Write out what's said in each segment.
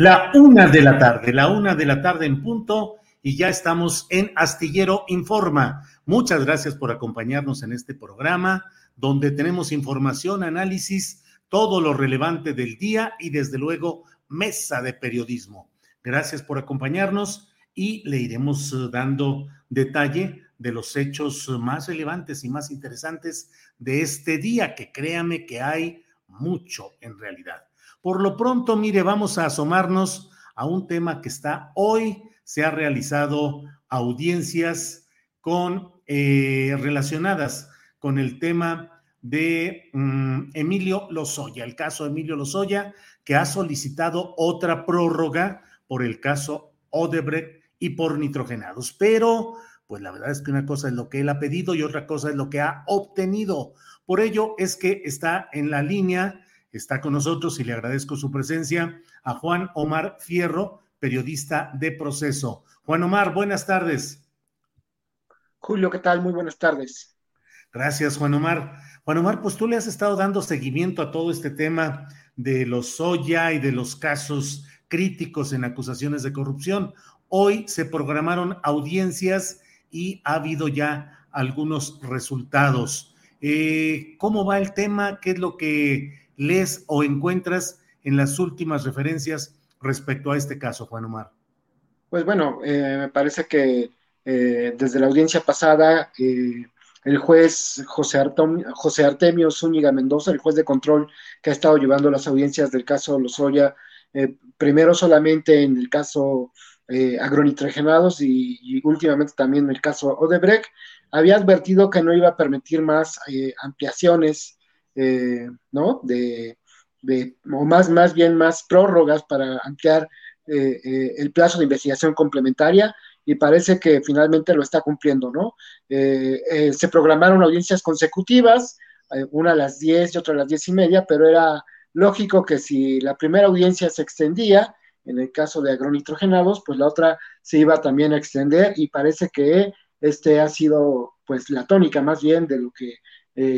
La una de la tarde, la una de la tarde en punto y ya estamos en Astillero Informa. Muchas gracias por acompañarnos en este programa donde tenemos información, análisis, todo lo relevante del día y desde luego mesa de periodismo. Gracias por acompañarnos y le iremos eh, dando detalle de los hechos más relevantes y más interesantes de este día, que créame que hay mucho en realidad. Por lo pronto, mire, vamos a asomarnos a un tema que está hoy. Se ha realizado audiencias con eh, relacionadas con el tema de mm, Emilio Lozoya, el caso de Emilio Lozoya, que ha solicitado otra prórroga por el caso Odebrecht y por nitrogenados. Pero, pues la verdad es que una cosa es lo que él ha pedido y otra cosa es lo que ha obtenido. Por ello es que está en la línea Está con nosotros y le agradezco su presencia a Juan Omar Fierro, periodista de proceso. Juan Omar, buenas tardes. Julio, ¿qué tal? Muy buenas tardes. Gracias, Juan Omar. Juan Omar, pues tú le has estado dando seguimiento a todo este tema de los Soya y de los casos críticos en acusaciones de corrupción. Hoy se programaron audiencias y ha habido ya algunos resultados. Eh, ¿Cómo va el tema? ¿Qué es lo que lees o encuentras en las últimas referencias respecto a este caso, Juan Omar? Pues bueno, eh, me parece que eh, desde la audiencia pasada, eh, el juez José, José, Artemio Zúñiga Mendoza, el juez de control que ha estado llevando las audiencias del caso Lozoya, primero solamente en el caso agronitrogenados y, y, últimamente también en el caso Odebrecht, había advertido que no iba a permitir más ampliaciones eh, ¿no? De, o más, más bien más prórrogas para ampliar eh, eh, el plazo de investigación complementaria y parece que finalmente lo está cumpliendo, ¿no? se programaron audiencias consecutivas, una a las 10 y otra a las 10 y media, pero era lógico que si la primera audiencia se extendía, en el caso de agronitrogenados, pues la otra se iba también a extender y parece que este ha sido pues la tónica más bien de lo que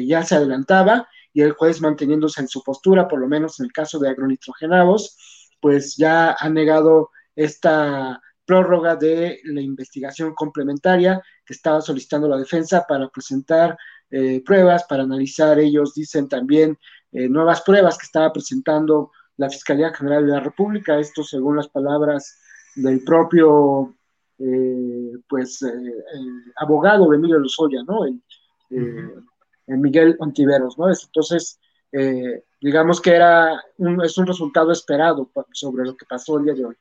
ya se adelantaba y el juez manteniéndose en su postura, por lo menos en el caso de agronitrogenados, pues ya ha negado esta prórroga de la investigación complementaria que estaba solicitando la defensa para presentar eh, pruebas, para analizar. Ellos, dicen también eh, nuevas pruebas que estaba presentando la Fiscalía General de la República, esto según las palabras del propio eh, pues abogado de Emilio Lozoya, ¿no? El, Miguel Ontiveros, ¿no? Entonces, eh, digamos que era un, es un resultado esperado sobre lo que pasó el día de hoy.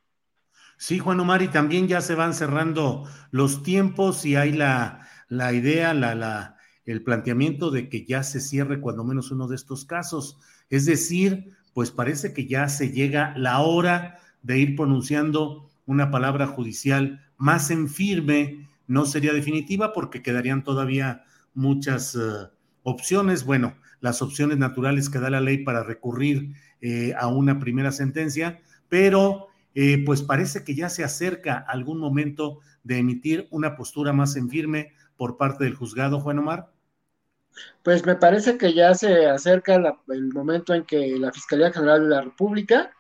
Sí, Juan Omar, y también ya se van cerrando los tiempos y hay la, la idea, la, la, el planteamiento de que ya se cierre cuando menos uno de estos casos. Es decir, pues parece que ya se llega la hora de ir pronunciando una palabra judicial más en firme no sería definitiva porque quedarían todavía muchas opciones. Bueno, las opciones naturales que da la ley para recurrir a una primera sentencia, pero pues parece que ya se acerca algún momento de emitir una postura más en firme por parte del juzgado, Juan Omar. Pues me parece que ya se acerca el momento en que la Fiscalía General de la República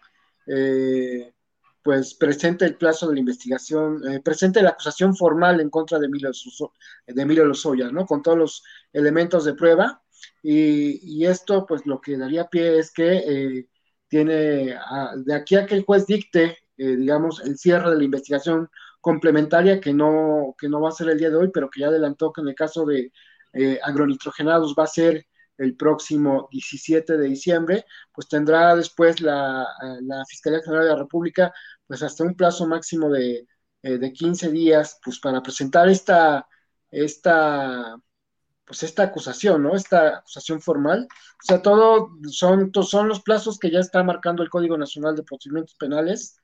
eh, pues presente el plazo de la investigación, eh, presente la acusación formal en contra de Emilio, de Emilio Lozoya, ¿no? Con todos los elementos de prueba. Y, esto, pues lo que daría pie es que eh, tiene, de aquí a que el juez dicte, digamos, el cierre de la investigación complementaria, que no, que no va a ser el día de hoy, pero que ya adelantó que en el caso de eh, agronitrogenados va a ser el próximo 17 de diciembre, pues tendrá después la, la Fiscalía General de la República, pues hasta un plazo máximo de, eh, de 15 días, pues para presentar esta, esta, pues esta acusación, ¿no? Esta acusación formal. O sea, todo son, son los plazos que ya está marcando el Código Nacional de Procedimientos Penales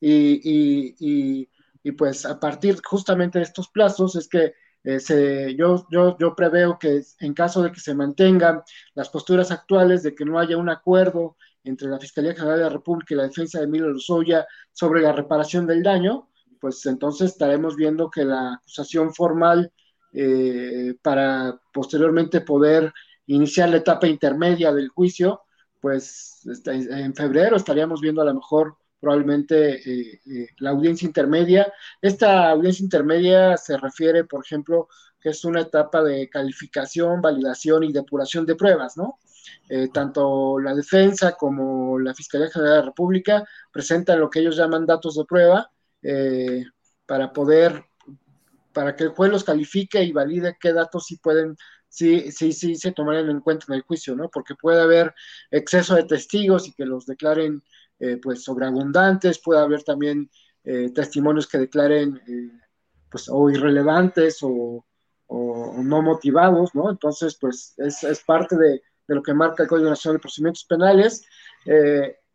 y, y, y, pues a partir justamente de estos plazos es que eh, yo, yo, yo preveo que en caso de que se mantengan las posturas actuales, de que no haya un acuerdo entre la Fiscalía General de la República y la defensa de Emilio Lozoya sobre la reparación del daño, pues entonces estaremos viendo que la acusación formal eh, para posteriormente poder iniciar la etapa intermedia del juicio, pues este, en febrero estaríamos viendo a lo mejor probablemente eh, eh, la audiencia intermedia. Esta audiencia intermedia se refiere, por ejemplo, que es una etapa de calificación, validación y depuración de pruebas, ¿no? Eh, tanto la defensa como la Fiscalía General de la República presentan lo que ellos llaman datos de prueba para poder, para que el juez los califique y valide qué datos sí pueden sí, sí, sí se tomarían en cuenta en el juicio, ¿no? Porque puede haber exceso de testigos y que los declaren eh, pues sobreabundantes, puede haber también eh, testimonios que declaren eh, pues o irrelevantes o, no motivados, ¿no? Entonces, pues es, parte de, lo que marca el Código Nacional de Procedimientos Penales.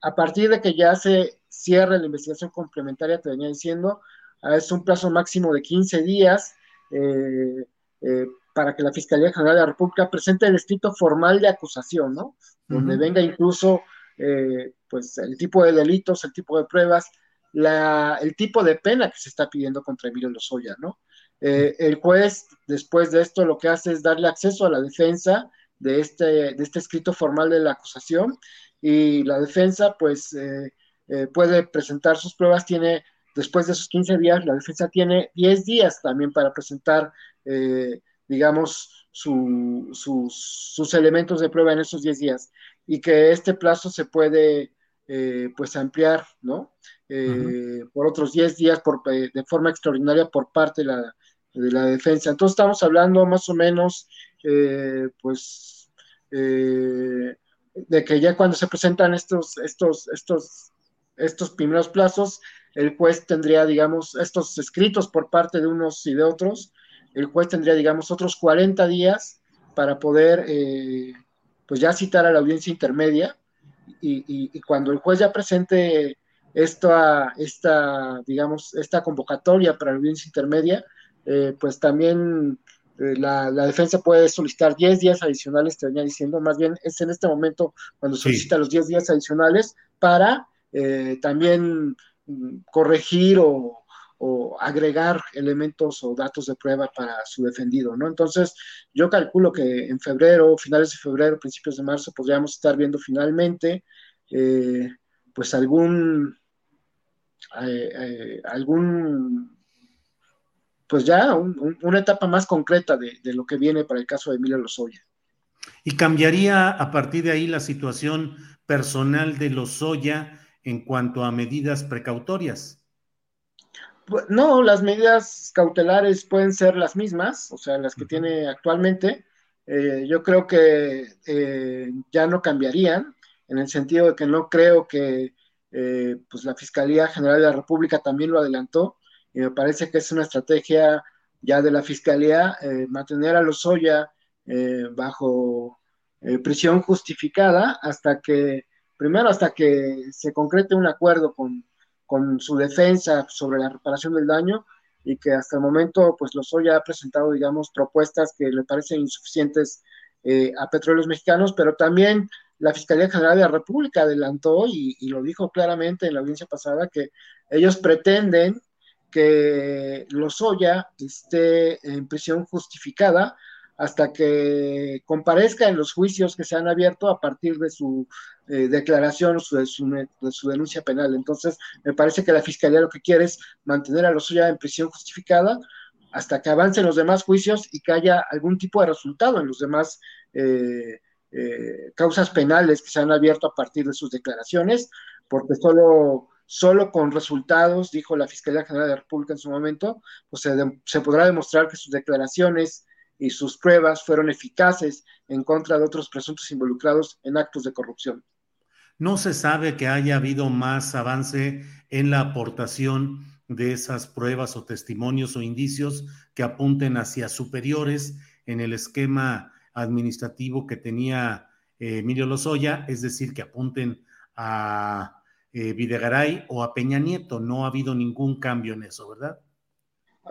a partir de que ya se cierre la investigación complementaria, te venía diciendo, ah, es un plazo máximo de 15 días para que la Fiscalía General de la República presente el escrito formal de acusación, ¿no? Donde venga incluso eh, pues el tipo de delitos, el tipo de pruebas, la, el tipo de pena que se está pidiendo contra Emilio Lozoya, ¿no? Eh, el juez, después de esto, lo que hace es darle acceso a la defensa de este, de este escrito formal de la acusación y la defensa, pues, eh, puede presentar sus pruebas, tiene, después de esos 15 días, la defensa tiene 10 días también para presentar, digamos, sus elementos de prueba en esos 10 días y que este plazo se puede eh, pues ampliar, ¿no? Eh, por otros 10 días por, eh, de forma extraordinaria por parte de la, de la defensa. Entonces estamos hablando más o menos, pues, de que ya cuando se presentan estos, estos, estos, estos primeros plazos, el juez tendría, digamos, estos escritos por parte de unos y de otros, el juez tendría, digamos, otros 40 días para poder pues ya citar a la audiencia intermedia y, cuando el juez ya presente esta, esta, digamos, esta convocatoria para la audiencia intermedia, eh, pues también eh, la, defensa puede solicitar 10 días adicionales, te venía diciendo, más bien es en este momento cuando solicita los 10 días adicionales para eh, también mm, corregir o, o agregar elementos o datos de prueba para su defendido, ¿no? Entonces, yo calculo que en febrero, finales de febrero, principios de marzo, podríamos estar viendo finalmente, eh, pues algún, eh, eh, algún, pues ya una etapa más concreta de, de, lo que viene para el caso de Emilio Lozoya. ¿Y cambiaría a partir de ahí la situación personal de Lozoya en cuanto a medidas precautorias? Pues, no, las medidas cautelares pueden ser las mismas, o sea, las que tiene actualmente. Eh, yo creo que eh, ya no cambiarían, en el sentido de que no creo que eh, pues la Fiscalía General de la República también lo adelantó, y me parece que es una estrategia ya de la Fiscalía mantener a Lozoya bajo prisión justificada hasta que, primero hasta que se concrete un acuerdo con con su defensa sobre la reparación del daño y que hasta el momento, pues Lozoya ha presentado, digamos, propuestas que le parecen insuficientes eh, a petróleos mexicanos, pero también la Fiscalía General de la República adelantó y, lo dijo claramente en la audiencia pasada que ellos pretenden que Lozoya esté en prisión justificada hasta que comparezca en los juicios que se han abierto a partir de su eh, declaración su, de su, denuncia penal. Entonces, me parece que la Fiscalía lo que quiere es mantener a Lozoya en prisión justificada hasta que avancen los demás juicios y que haya algún tipo de resultado en los demás eh, eh, causas penales que se han abierto a partir de sus declaraciones, porque solo solo con resultados, dijo la Fiscalía General de la República en su momento, pues se, se, podrá demostrar que sus declaraciones y sus pruebas fueron eficaces en contra de otros presuntos involucrados en actos de corrupción. No se sabe que haya habido más avance en la aportación de esas pruebas o testimonios o indicios que apunten hacia superiores en el esquema administrativo que tenía eh, Emilio Lozoya, es decir, que apunten a eh, Videgaray o a Peña Nieto. No ha habido ningún cambio en eso, ¿verdad?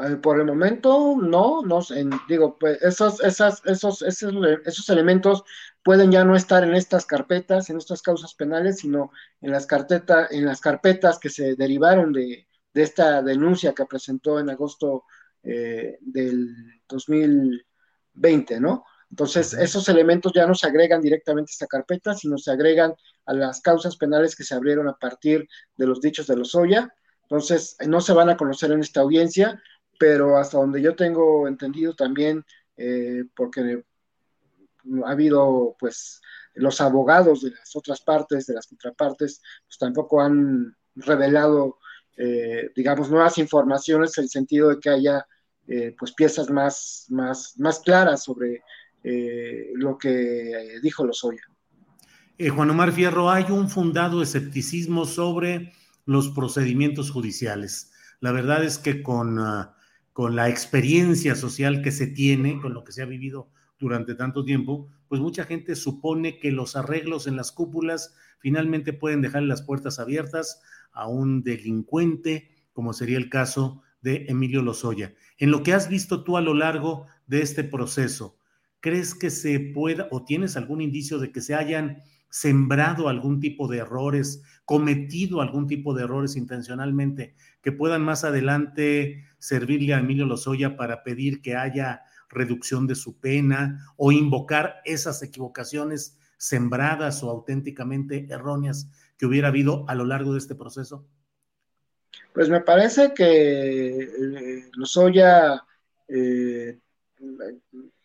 Eh, por el momento, no, no en, digo, pues esos, esos, esos, esos, elementos pueden ya no estar en estas carpetas, en estas causas penales, sino en las, carpeta, en las carpetas que se derivaron de, de esta denuncia que presentó en agosto eh, del 2020, ¿no? Entonces, esos elementos ya no se agregan directamente a esta carpeta, sino se agregan a las causas penales que se abrieron a partir de los dichos de Lozoya. Entonces, no se van a conocer en esta audiencia, pero hasta donde yo tengo entendido también, eh, porque ha habido, pues, los abogados de las otras partes, de las contrapartes, pues tampoco han revelado, eh, digamos, nuevas informaciones en el sentido de que haya, eh, pues, piezas más, más, más claras sobre eh, lo que dijo Lozoya. Eh, Juan Omar Fierro, hay un fundado escepticismo sobre los procedimientos judiciales. La verdad es que con, uh, con la experiencia social que se tiene, con lo que se ha vivido durante tanto tiempo, pues mucha gente supone que los arreglos en las cúpulas finalmente pueden dejar las puertas abiertas a un delincuente, como sería el caso de Emilio Lozoya. En lo que has visto tú a lo largo de este proceso, ¿crees que se pueda o tienes algún indicio de que se hayan sembrado algún tipo de errores, cometido algún tipo de errores intencionalmente, que puedan más adelante servirle a Emilio Lozoya para pedir que haya reducción de su pena o invocar esas equivocaciones sembradas o auténticamente erróneas que hubiera habido a lo largo de este proceso? Pues me parece que eh, Lozoya eh,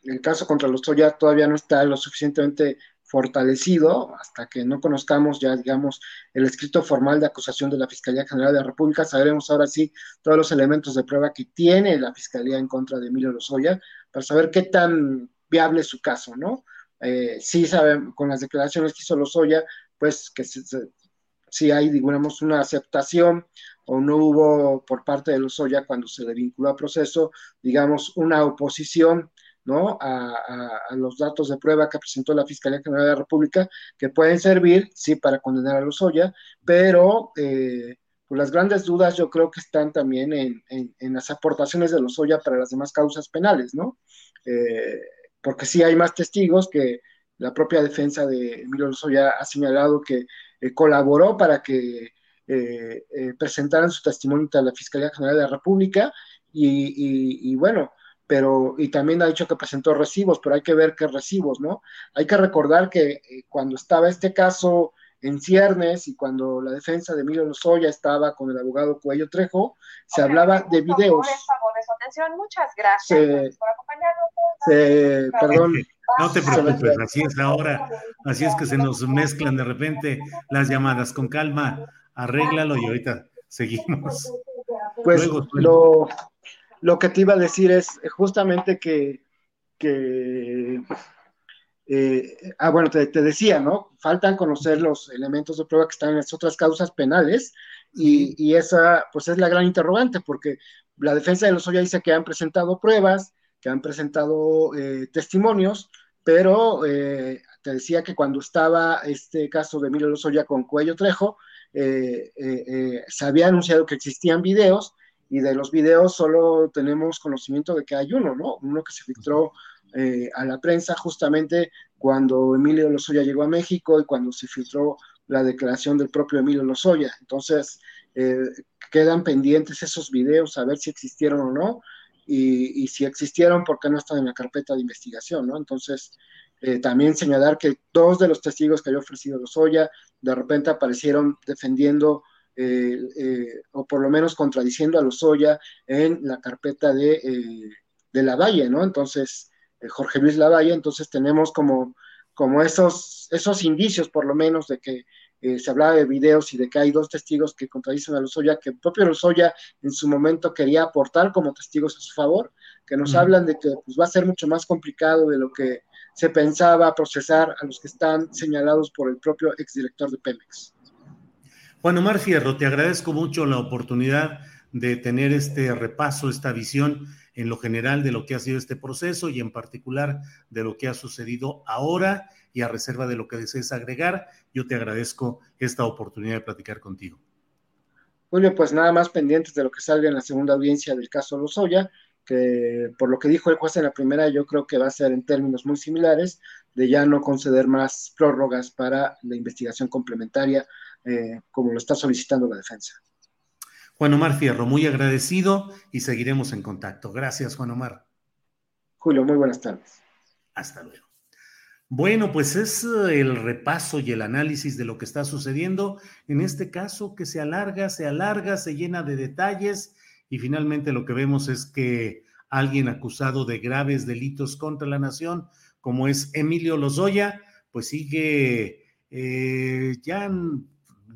el caso contra los Toya todavía no está lo suficientemente fortalecido hasta que no conozcamos ya, digamos, el escrito formal de acusación de la Fiscalía General de la República, sabremos ahora sí todos los elementos de prueba que tiene la Fiscalía en contra de Emilio Lozoya para saber qué tan viable es su caso, ¿no? Eh, sí sabemos, con las declaraciones que hizo Lozoya, pues que si hay, digamos, una aceptación o no hubo por parte de Lozoya cuando se le vinculó al proceso, digamos, una oposición ¿no? A, a, los datos de prueba que presentó la Fiscalía General de la República, que pueden servir, sí, para condenar a Lozoya, pero eh, pues las grandes dudas yo creo que están también en, en, las aportaciones de Lozoya para las demás causas penales, ¿no? Eh, porque sí hay más testigos que la propia defensa de Emilio Lozoya ha señalado que eh, colaboró para que presentaran su testimonio ante la Fiscalía General de la República y, y bueno, pero y también ha dicho que presentó recibos, pero hay que ver qué recibos, ¿no? Hay que recordar que eh, cuando estaba este caso en ciernes y cuando la defensa de Emilio Lozoya estaba con el abogado Cuello Trejo, se okay, hablaba de videos. Por de su atención, muchas gracias se, por acompañarnos. Se, perdón. No te preocupes, así es ahora, así es que se nos mezclan de repente las llamadas. Con calma, arréglalo y ahorita seguimos. Pues Luego, lo, lo que te iba a decir es justamente que, que eh, ah, bueno, te, te, decía, ¿no? Faltan conocer los elementos de prueba que están en las otras causas penales y, y esa, pues es la gran interrogante, porque la defensa de los Lozoya dice que han presentado pruebas, que han presentado eh, testimonios, pero eh, te decía que cuando estaba este caso de Emilio Lozoya con Cuello Trejo, eh, se había anunciado que existían videos y de los videos solo tenemos conocimiento de que hay uno, ¿no? Uno que se filtró eh, a la prensa justamente cuando Emilio Lozoya llegó a México y cuando se filtró la declaración del propio Emilio Lozoya. Entonces, eh, quedan pendientes esos videos a ver si existieron o no, y, si existieron, ¿por qué no están en la carpeta de investigación? ¿no? Entonces, eh, también señalar que dos de los testigos que había ofrecido Lozoya de repente aparecieron defendiendo eh, o por lo menos contradiciendo a Lozoya en la carpeta de, de Lavalle, ¿no? Entonces, Jorge Luis Lavalle, entonces tenemos como, como esos, esos indicios por lo menos de que eh, se hablaba de videos y de que hay dos testigos que contradicen a Lozoya, que el propio Lozoya en su momento quería aportar como testigos a su favor, que nos hablan de que pues, va a ser mucho más complicado de lo que se pensaba procesar a los que están señalados por el propio exdirector de Pemex. Juan Omar Fierro, te agradezco mucho la oportunidad de tener este repaso, esta visión en lo general de lo que ha sido este proceso y en particular de lo que ha sucedido ahora y a reserva de lo que desees agregar, yo te agradezco esta oportunidad de platicar contigo. Julio, pues nada más pendientes de lo que salga en la segunda audiencia del caso Lozoya, que por lo que dijo el juez en la primera, yo creo que va a ser en términos muy similares, de ya no conceder más prórrogas para la investigación complementaria, eh, como lo está solicitando la defensa. Juan Omar Fierro, muy agradecido y seguiremos en contacto. Gracias, Juan Omar. Julio, muy buenas tardes. Hasta luego. Bueno, pues es eh, el repaso y el análisis de lo que está sucediendo. En este caso, que se alarga, se alarga, se llena de detalles y finalmente lo que vemos es que alguien acusado de graves delitos contra la nación, como es Emilio Lozoya, pues sigue, eh, ya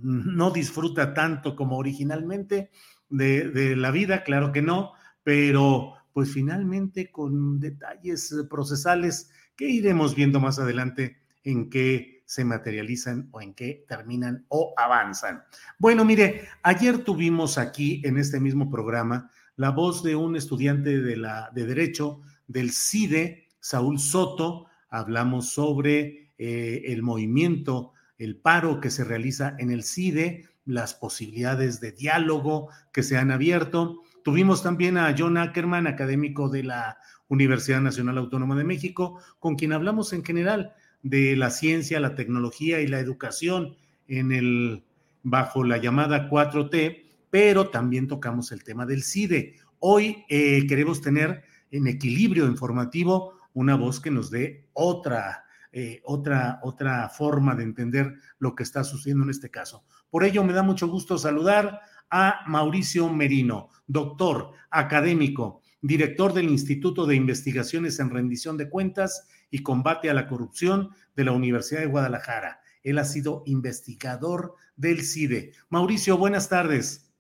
no disfruta tanto como originalmente de, la vida, claro que no, pero pues finalmente con detalles procesales que iremos viendo más adelante en qué se materializan o en qué terminan o avanzan. Bueno, mire, ayer tuvimos aquí en este mismo programa la voz de un estudiante de, la, de Derecho del CIDE, Saúl Soto. Hablamos sobre eh, el movimiento, el paro que se realiza en el CIDE, las posibilidades de diálogo que se han abierto. Tuvimos también a John Ackerman, académico de la Universidad Nacional Autónoma de México, con quien hablamos en general de la ciencia, la tecnología y la educación en el bajo la llamada 4T, pero también tocamos el tema del CIDE. Hoy eh, queremos tener en equilibrio informativo una voz que nos dé otra, eh, otra, otra forma de entender lo que está sucediendo en este caso. Por ello, me da mucho gusto saludar a Mauricio Merino, doctor académico, director del Instituto de Investigaciones en Rendición de Cuentas y Combate a la Corrupción de la Universidad de Guadalajara. Él ha sido investigador del CIDE. Mauricio, buenas tardes.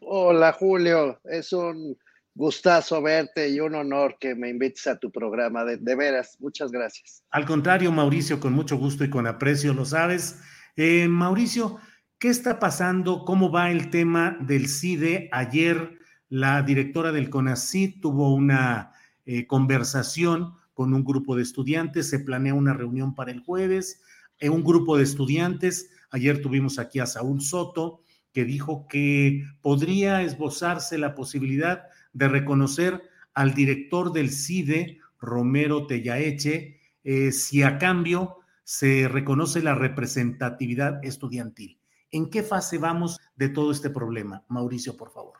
Hola, Julio. Es un gustazo verte y un honor que me invites a tu programa. De, veras, muchas gracias. Al contrario, Mauricio, con mucho gusto y con aprecio, lo sabes. Eh, Mauricio, ¿qué está pasando? ¿Cómo va el tema del CIDE? Ayer la directora del CONACYT tuvo una eh, conversación con un grupo de estudiantes, se planea una reunión para el jueves, eh, un grupo de estudiantes, ayer tuvimos aquí a Saúl Soto, que dijo que podría esbozarse la posibilidad de reconocer al director del CIDE, Romero Tellaeche, eh, si a cambio se reconoce la representatividad estudiantil. ¿En qué fase vamos de todo este problema? Mauricio, por favor.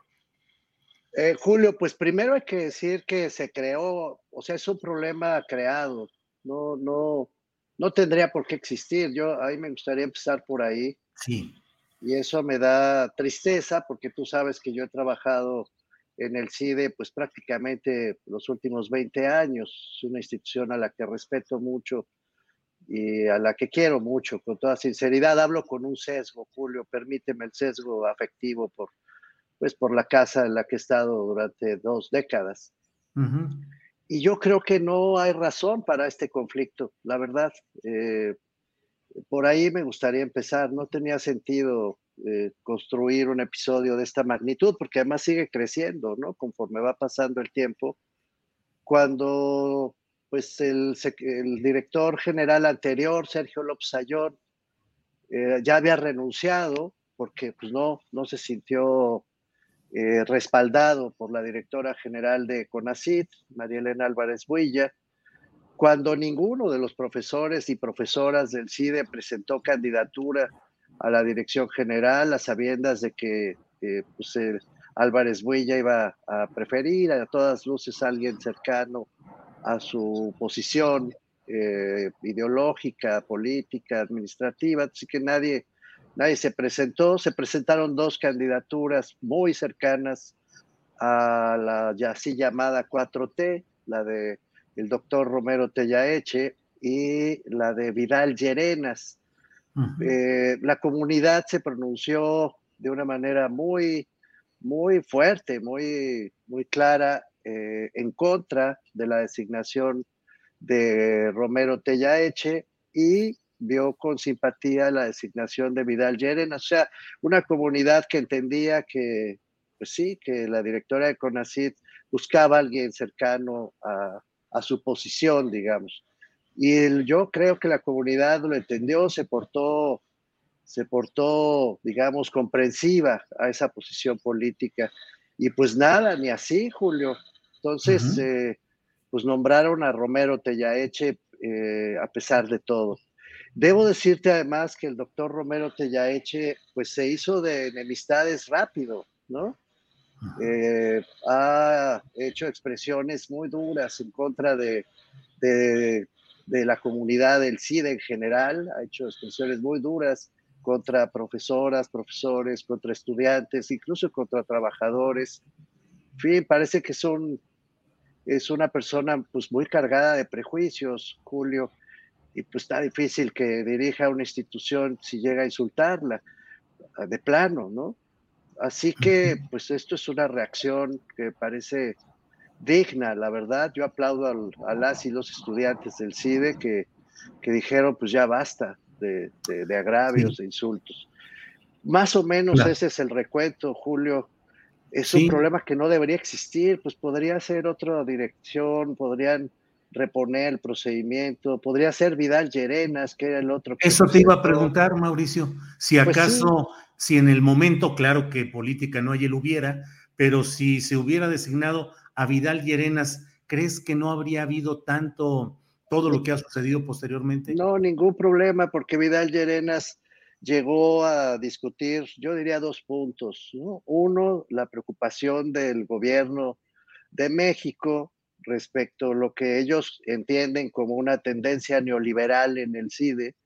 Eh, Julio, pues primero hay que decir que se creó, o sea, es un problema creado, no, no, no tendría por qué existir. Yo a mí me gustaría empezar por ahí. Sí. Y eso me da tristeza porque tú sabes que yo he trabajado en el CIDE pues prácticamente los últimos 20 años. Es una institución a la que respeto mucho y a la que quiero mucho, con toda sinceridad. Hablo con un sesgo, Julio, permíteme el sesgo afectivo por, pues por la casa en la que he estado durante dos décadas. Y yo creo que no hay razón para este conflicto, la verdad. Eh, por ahí me gustaría empezar. No tenía sentido eh, construir un episodio de esta magnitud, porque además sigue creciendo, ¿no? Conforme va pasando el tiempo. Cuando, pues, el, director general anterior, Sergio López Ayón, eh, ya había renunciado porque, pues, no, no se sintió eh, respaldado por la directora general de CONACIT, María Elena Álvarez Builla, cuando ninguno de los profesores y profesoras del CIDE presentó candidatura a la dirección general a sabiendas de que eh, pues, Álvarez Builla iba a preferir a todas luces a alguien cercano a su posición eh, ideológica, política, administrativa, así que nadie, nadie se presentó. Se presentaron dos candidaturas muy cercanas a la ya así llamada 4T, la de el doctor Romero Tellaeche y la de Vidal Llerenas. Eh, la comunidad se pronunció de una manera muy, muy fuerte, muy, muy clara eh, en contra de la designación de Romero Tellaeche y vio con simpatía la designación de Vidal Llerenas. O sea, una comunidad que entendía que, pues sí, que la directora de CONACID buscaba a alguien cercano a su posición, digamos. Y yo creo que la comunidad lo entendió, se portó, se portó, digamos, comprensiva a esa posición política. Y pues nada, ni así, Julio. Entonces, eh, pues nombraron a Romero Tellaeche eh, a pesar de todo. Debo decirte además que el doctor Romero Tellaeche, pues se hizo de enemistades rápido, ¿no? Eh, ha hecho expresiones muy duras en contra de, de, la comunidad del CIDE en general, ha hecho expresiones muy duras contra profesoras, profesores, contra estudiantes, incluso contra trabajadores. En fin, parece que son, es una persona pues muy cargada de prejuicios, Julio, y pues está difícil que dirija una institución si llega a insultarla, de plano, ¿no? Así que, pues esto es una reacción que parece digna, la verdad. Yo aplaudo a las y los estudiantes del CIDE que, dijeron, pues ya basta de, agravios, de insultos. Más o menos ese es el recuento, Julio. Es un problema que no debería existir, pues podría ser otra dirección, podrían reponer el procedimiento, podría ser Vidal Llerenas, que era el otro. Eso te iba a preguntar, Mauricio, si pues acaso si en el momento, claro que política no hay el hubiera, pero si se hubiera designado a Vidal Llerenas, ¿crees que no habría habido tanto todo lo que ha sucedido posteriormente? No, ningún problema, porque Vidal Llerenas llegó a discutir, yo diría dos puntos. Uno, la preocupación del gobierno de México respecto a lo que ellos entienden como una tendencia neoliberal en el CIDE,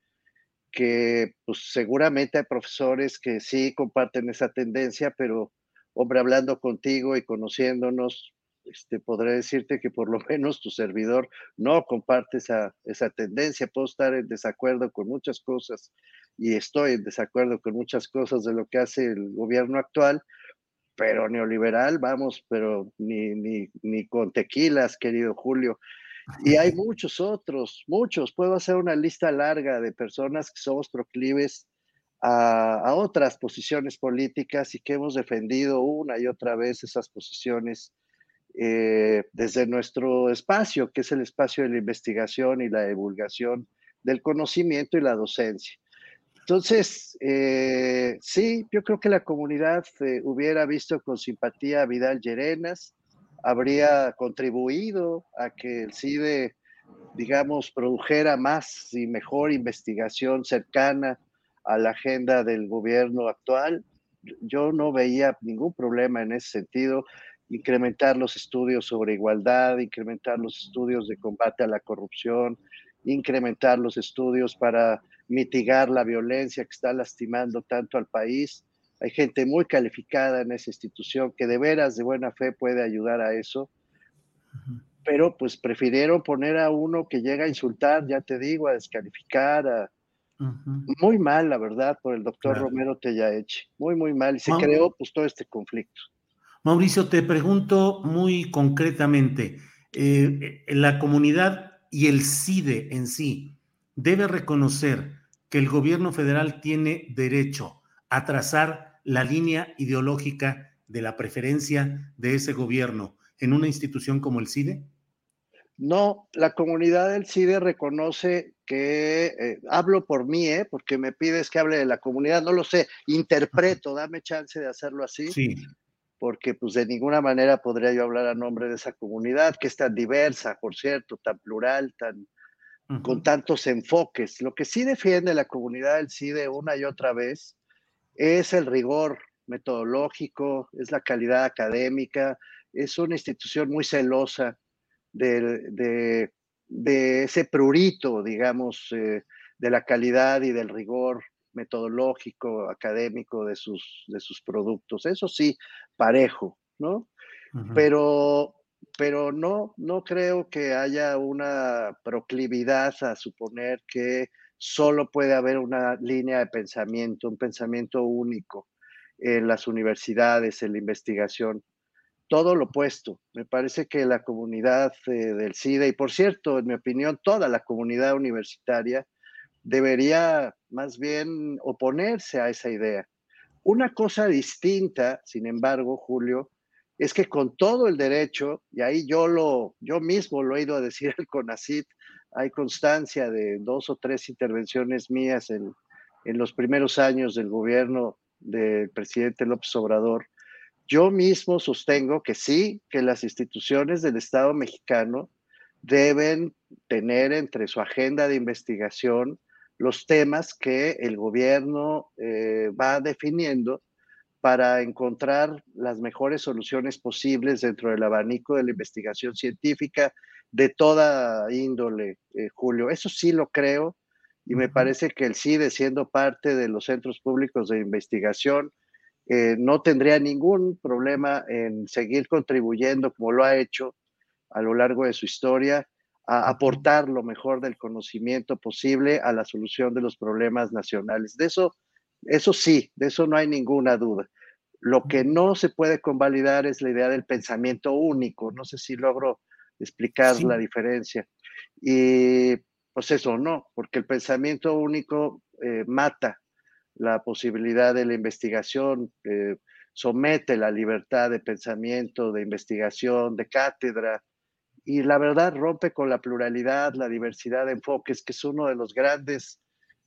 que pues seguramente hay profesores que sí comparten esa tendencia, pero hombre, hablando contigo y conociéndonos, este, podré decirte que por lo menos tu servidor no comparte esa, esa tendencia. Puedo estar en desacuerdo con muchas cosas y estoy en desacuerdo con muchas cosas de lo que hace el gobierno actual, pero neoliberal, vamos, pero ni, ni, ni con tequilas, querido Julio. Y hay muchos otros, muchos. Puedo hacer una lista larga de personas que somos proclives a, otras posiciones políticas y que hemos defendido una y otra vez esas posiciones eh, desde nuestro espacio, que es el espacio de la investigación y la divulgación del conocimiento y la docencia. Entonces, eh, sí, yo creo que la comunidad eh, hubiera visto con simpatía a Vidal Llerenas, habría contribuido a que el CIDE, digamos, produjera más y mejor investigación cercana a la agenda del gobierno actual. Yo no veía ningún problema en ese sentido. Incrementar los estudios sobre igualdad, incrementar los estudios de combate a la corrupción, incrementar los estudios para mitigar la violencia que está lastimando tanto al país. Hay gente muy calificada en esa institución que de veras de buena fe puede ayudar a eso, pero pues prefirieron poner a uno que llega a insultar, ya te digo, a descalificar, a... muy mal, la verdad, por el doctor Romero Tellaeche, muy, muy mal, y se creó pues todo este conflicto. Mauricio, te pregunto muy concretamente, eh, la comunidad y el CIDE en sí debe reconocer que el gobierno federal tiene derecho a trazar la línea ideológica de la preferencia de ese gobierno en una institución como el CIDE? No, la comunidad del CIDE reconoce que, eh, hablo por mí, eh, porque me pides que hable de la comunidad, no lo sé, interpreto, dame chance de hacerlo así. Sí. Porque pues de ninguna manera podría yo hablar a nombre de esa comunidad, que es tan diversa, por cierto, tan plural, tan, con tantos enfoques. Lo que sí defiende la comunidad del CIDE una y otra vez es el rigor metodológico, es la calidad académica, es una institución muy celosa de, ese prurito, digamos, eh, de la calidad y del rigor metodológico, académico de sus, de sus productos. Eso sí, parejo, ¿no? Pero pero no, no creo que haya una proclividad a suponer que solo puede haber una línea de pensamiento, un pensamiento único en las universidades, en la investigación. Todo lo opuesto. Me parece que la comunidad eh, del CIDE, y por cierto, en mi opinión, toda la comunidad universitaria, debería más bien oponerse a esa idea. Una cosa distinta, sin embargo, Julio, es que con todo el derecho, y ahí yo lo, yo mismo lo he ido a decir al CONACIT, hay constancia de dos o tres intervenciones mías en, en los primeros años del gobierno del presidente López Obrador. Yo mismo sostengo que sí, que las instituciones del Estado mexicano deben tener entre su agenda de investigación los temas que el gobierno eh, va definiendo para encontrar las mejores soluciones posibles dentro del abanico de la investigación científica de toda índole, eh, Julio. Eso sí lo creo y me parece que el CIDE, siendo parte de los centros públicos de investigación, eh, no tendría ningún problema en seguir contribuyendo como lo ha hecho a lo largo de su historia, a aportar lo mejor del conocimiento posible a la solución de los problemas nacionales. De eso eso sí, de eso no hay ninguna duda. Lo que no se puede convalidar es la idea del pensamiento único. No sé si logro explicar la diferencia. Y pues eso no, porque el pensamiento único eh, mata la posibilidad de la investigación, eh, somete la libertad de pensamiento, de investigación, de cátedra, y la verdad rompe con la pluralidad, la diversidad de enfoques, que es uno de los grandes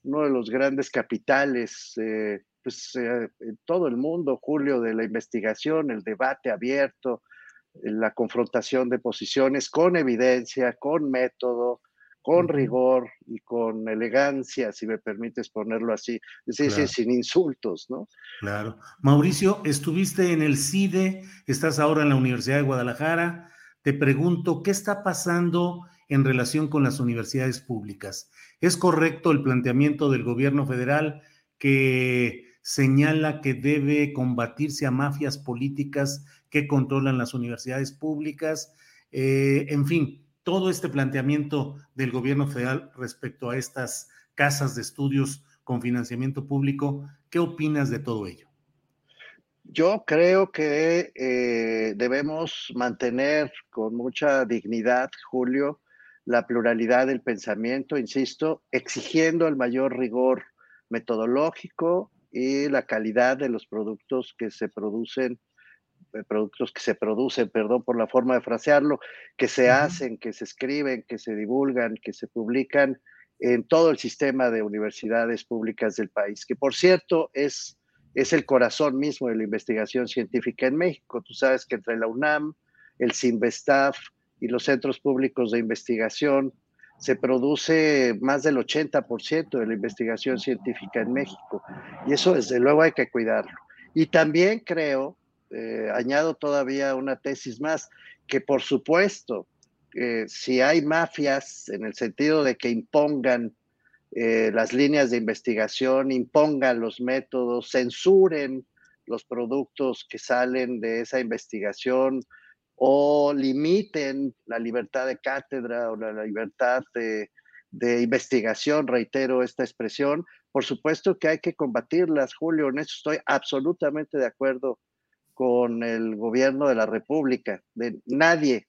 uno de los grandes capitales, eh, pues eh, en todo el mundo, Julio, de la investigación, el debate abierto, la confrontación de posiciones con evidencia, con método, con rigor y con elegancia, si me permites ponerlo así, es decir, sin insultos, ¿no? Claro. Mauricio, estuviste en el CIDE, estás ahora en la Universidad de Guadalajara. Te pregunto, ¿qué está pasando en relación con las universidades públicas? ¿Es correcto el planteamiento del gobierno federal que señala que debe combatirse a mafias políticas que controlan las universidades públicas? Eh, en fin, todo este planteamiento del gobierno federal respecto a estas casas de estudios con financiamiento público, ¿qué opinas de todo ello? Yo creo que eh, debemos mantener con mucha dignidad, Julio, la pluralidad del pensamiento, insisto, exigiendo el mayor rigor metodológico y la calidad de los productos que se producen, eh, productos que se producen, perdón por la forma de frasearlo, que se hacen, que se escriben, que se divulgan, que se publican en todo el sistema de universidades públicas del país, que por cierto es, es el corazón mismo de la investigación científica en México. Tú sabes que entre la UNAM, el CINVESTAF, y los centros públicos de investigación, se produce más del 80% de la investigación científica en México. Y eso desde luego hay que cuidarlo. Y también creo, eh, añado todavía una tesis más, que por supuesto, eh, si hay mafias en el sentido de que impongan eh, las líneas de investigación, impongan los métodos, censuren los productos que salen de esa investigación, o limiten la libertad de cátedra o la, libertad de, investigación, reitero esta expresión, por supuesto que hay que combatirlas, Julio, en eso estoy absolutamente de acuerdo con el gobierno de la República, de nadie,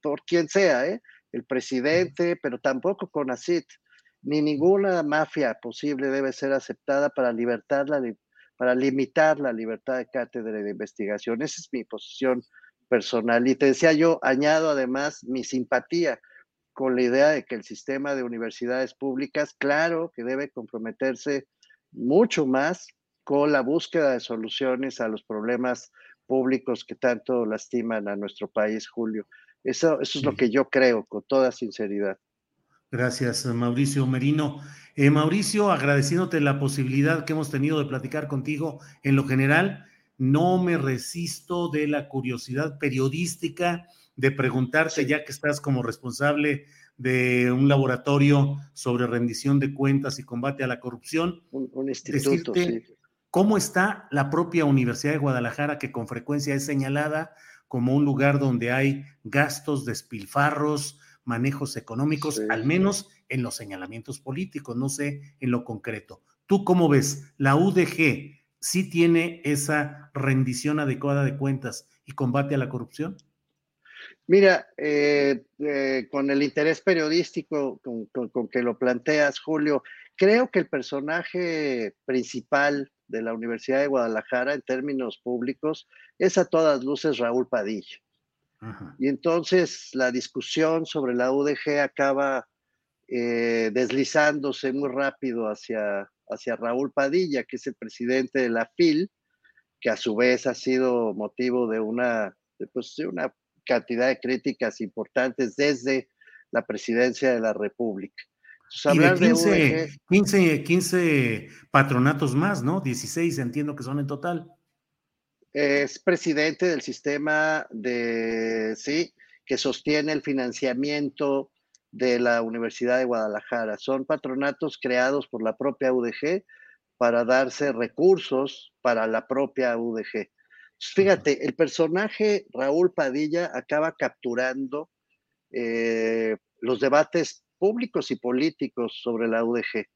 por, quien sea, ¿eh? el presidente, pero tampoco con ACIT, ni ninguna mafia posible debe ser aceptada para, libertar la, para limitar la libertad de cátedra y de investigación. Esa es mi posición personal. Y te decía yo, añado además mi simpatía con la idea de que el sistema de universidades públicas, claro que debe comprometerse mucho más con la búsqueda de soluciones a los problemas públicos que tanto lastiman a nuestro país, Julio. Eso, eso es lo que yo creo, con toda sinceridad. Gracias, Mauricio Merino. Eh, Mauricio, agradeciéndote la posibilidad que hemos tenido de platicar contigo en lo general, no me resisto de la curiosidad periodística de preguntarte, ya que estás como responsable de un laboratorio sobre rendición de cuentas y combate a la corrupción, un, instituto, ¿cómo está la propia Universidad de Guadalajara, que con frecuencia es señalada como un lugar donde hay gastos, despilfarros, manejos económicos, al menos en los señalamientos políticos, no sé en lo concreto. ¿Tú cómo ves? ¿La UDG sí tiene esa rendición adecuada de cuentas y combate a la corrupción? Mira, eh, eh, con el interés periodístico con, que lo planteas, Julio, creo que el personaje principal de la Universidad de Guadalajara en términos públicos es a todas luces Raúl Padilla. Y entonces la discusión sobre la UDG acaba eh, deslizándose muy rápido hacia, hacia Raúl Padilla, que es el presidente de la FIL, que a su vez ha sido motivo de una, pues, de una cantidad de críticas importantes desde la presidencia de la República. y de 15, 15, patronatos más, ¿no? 16 entiendo que son en total. Es presidente del sistema de, sí, que sostiene el financiamiento de la Universidad de Guadalajara. Son patronatos creados por la propia UDG para darse recursos para la propia UDG. Fíjate, el personaje Raúl Padilla acaba capturando eh, los debates públicos y políticos sobre la UDG.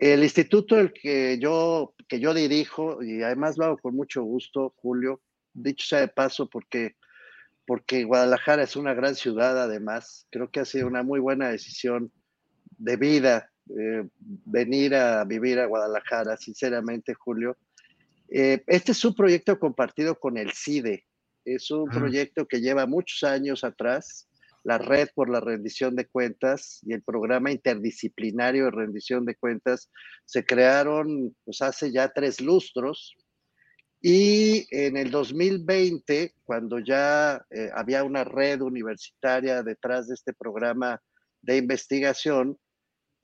El instituto el que yo, que yo dirijo, y además lo hago con mucho gusto, Julio, dicho sea de paso, porque, porque Guadalajara es una gran ciudad, además, creo que ha sido una muy buena decisión de vida eh, venir a vivir a Guadalajara, sinceramente, Julio eh, este es un proyecto compartido con el CIDE. Es un proyecto que lleva muchos años atrás, la Red por la Rendición de Cuentas y el programa interdisciplinario de rendición de cuentas se crearon pues, hace ya tres lustros. Y en el 2020, cuando ya eh, había una red universitaria detrás de este programa de investigación,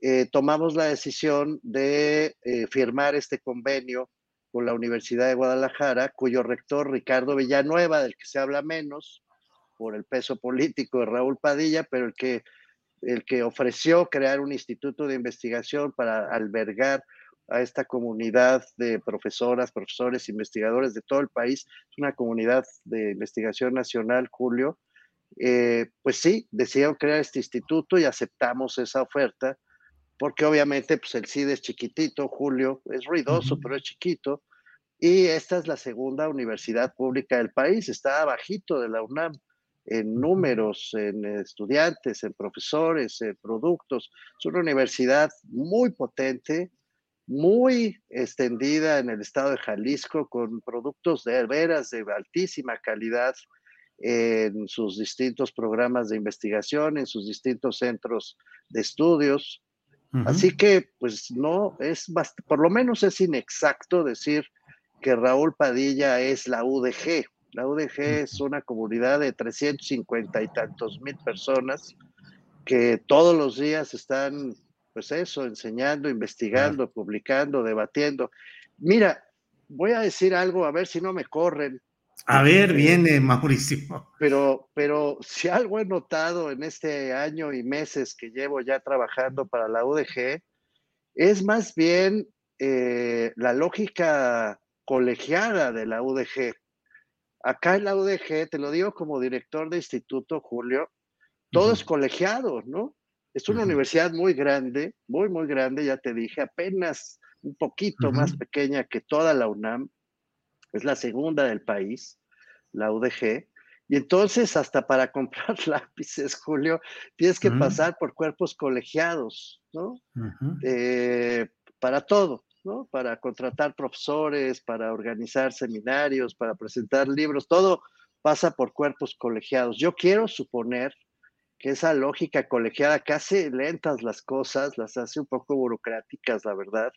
eh, tomamos la decisión de firmar este convenio con la Universidad de Guadalajara, cuyo rector Ricardo Villanueva, del que se habla menos por el peso político de Raúl Padilla, pero el que, el que ofreció crear un instituto de investigación para albergar a esta comunidad de profesoras, profesores, investigadores de todo el país, es una comunidad de investigación nacional, Julio, eh, pues sí, decidieron crear este instituto y aceptamos esa oferta porque obviamente pues el CID es chiquitito, Julio, es ruidoso, pero es chiquito, y esta es la segunda universidad pública del país, está abajito de la UNAM en números, en estudiantes, en profesores, en productos. Es una universidad muy potente, muy extendida en el estado de Jalisco, con productos de veras de altísima calidad en sus distintos programas de investigación, en sus distintos centros de estudios. Así que, pues no, es por lo menos es inexacto decir que Raúl Padilla es la UDG. La UDG es una comunidad de 350 y tantos mil personas que todos los días están, pues eso, enseñando, investigando, publicando, debatiendo. Mira, voy a decir algo, a ver si no me corren. A ver, viene Mauricio. Pero, pero si algo he notado en este año y meses que llevo ya trabajando para la UDG, es más bien eh, la lógica colegiada de la UDG. Acá en la UDG, te lo digo como director de instituto, Julio, todo es colegiado, ¿no? Es una universidad muy grande, muy, muy grande, ya te dije, apenas un poquito más pequeña que toda la UNAM. Es la segunda del país, la UDG. Y entonces, hasta para comprar lápices, Julio, tienes que pasar por cuerpos colegiados, ¿no? Eh, para todo, ¿no? Para contratar profesores, para organizar seminarios, para presentar libros, todo pasa por cuerpos colegiados. Yo quiero suponer que esa lógica colegiada que hace lentas las cosas, las hace un poco burocráticas, la verdad,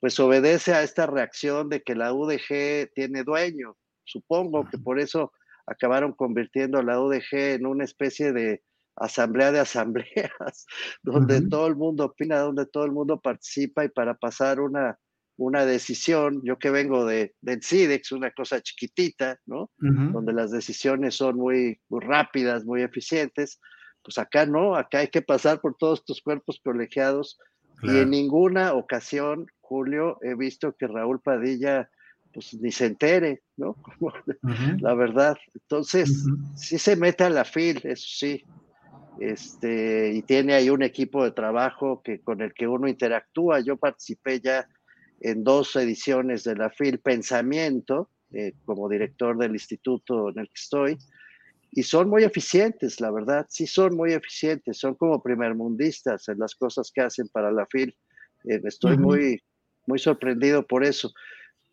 pues obedece a esta reacción de que la UDG tiene dueño Supongo que por eso acabaron convirtiendo a la UDG en una especie de asamblea de asambleas, donde todo el mundo opina, donde todo el mundo participa y para pasar una, una decisión, yo que vengo de, del CIDEX, una cosa chiquitita, ¿no? Donde las decisiones son muy, muy rápidas, muy eficientes, pues acá no, acá hay que pasar por todos estos cuerpos colegiados y en ninguna ocasión, Julio, he visto que Raúl Padilla pues ni se entere, ¿no? La verdad. Entonces, sí se mete a la FIL, eso sí. Este, y tiene ahí un equipo de trabajo que, con el que uno interactúa. Yo participé ya en dos ediciones de la FIL Pensamiento, eh, como director del instituto en el que estoy, y son muy eficientes, la verdad, sí son muy eficientes, son como primermundistas en las cosas que hacen para la FIL. Eh, estoy muy, muy sorprendido por eso,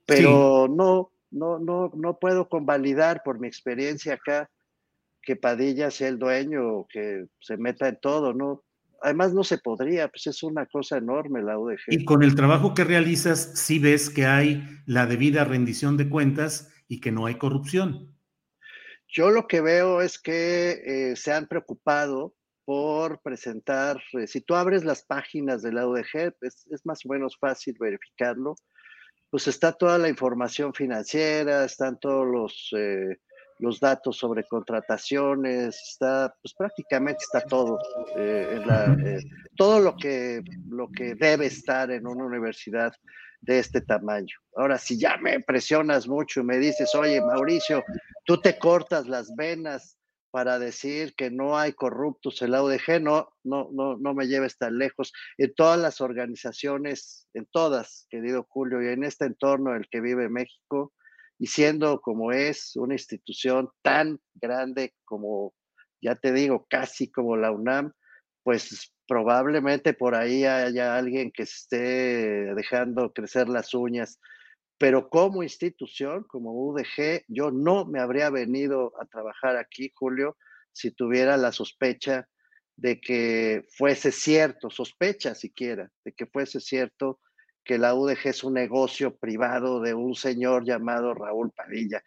pero no, no, no, no puedo convalidar por mi experiencia acá que Padilla sea el dueño que se meta en todo, ¿no? Además no se podría, pues es una cosa enorme la UDG. Y con el trabajo que realizas, sí ves que hay la debida rendición de cuentas y que no hay corrupción. Yo lo que veo es que eh, se han preocupado por presentar, eh, si tú abres las páginas de la UDG, es, más o menos fácil verificarlo, pues está toda la información financiera, están todos los, eh, los datos sobre contrataciones, está, pues prácticamente está todo, todo lo que, lo que debe estar en una universidad de este tamaño. Ahora, si ya me presionas mucho y me dices, oye, Mauricio, tú te cortas las venas para decir que no hay corruptos en la UDG, no, no, no, no me lleves tan lejos. En todas las organizaciones, en todas, querido Julio, y en este entorno en el que vive México, y siendo como es una institución tan grande como, ya te digo, casi como la UNAM, pues probablemente por ahí haya alguien que esté dejando crecer las uñas, pero como institución, como UDG, yo no me habría venido a trabajar aquí, Julio, si tuviera la sospecha de que fuese cierto, sospecha siquiera, de que fuese cierto que la UDG es un negocio privado de un señor llamado Raúl Padilla.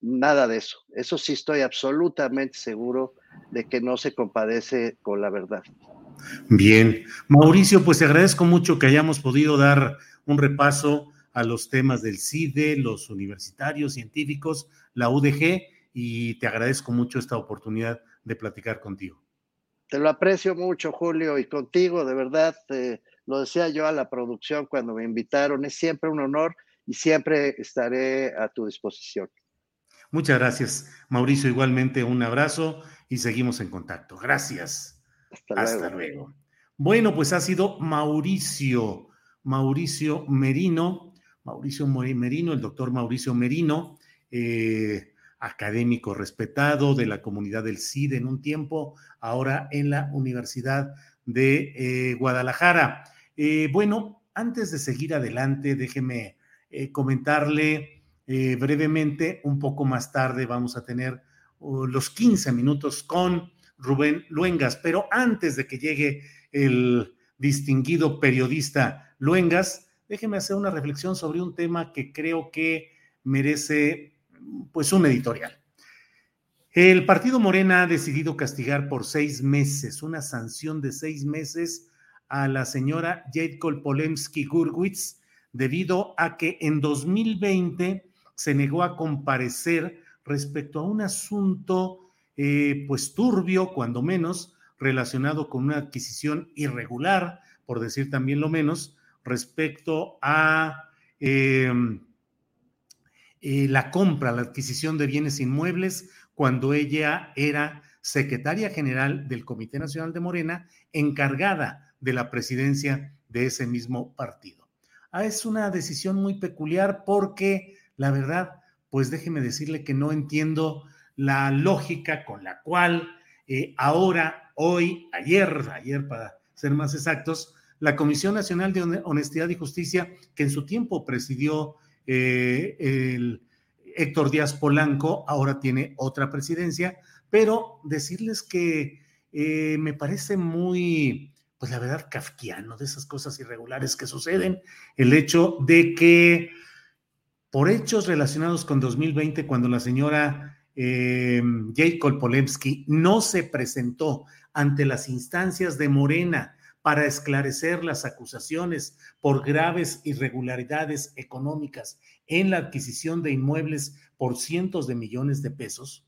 Nada de eso. Eso sí estoy absolutamente seguro de que no se compadece con la verdad. Bien, Mauricio, pues te agradezco mucho que hayamos podido dar un repaso a los temas del CIDE, los universitarios, científicos, la UDG, y te agradezco mucho esta oportunidad de platicar contigo. Te lo aprecio mucho, Julio, y contigo, de verdad, lo decía yo a la producción cuando me invitaron, es siempre un honor y siempre estaré a tu disposición. Muchas gracias, Mauricio. Igualmente un abrazo y seguimos en contacto. Gracias. Hasta, luego. Bueno, pues ha sido Mauricio, Mauricio Merino, Mauricio Merino, el doctor Mauricio Merino, eh, académico respetado de la comunidad del CID en un tiempo, ahora en la Universidad de eh, Guadalajara. Eh, bueno, antes de seguir adelante, déjeme comentarle eh, brevemente, un poco más tarde vamos a tener uh, los 15 minutos con Rubén Luengas, pero antes de que llegue el distinguido periodista Luengas, déjeme hacer una reflexión sobre un tema que creo que merece pues un editorial. El partido Morena ha decidido castigar por seis meses, una sanción de seis meses a la señora Jade Polemski Gurwitz debido a que en 2020 se negó a comparecer respecto a un asunto eh, pues turbio, cuando menos, relacionado con una adquisición irregular, por decir también lo menos, respecto a em, eh, la compra, la adquisición de bienes inmuebles, cuando ella era secretaria general del Comité Nacional de Morena, encargada de la presidencia de ese mismo partido. Ah, es una decisión muy peculiar porque la verdad, pues déjeme decirle que no entiendo la lógica con la cual eh, ahora, hoy, ayer, ayer para ser más exactos, la Comisión Nacional de Honestidad y Justicia, que en su tiempo presidió eh, el Héctor Díaz Polanco, ahora tiene otra presidencia, pero decirles que eh, me parece muy, pues la verdad, kafkiano de esas cosas irregulares que suceden, el hecho de que por hechos relacionados con 2020, cuando la señora eh, Jade Kolpolemsky no se presentó ante las instancias de Morena para esclarecer las acusaciones por graves irregularidades económicas en la adquisición de inmuebles por cientos de millones de pesos,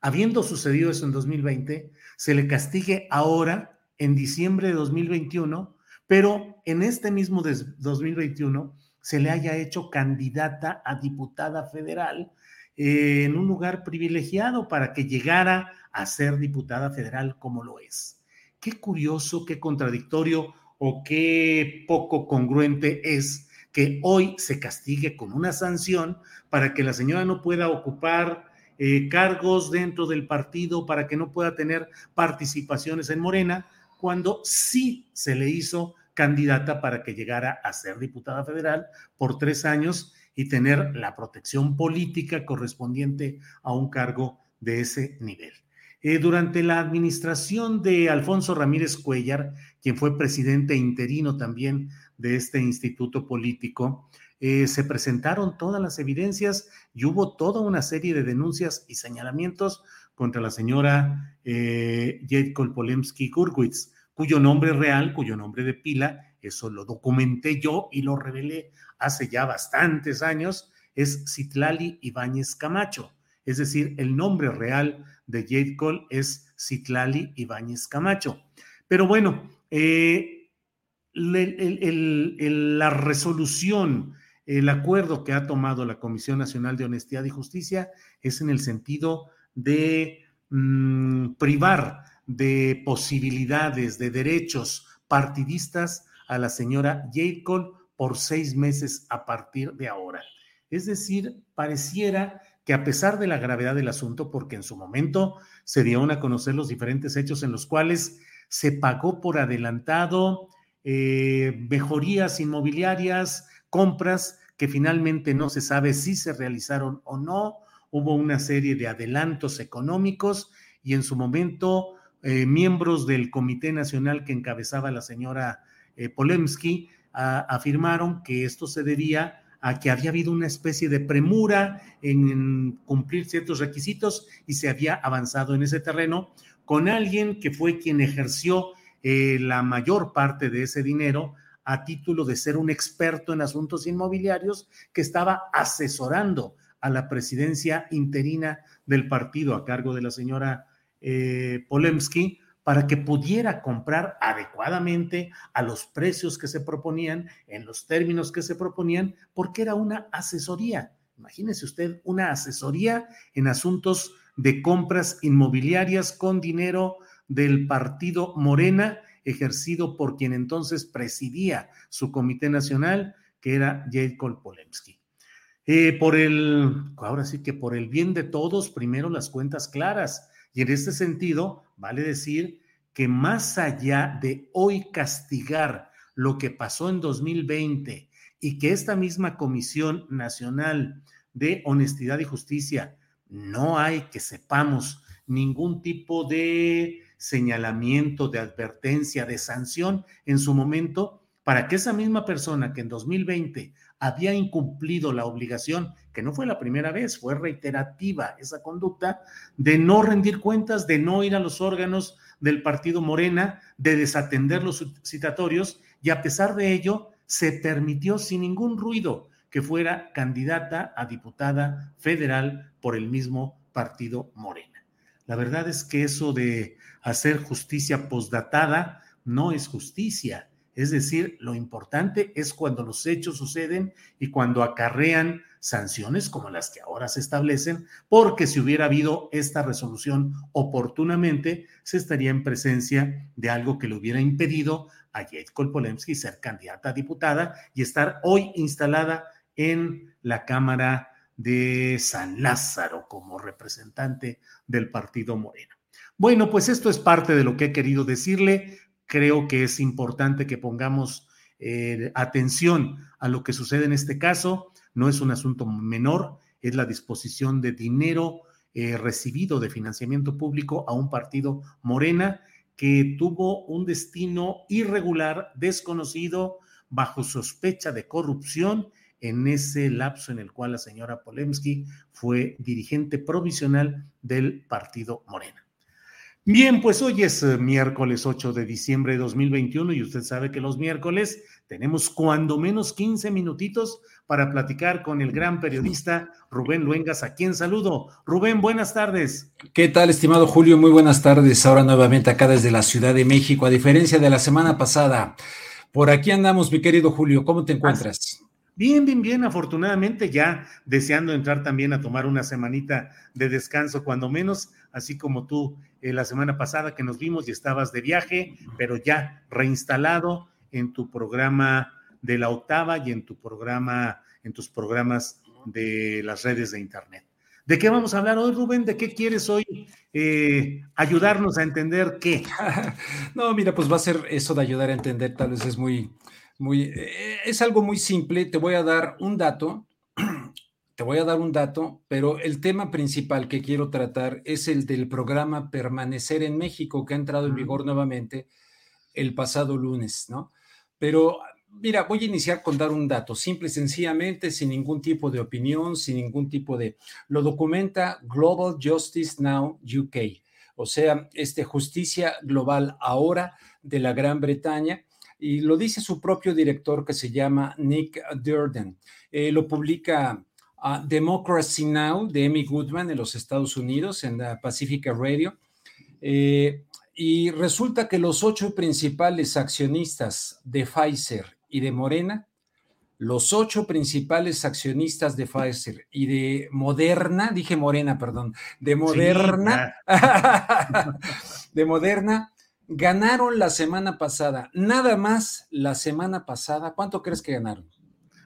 habiendo sucedido eso en 2020, se le castigue ahora, en diciembre de 2021, pero en este mismo 2021 se le haya hecho candidata a diputada federal eh, en un lugar privilegiado para que llegara a ser diputada federal como lo es. Qué curioso, qué contradictorio o qué poco congruente es que hoy se castigue con una sanción para que la señora no pueda ocupar eh, cargos dentro del partido, para que no pueda tener participaciones en Morena, cuando sí se le hizo candidata para que llegara a ser diputada federal por tres años y tener la protección política correspondiente a un cargo de ese nivel. Eh, durante la administración de Alfonso Ramírez Cuellar, quien fue presidente interino también de este instituto político, eh, se presentaron todas las evidencias y hubo toda una serie de denuncias y señalamientos contra la señora eh, Jade Kolpolemsky-Gurwitz, cuyo nombre real, cuyo nombre de pila, eso lo documenté yo y lo revelé hace ya bastantes años, es Citlali Ibáñez Camacho. Es decir, el nombre real de Jade Cole es Citlali Ibáñez Camacho. Pero bueno, eh, la resolución, el acuerdo que ha tomado la Comisión Nacional de Honestidad y Justicia es en el sentido de mm, privar de posibilidades, de derechos partidistas a la señora Jade Cole por seis meses a partir de ahora. Es decir, pareciera que a pesar de la gravedad del asunto, porque en su momento se dieron a conocer los diferentes hechos en los cuales se pagó por adelantado eh, mejorías inmobiliarias, compras que finalmente no se sabe si se realizaron o no, hubo una serie de adelantos económicos y en su momento eh, miembros del Comité Nacional que encabezaba la señora eh, Polemsky afirmaron que esto se debía a que había habido una especie de premura en, cumplir ciertos requisitos y se había avanzado en ese terreno con alguien que fue quien ejerció eh, la mayor parte de ese dinero a título de ser un experto en asuntos inmobiliarios que estaba asesorando a la presidencia interina del partido a cargo de la señora eh, para que pudiera comprar adecuadamente a los precios que se proponían, en los términos que se proponían, porque era una asesoría. Imagínese usted una asesoría en asuntos de compras inmobiliarias con dinero del partido Morena, ejercido por quien entonces presidía su comité nacional, que era Jacob Polemsky. Eh, por el, ahora sí que por el bien de todos, primero las cuentas claras. Y en este sentido, vale decir que más allá de hoy castigar lo que pasó en 2020 y que esta misma Comisión Nacional de Honestidad y Justicia no hay que sepamos ningún tipo de señalamiento, de advertencia, de sanción en su momento, para que esa misma persona que en 2020 había incumplido la obligación, que no fue la primera vez, fue reiterativa esa conducta, de no rendir cuentas, de no ir a los órganos del partido Morena, de desatender los citatorios, y a pesar de ello, se permitió sin ningún ruido que fuera candidata a diputada federal por el mismo partido Morena. La verdad es que eso de hacer justicia posdatada no es justicia es decir, lo importante es cuando los hechos suceden y cuando acarrean sanciones como las que ahora se establecen, porque si hubiera habido esta resolución oportunamente, se estaría en presencia de algo que le hubiera impedido a Jade Kolpolemsky ser candidata a diputada y estar hoy instalada en la Cámara de San Lázaro como representante del partido Moreno. Bueno, pues esto es parte de lo que he querido decirle creo que es importante que pongamos eh, atención a lo que sucede en este caso. No es un asunto menor, es la disposición de dinero eh, recibido de financiamiento público a un partido Morena que tuvo un destino irregular, desconocido, bajo sospecha de corrupción en ese lapso en el cual la señora Polemski fue dirigente provisional del partido Morena. Bien, pues hoy es eh, miércoles 8 de diciembre de 2021 y usted sabe que los miércoles tenemos cuando menos 15 minutitos para platicar con el gran periodista Rubén Luengas, a quien saludo. Rubén, buenas tardes. ¿Qué tal, estimado Julio? Muy buenas tardes. Ahora nuevamente acá desde la Ciudad de México, a diferencia de la semana pasada. Por aquí andamos, mi querido Julio. ¿Cómo te encuentras? Bien, bien, bien, afortunadamente ya deseando entrar también a tomar una semanita de descanso, cuando menos, así como tú eh, la semana pasada que nos vimos y estabas de viaje, pero ya reinstalado en tu programa de la octava y en tu programa, en tus programas de las redes de internet. ¿De qué vamos a hablar hoy, Rubén? ¿De qué quieres hoy eh, ayudarnos a entender qué? no, mira, pues va a ser eso de ayudar a entender, tal vez es muy, muy, eh, es algo muy simple. Te voy a dar un dato, te voy a dar un dato, pero el tema principal que quiero tratar es el del programa Permanecer en México, que ha entrado en vigor nuevamente el pasado lunes, ¿no? Pero mira, voy a iniciar con dar un dato, simple y sencillamente, sin ningún tipo de opinión, sin ningún tipo de... Lo documenta Global Justice Now UK, o sea, este Justicia Global ahora de la Gran Bretaña y lo dice su propio director que se llama Nick Durden. Eh, lo publica uh, Democracy Now! de Emmy Goodman en los Estados Unidos, en la Pacifica Radio. Eh, y resulta que los ocho principales accionistas de Pfizer y de Morena, los ocho principales accionistas de Pfizer y de Moderna, dije Morena, perdón, de Moderna, de Moderna, ganaron la semana pasada, nada más la semana pasada, ¿cuánto crees que ganaron?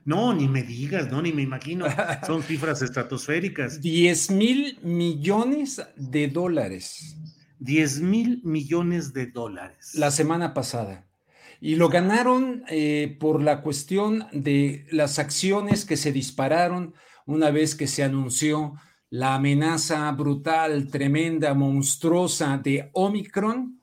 No, ni me digas, no, ni me imagino. Son cifras estratosféricas. 10 mil millones de dólares. 10 mil millones de dólares. La semana pasada. Y lo ganaron eh, por la cuestión de las acciones que se dispararon una vez que se anunció la amenaza brutal, tremenda, monstruosa de Omicron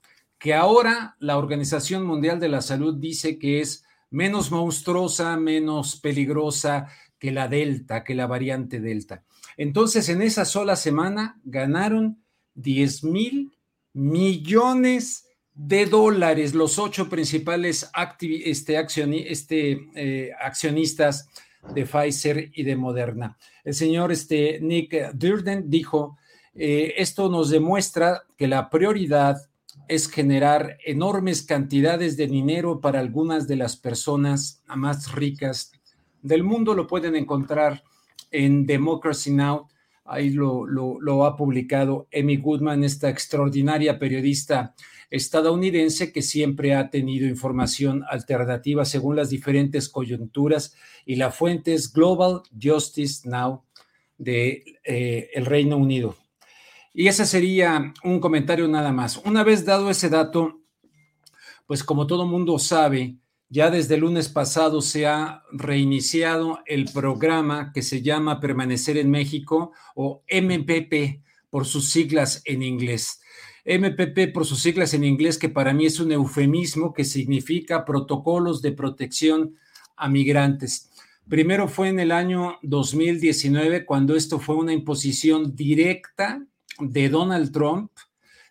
que ahora la Organización Mundial de la Salud dice que es menos monstruosa, menos peligrosa que la Delta, que la variante Delta. Entonces, en esa sola semana ganaron 10 mil millones de dólares los ocho principales este, este, eh, accionistas de Pfizer y de Moderna. El señor este, Nick Durden dijo, eh, esto nos demuestra que la prioridad es generar enormes cantidades de dinero para algunas de las personas más ricas del mundo. Lo pueden encontrar en Democracy Now! Ahí lo, ha publicado Emmy Goodman, esta extraordinaria periodista estadounidense que siempre ha tenido información alternativa según las diferentes coyunturas y la fuente es Global Justice Now de eh, el Reino Unido. Y ese sería un comentario nada más. Una vez dado ese dato, pues como todo mundo sabe, ya desde el lunes pasado se ha reiniciado el programa que se llama Permanecer en México o MPP por sus siglas en inglés. MPP por sus siglas en inglés, que para mí es un eufemismo que significa protocolos de protección a migrantes. Primero fue en el año 2019, cuando esto fue una imposición directa de Donald Trump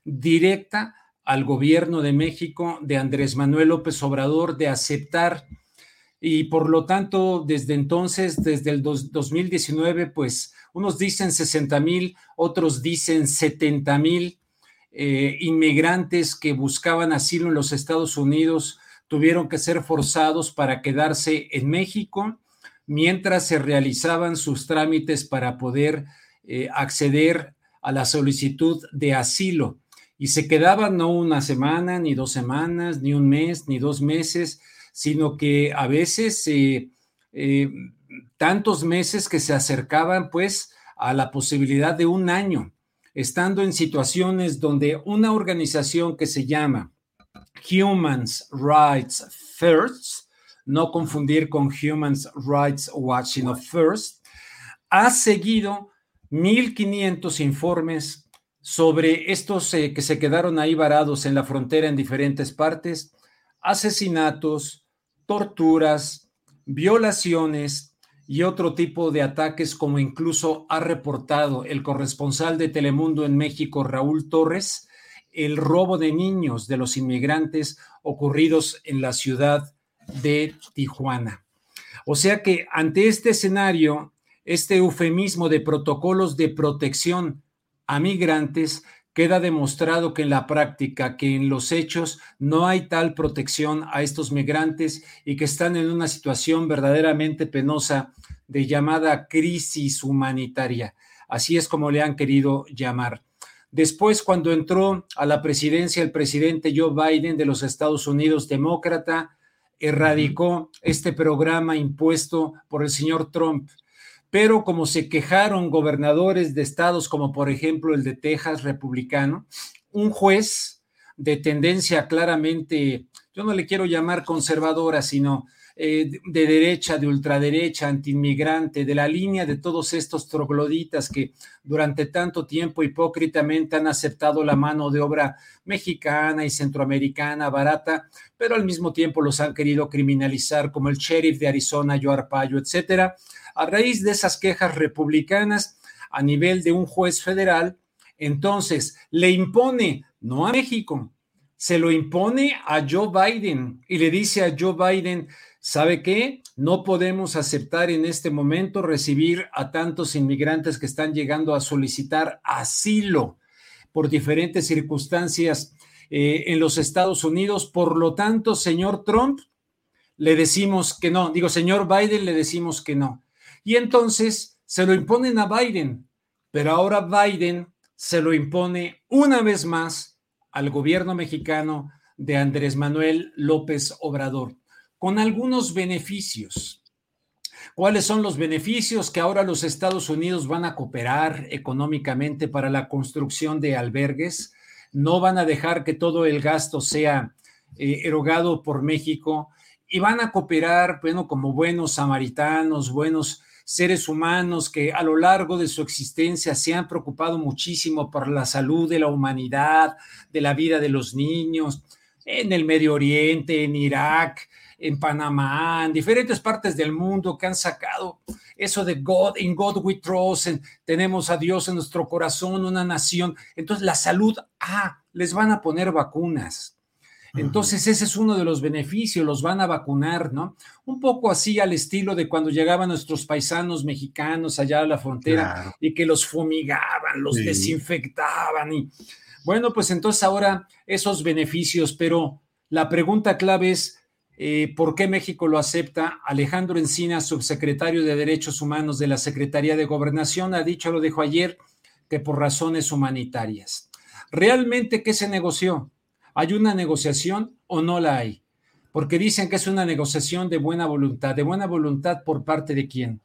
directa al gobierno de México de Andrés Manuel López Obrador de aceptar. Y por lo tanto desde entonces, desde el 2019, pues unos dicen 60 mil, otros dicen 70 mil eh, inmigrantes que buscaban asilo en los Estados Unidos tuvieron que ser forzados para quedarse en México mientras se realizaban sus trámites para poder eh, acceder a la solicitud de asilo. Y se quedaban no una semana, ni dos semanas, ni un mes, ni dos meses, sino que a veces eh, eh, tantos meses que se acercaban pues a la posibilidad de un año, estando en situaciones donde una organización que se llama Human Rights First, no confundir con Human Rights Watch, sino First, ha seguido 1.500 informes sobre estos eh, que se quedaron ahí varados en la frontera en diferentes partes, asesinatos, torturas, violaciones, y otro tipo de ataques como incluso ha reportado el corresponsal de Telemundo en México, Raúl Torres, el robo de niños de los inmigrantes ocurridos en la ciudad de Tijuana. O sea que ante este escenario, este eufemismo de protocolos de protección a migrantes, queda demostrado que en la práctica, que en los hechos no hay tal protección a estos migrantes y que están en una situación verdaderamente penosa de llamada crisis humanitaria. Así es como le han querido llamar. Después, cuando entró a la presidencia el presidente Joe Biden de los Estados Unidos, demócrata, erradicó este programa impuesto por el señor Trump pero como se quejaron gobernadores de estados como por ejemplo el de Texas republicano, un juez de tendencia claramente, yo no le quiero llamar conservadora, sino eh, de derecha, de ultraderecha, antiinmigrante, de la línea de todos estos trogloditas que durante tanto tiempo hipócritamente han aceptado la mano de obra mexicana y centroamericana barata, pero al mismo tiempo los han querido criminalizar, como el sheriff de Arizona, Joe Arpaio, etcétera a raíz de esas quejas republicanas a nivel de un juez federal, entonces le impone, no a México, se lo impone a Joe Biden y le dice a Joe Biden, ¿sabe qué? No podemos aceptar en este momento recibir a tantos inmigrantes que están llegando a solicitar asilo por diferentes circunstancias eh, en los Estados Unidos. Por lo tanto, señor Trump, le decimos que no. Digo, señor Biden, le decimos que no. Y entonces se lo imponen a Biden, pero ahora Biden se lo impone una vez más al gobierno mexicano de Andrés Manuel López Obrador, con algunos beneficios. ¿Cuáles son los beneficios que ahora los Estados Unidos van a cooperar económicamente para la construcción de albergues? No van a dejar que todo el gasto sea eh, erogado por México y van a cooperar, bueno, como buenos samaritanos, buenos seres humanos que a lo largo de su existencia se han preocupado muchísimo por la salud de la humanidad, de la vida de los niños, en el Medio Oriente, en Irak, en Panamá, en diferentes partes del mundo que han sacado eso de God, in God we trust, tenemos a Dios en nuestro corazón, una nación. Entonces la salud, ah, les van a poner vacunas entonces, ese es uno de los beneficios, los van a vacunar, ¿no? Un poco así al estilo de cuando llegaban nuestros paisanos mexicanos allá a la frontera y que los fumigaban, los desinfectaban. Y bueno, pues entonces ahora esos beneficios, pero la pregunta clave es, eh, ¿por qué México lo acepta? Alejandro Encina, subsecretario de Derechos Humanos de la Secretaría de Gobernación, ha dicho, lo dijo ayer, que por razones humanitarias. ¿Realmente qué se negoció? ¿Hay una negociación o no la hay? Porque dicen que es una negociación de buena voluntad. ¿De buena voluntad por parte de quién?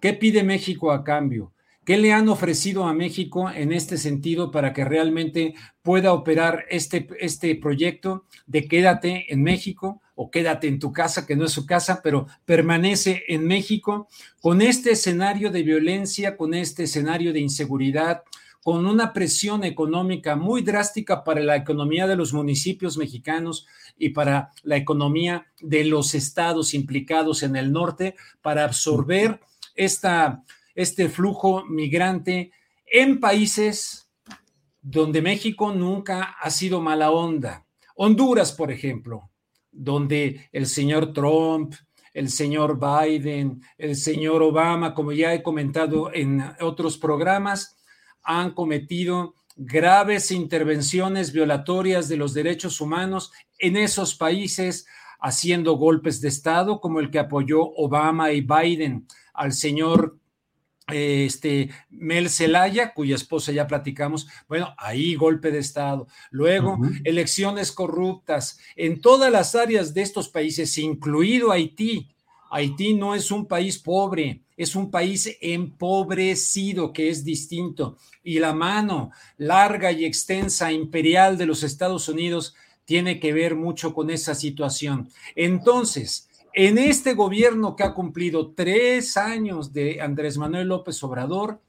¿Qué pide México a cambio? ¿Qué le han ofrecido a México en este sentido para que realmente pueda operar este, este proyecto de quédate en México o quédate en tu casa, que no es su casa, pero permanece en México con este escenario de violencia, con este escenario de inseguridad, con una presión económica muy drástica para la economía de los municipios mexicanos y para la economía de los estados implicados en el norte para absorber esta, este flujo migrante en países donde México nunca ha sido mala onda. Honduras, por ejemplo, donde el señor Trump, el señor Biden, el señor Obama, como ya he comentado en otros programas, han cometido graves intervenciones violatorias de los derechos humanos en esos países, haciendo golpes de Estado como el que apoyó Obama y Biden al señor este Mel Zelaya, cuya esposa ya platicamos, bueno, ahí golpe de Estado. Luego, elecciones corruptas en todas las áreas de estos países, incluido Haití. Haití no es un país pobre, es un país empobrecido, que es distinto. Y la mano larga y extensa imperial de los Estados Unidos tiene que ver mucho con esa situación. Entonces, en este gobierno que ha cumplido tres años de Andrés Manuel López Obrador,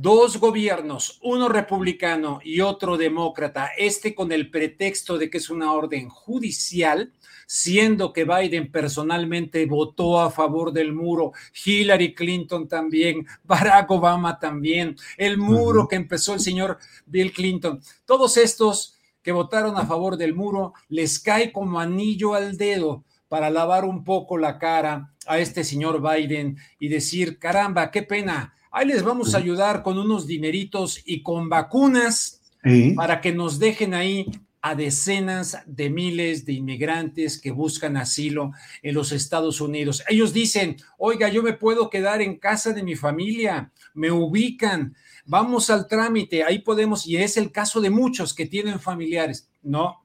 dos gobiernos, uno republicano y otro demócrata, este con el pretexto de que es una orden judicial, siendo que Biden personalmente votó a favor del muro, Hillary Clinton también, Barack Obama también, el muro que empezó el señor Bill Clinton, todos estos que votaron a favor del muro les cae como anillo al dedo para lavar un poco la cara a este señor Biden y decir, caramba, qué pena, ahí les vamos a ayudar con unos dineritos y con vacunas para que nos dejen ahí a decenas de miles de inmigrantes que buscan asilo en los Estados Unidos. Ellos dicen, oiga, yo me puedo quedar en casa de mi familia, me ubican, vamos al trámite, ahí podemos, y es el caso de muchos que tienen familiares. No,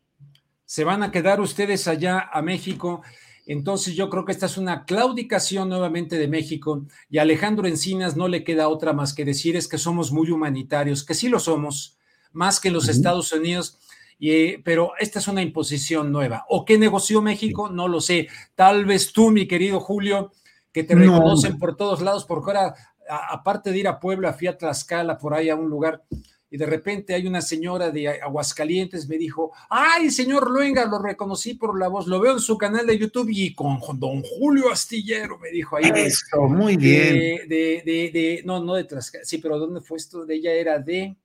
se van a quedar ustedes allá a México. Entonces yo creo que esta es una claudicación nuevamente de México y a Alejandro Encinas no le queda otra más que decir es que somos muy humanitarios, que sí lo somos, más que los Estados Unidos, y, pero esta es una imposición nueva. ¿O qué negoció México? No lo sé. Tal vez tú, mi querido Julio, que te reconocen por todos lados, porque ahora, aparte de ir a Puebla, fui a Tlaxcala, por ahí a un lugar y de repente hay una señora de Aguascalientes me dijo, ay, señor Luenga, lo reconocí por la voz, lo veo en su canal de YouTube y con don Julio Astillero, me dijo ahí. Eso, muy bien. De, de, de, no, no de Tlaxcala, sí, pero ¿dónde fue esto? De ella era de...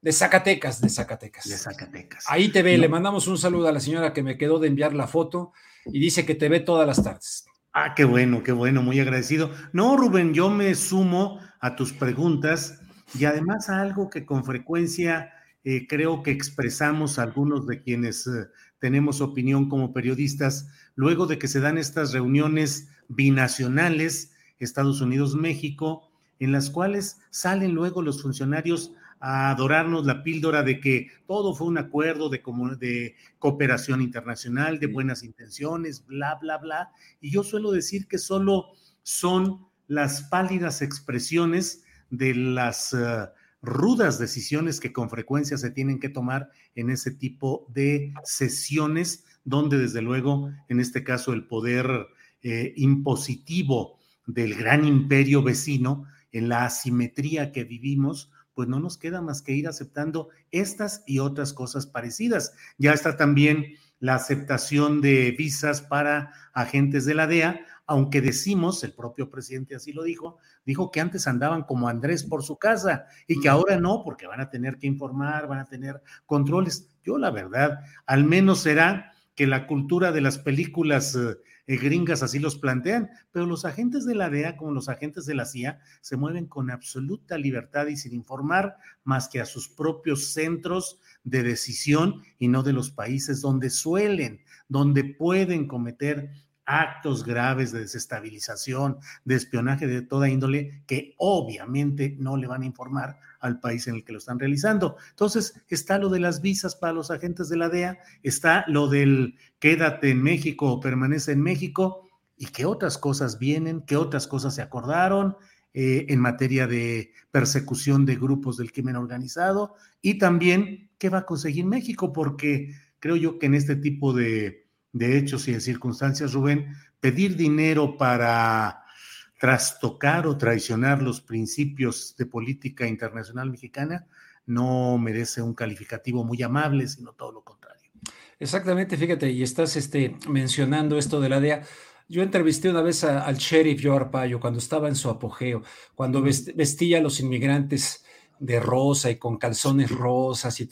De Zacatecas, de Zacatecas. De Zacatecas. Ahí te ve, le mandamos un saludo a la señora que me quedó de enviar la foto y dice que te ve todas las tardes. Ah, qué bueno, qué bueno, muy agradecido. No, Rubén, yo me sumo a tus preguntas y además algo que con frecuencia eh, creo que expresamos algunos de quienes eh, tenemos opinión como periodistas, luego de que se dan estas reuniones binacionales, Estados Unidos-México, en las cuales salen luego los funcionarios a adorarnos la píldora de que todo fue un acuerdo de, de cooperación internacional, de buenas intenciones, bla, bla, bla. Y yo suelo decir que solo son las pálidas expresiones de las eh, rudas decisiones que con frecuencia se tienen que tomar en ese tipo de sesiones, donde desde luego, en este caso, el poder eh, impositivo del gran imperio vecino, en la asimetría que vivimos, pues no nos queda más que ir aceptando estas y otras cosas parecidas. Ya está también la aceptación de visas para agentes de la DEA, aunque decimos, el propio presidente así lo dijo, dijo que antes andaban como Andrés por su casa y que ahora no, porque van a tener que informar, van a tener controles. Yo la verdad, al menos será que la cultura de las películas eh, gringas así los plantean, pero los agentes de la DEA como los agentes de la CIA se mueven con absoluta libertad y sin informar más que a sus propios centros de decisión y no de los países donde suelen, donde pueden cometer actos graves de desestabilización, de espionaje de toda índole, que obviamente no le van a informar al país en el que lo están realizando. Entonces, está lo de las visas para los agentes de la DEA, está lo del quédate en México o permanece en México, y qué otras cosas vienen, qué otras cosas se acordaron eh, en materia de persecución de grupos del crimen organizado, y también qué va a conseguir México, porque creo yo que en este tipo de de hechos y de circunstancias, Rubén, pedir dinero para trastocar o traicionar los principios de política internacional mexicana no merece un calificativo muy amable, sino todo lo contrario. Exactamente, fíjate, y estás este, mencionando esto de la DEA. Yo entrevisté una vez al sheriff Joe Arpaio cuando estaba en su apogeo, cuando vestía a los inmigrantes de rosa y con calzones rosas. Y,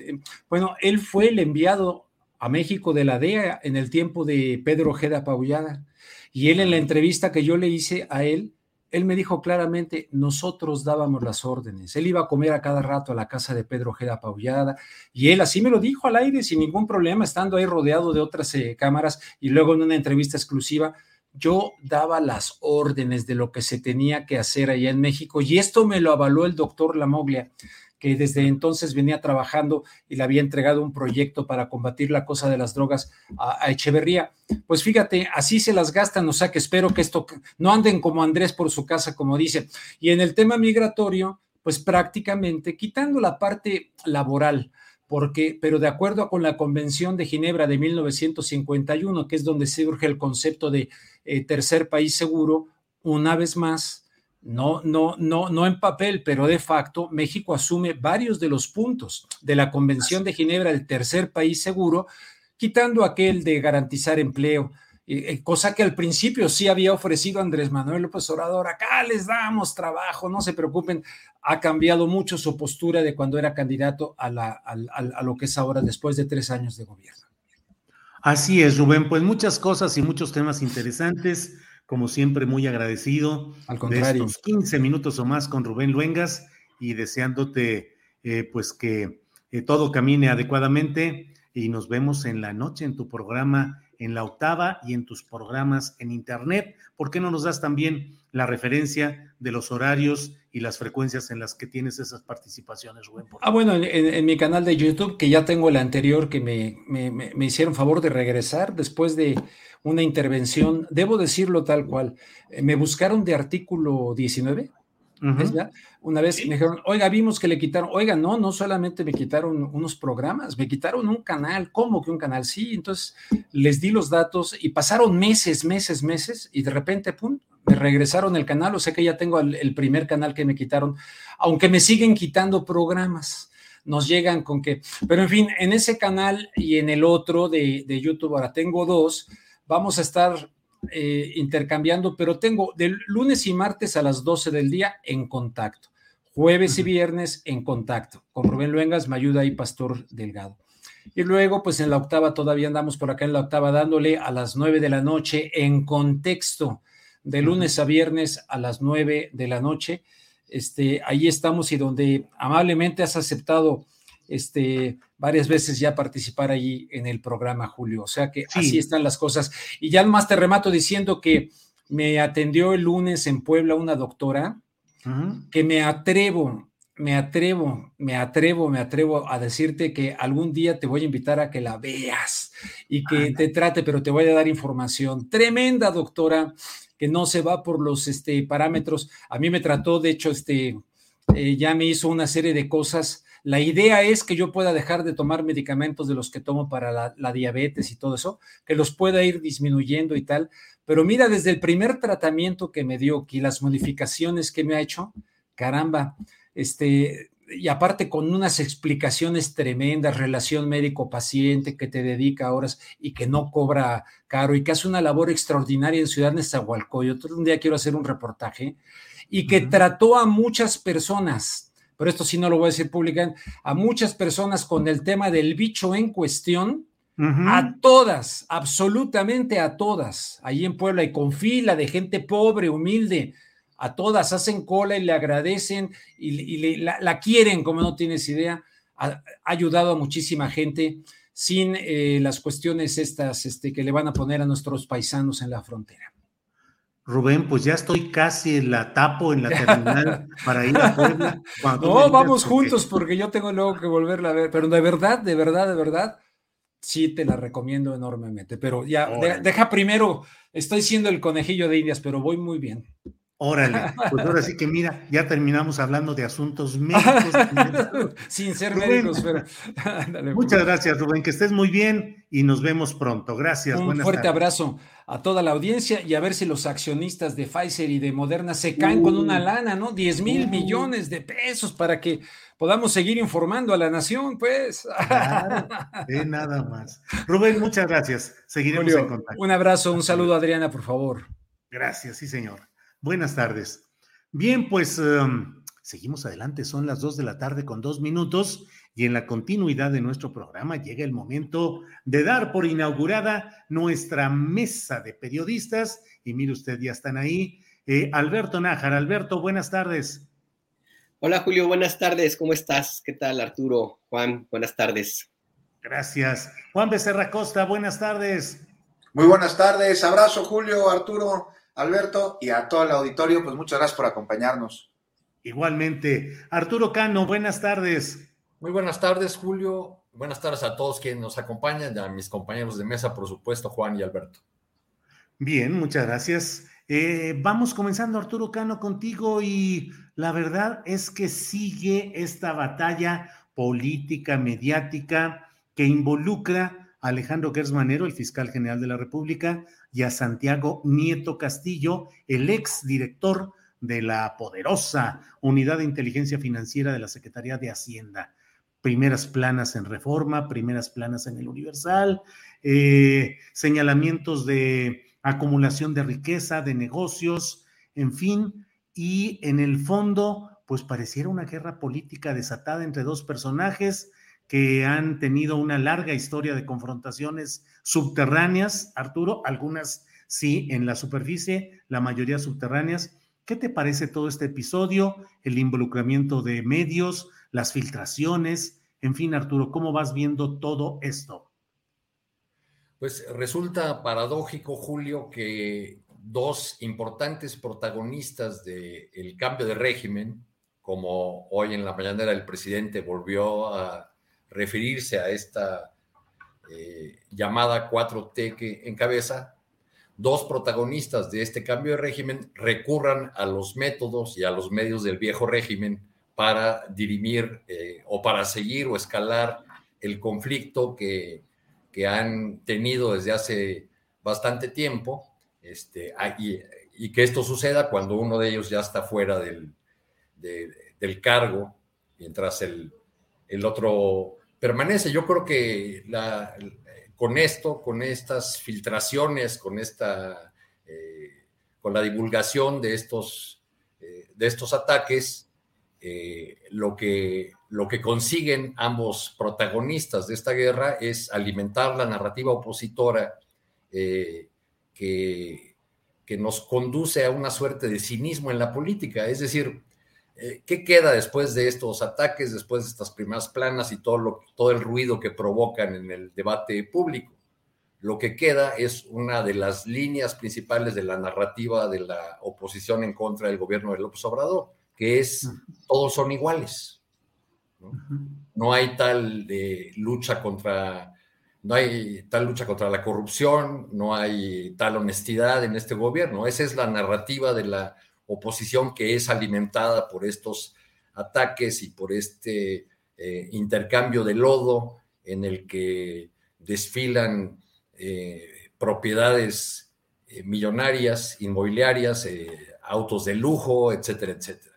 bueno, él fue el enviado a México de la DEA en el tiempo de Pedro Ojeda Paullada. Y él en la entrevista que yo le hice a él, él me dijo claramente, nosotros dábamos las órdenes. Él iba a comer a cada rato a la casa de Pedro Ojeda Paullada y él así me lo dijo al aire sin ningún problema, estando ahí rodeado de otras eh, cámaras y luego en una entrevista exclusiva. Yo daba las órdenes de lo que se tenía que hacer allá en México y esto me lo avaló el doctor Lamoglia que desde entonces venía trabajando y le había entregado un proyecto para combatir la cosa de las drogas a, Echeverría. Pues fíjate, así se las gastan, o sea que espero que esto no anden como Andrés por su casa, como dice. Y en el tema migratorio, pues prácticamente quitando la parte laboral, porque, pero de acuerdo con la Convención de Ginebra de 1951, que es donde surge el concepto de eh, tercer país seguro, una vez más, no, no, no, no en papel, pero de facto, México asume varios de los puntos de la Convención de Ginebra, el tercer país seguro, quitando aquel de garantizar empleo, eh, cosa que al principio sí había ofrecido Andrés Manuel López Obrador, acá les damos trabajo, no se preocupen, ha cambiado mucho su postura de cuando era candidato a, a lo que es ahora después de tres años de gobierno. Así es, Rubén, pues muchas cosas y muchos temas interesantes, como siempre muy agradecido Al contrario. de estos 15 minutos o más con Rubén Luengas y deseándote eh, pues que eh, todo camine adecuadamente y nos vemos en la noche en tu programa en la octava y en tus programas en internet. ¿Por qué no nos das también la referencia de los horarios y las frecuencias en las que tienes esas participaciones, Rubén? Ah, bueno, en, mi canal de YouTube, que ya tengo el anterior, que me, me, me, hicieron favor de regresar después de una intervención, debo decirlo tal cual, eh, me buscaron de artículo 19 una vez me dijeron, oiga, vimos que le quitaron, oiga, no, no solamente me quitaron unos programas, me quitaron un canal, ¿cómo que un canal? Sí, entonces les di los datos y pasaron meses, meses, meses y de repente, pum, me regresaron el canal, o sea que ya tengo el, primer canal que me quitaron, aunque me siguen quitando programas nos llegan con que, pero en fin, en ese canal y en el otro de, de YouTube, ahora tengo dos, vamos a estar eh, intercambiando, pero tengo del lunes y martes a las 12 del día en contacto, jueves y viernes en contacto. Con Rubén Luengas, ayuda y Pastor Delgado. Y luego, pues en la octava, todavía andamos por acá en la octava dándole a las 9 de la noche en contexto, de lunes a viernes a las 9 de la noche. Este, ahí estamos y donde amablemente has aceptado este, varias veces ya participar allí en el programa, Julio. O sea que así están las cosas. Y ya más te remato diciendo que me atendió el lunes en Puebla una doctora que me atrevo, me atrevo, me atrevo, me atrevo a decirte que algún día te voy a invitar a que la veas y que te trate, pero te voy a dar información. Tremenda doctora que no se va por los este, parámetros. A mí me trató, de hecho, este, eh, ya me hizo una serie de cosas la idea es que yo pueda dejar de tomar medicamentos de los que tomo para la, diabetes y todo eso, que los pueda ir disminuyendo y tal. Pero mira, desde el primer tratamiento que me dio y las modificaciones que me ha hecho, caramba, este, y aparte con unas explicaciones tremendas, relación médico-paciente que te dedica horas y que no cobra caro y que hace una labor extraordinaria en Ciudad Nezahualcóyotl. Otro día quiero hacer un reportaje y que trató a muchas personas, pero esto sí no lo voy a decir públicamente, a muchas personas con el tema del bicho en cuestión, a todas, absolutamente a todas, ahí en Puebla y con fila de gente pobre, humilde, a todas hacen cola y le agradecen y, la, quieren, como no tienes idea, ha, ayudado a muchísima gente sin eh, las cuestiones estas este, que le van a poner a nuestros paisanos en la frontera. Rubén, pues ya estoy casi en la tapo en la terminal para ir a Puebla. No, vamos juntos porque yo tengo luego que volverla a ver, pero de verdad, de verdad, de verdad, sí te la recomiendo enormemente. Pero ya, deja primero, estoy siendo el conejillo de Indias, pero voy muy bien. Órale, pues ahora sí que mira, ya terminamos hablando de asuntos médicos. Sin ser médicos, pero. muchas gracias, Rubén, que estés muy bien y nos vemos pronto. Gracias. Un fuerte abrazo a toda la audiencia y a ver si los accionistas de Pfizer y de Moderna se caen con una lana, ¿no? 10 mil millones de pesos para que podamos seguir informando a la nación, pues. Claro, nada más. Rubén, muchas gracias. Seguiremos en contacto. Un abrazo, un saludo, Adriana, por favor. Gracias, sí, señor. Buenas tardes. Bien, pues em, seguimos adelante. Son las dos de la tarde con dos minutos y en la continuidad de nuestro programa llega el momento de dar por inaugurada nuestra mesa de periodistas. Y mire usted, ya están ahí. Eh, Alberto Nájar. Alberto, buenas tardes. Hola Julio, buenas tardes. ¿Cómo estás? ¿Qué tal Arturo? Juan, buenas tardes. Gracias. Juan Becerra Costa, buenas tardes. Muy buenas tardes. Abrazo Julio, Arturo. Alberto, y a todo el auditorio, pues muchas gracias por acompañarnos. Igualmente. Arturo Cano, buenas tardes. Muy buenas tardes, Julio. Buenas tardes a todos quienes nos acompañan, a mis compañeros de mesa, por supuesto, Juan y Alberto. Bien, muchas gracias. Eh, vamos comenzando, Arturo Cano, contigo y la verdad es que sigue esta batalla política, mediática, que involucra Alejandro Gersmanero, el fiscal general de la República, y a Santiago Nieto Castillo, el ex director de la poderosa Unidad de Inteligencia Financiera de la Secretaría de Hacienda. Primeras planas en Reforma, primeras planas en el Universal, eh, señalamientos de acumulación de riqueza, de negocios, en fin, y en el fondo, pues pareciera una guerra política desatada entre dos personajes que han tenido una larga historia de confrontaciones subterráneas, Arturo, algunas sí en la superficie, la mayoría subterráneas. ¿Qué te parece todo este episodio, el involucramiento de medios, las filtraciones? En fin, Arturo, ¿cómo vas viendo todo esto? Pues resulta paradójico, Julio, que dos importantes protagonistas del cambio de régimen, como hoy en la mañanera el presidente volvió a referirse a esta eh, llamada 4T que encabeza, dos protagonistas de este cambio de régimen recurran a los métodos y a los medios del viejo régimen para dirimir eh, o para seguir o escalar el conflicto que, que han tenido desde hace bastante tiempo este, y, que esto suceda cuando uno de ellos ya está fuera del, del cargo, mientras el, el, otro permanece. Yo creo que la, con esto, con estas filtraciones, con esta, eh, con la divulgación de estos, eh, de estos ataques, eh, lo, que, lo que consiguen ambos protagonistas de esta guerra es alimentar la narrativa opositora que, que nos conduce a una suerte de cinismo en la política. Es decir, eh, ¿qué queda después de estos ataques, después de estas primeras planas y todo, lo, todo el ruido que provocan en el debate público? Lo que queda es una de las líneas principales de la narrativa de la oposición en contra del gobierno de López Obrador, que es todos son iguales. No, no hay tal lucha contra no hay tal lucha contra la corrupción, no hay tal honestidad en este gobierno. Esa es la narrativa de la oposición que es alimentada por estos ataques y por este eh, intercambio de lodo en el que desfilan eh, propiedades eh, millonarias, inmobiliarias, autos de lujo, etcétera, etcétera.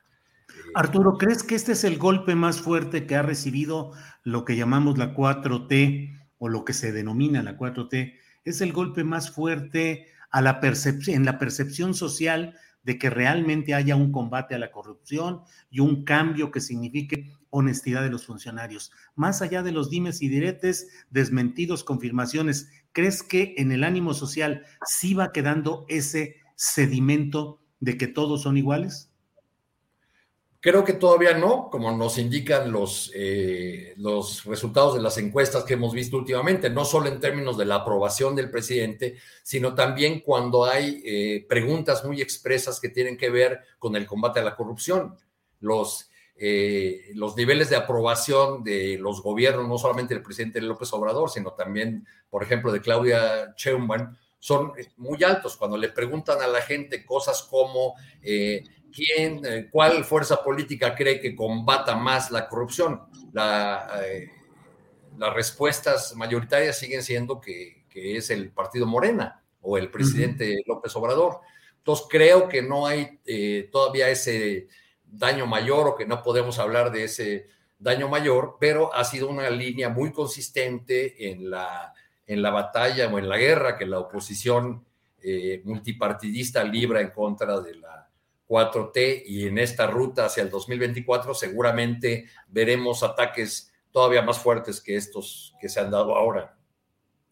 Arturo, ¿crees que este es el golpe más fuerte que ha recibido lo que llamamos la 4T? o lo que se denomina la 4T, es el golpe más fuerte a la en la percepción social de que realmente haya un combate a la corrupción y un cambio que signifique honestidad de los funcionarios. Más allá de los dimes y diretes, desmentidos, confirmaciones, ¿crees que en el ánimo social sí va quedando ese sedimento de que todos son iguales? Creo que todavía no, como nos indican los, eh, los resultados de las encuestas que hemos visto últimamente, no solo en términos de la aprobación del presidente, sino también cuando hay eh, preguntas muy expresas que tienen que ver con el combate a la corrupción. Los, eh, los niveles de aprobación de los gobiernos, no solamente del presidente López Obrador, sino también, por ejemplo, de Claudia Sheinbaum, son muy altos. Cuando le preguntan a la gente cosas como quién, eh, cuál fuerza política cree que combata más la corrupción. Eh, las respuestas mayoritarias siguen siendo que, es el partido Morena o el presidente López Obrador. Entonces creo que no hay eh, todavía ese daño mayor o que no podemos hablar de ese daño mayor, pero ha sido una línea muy consistente en la, en la batalla o en la guerra que la oposición multipartidista libra en contra de la 4T y en esta ruta hacia el 2024 seguramente veremos ataques todavía más fuertes que estos que se han dado ahora.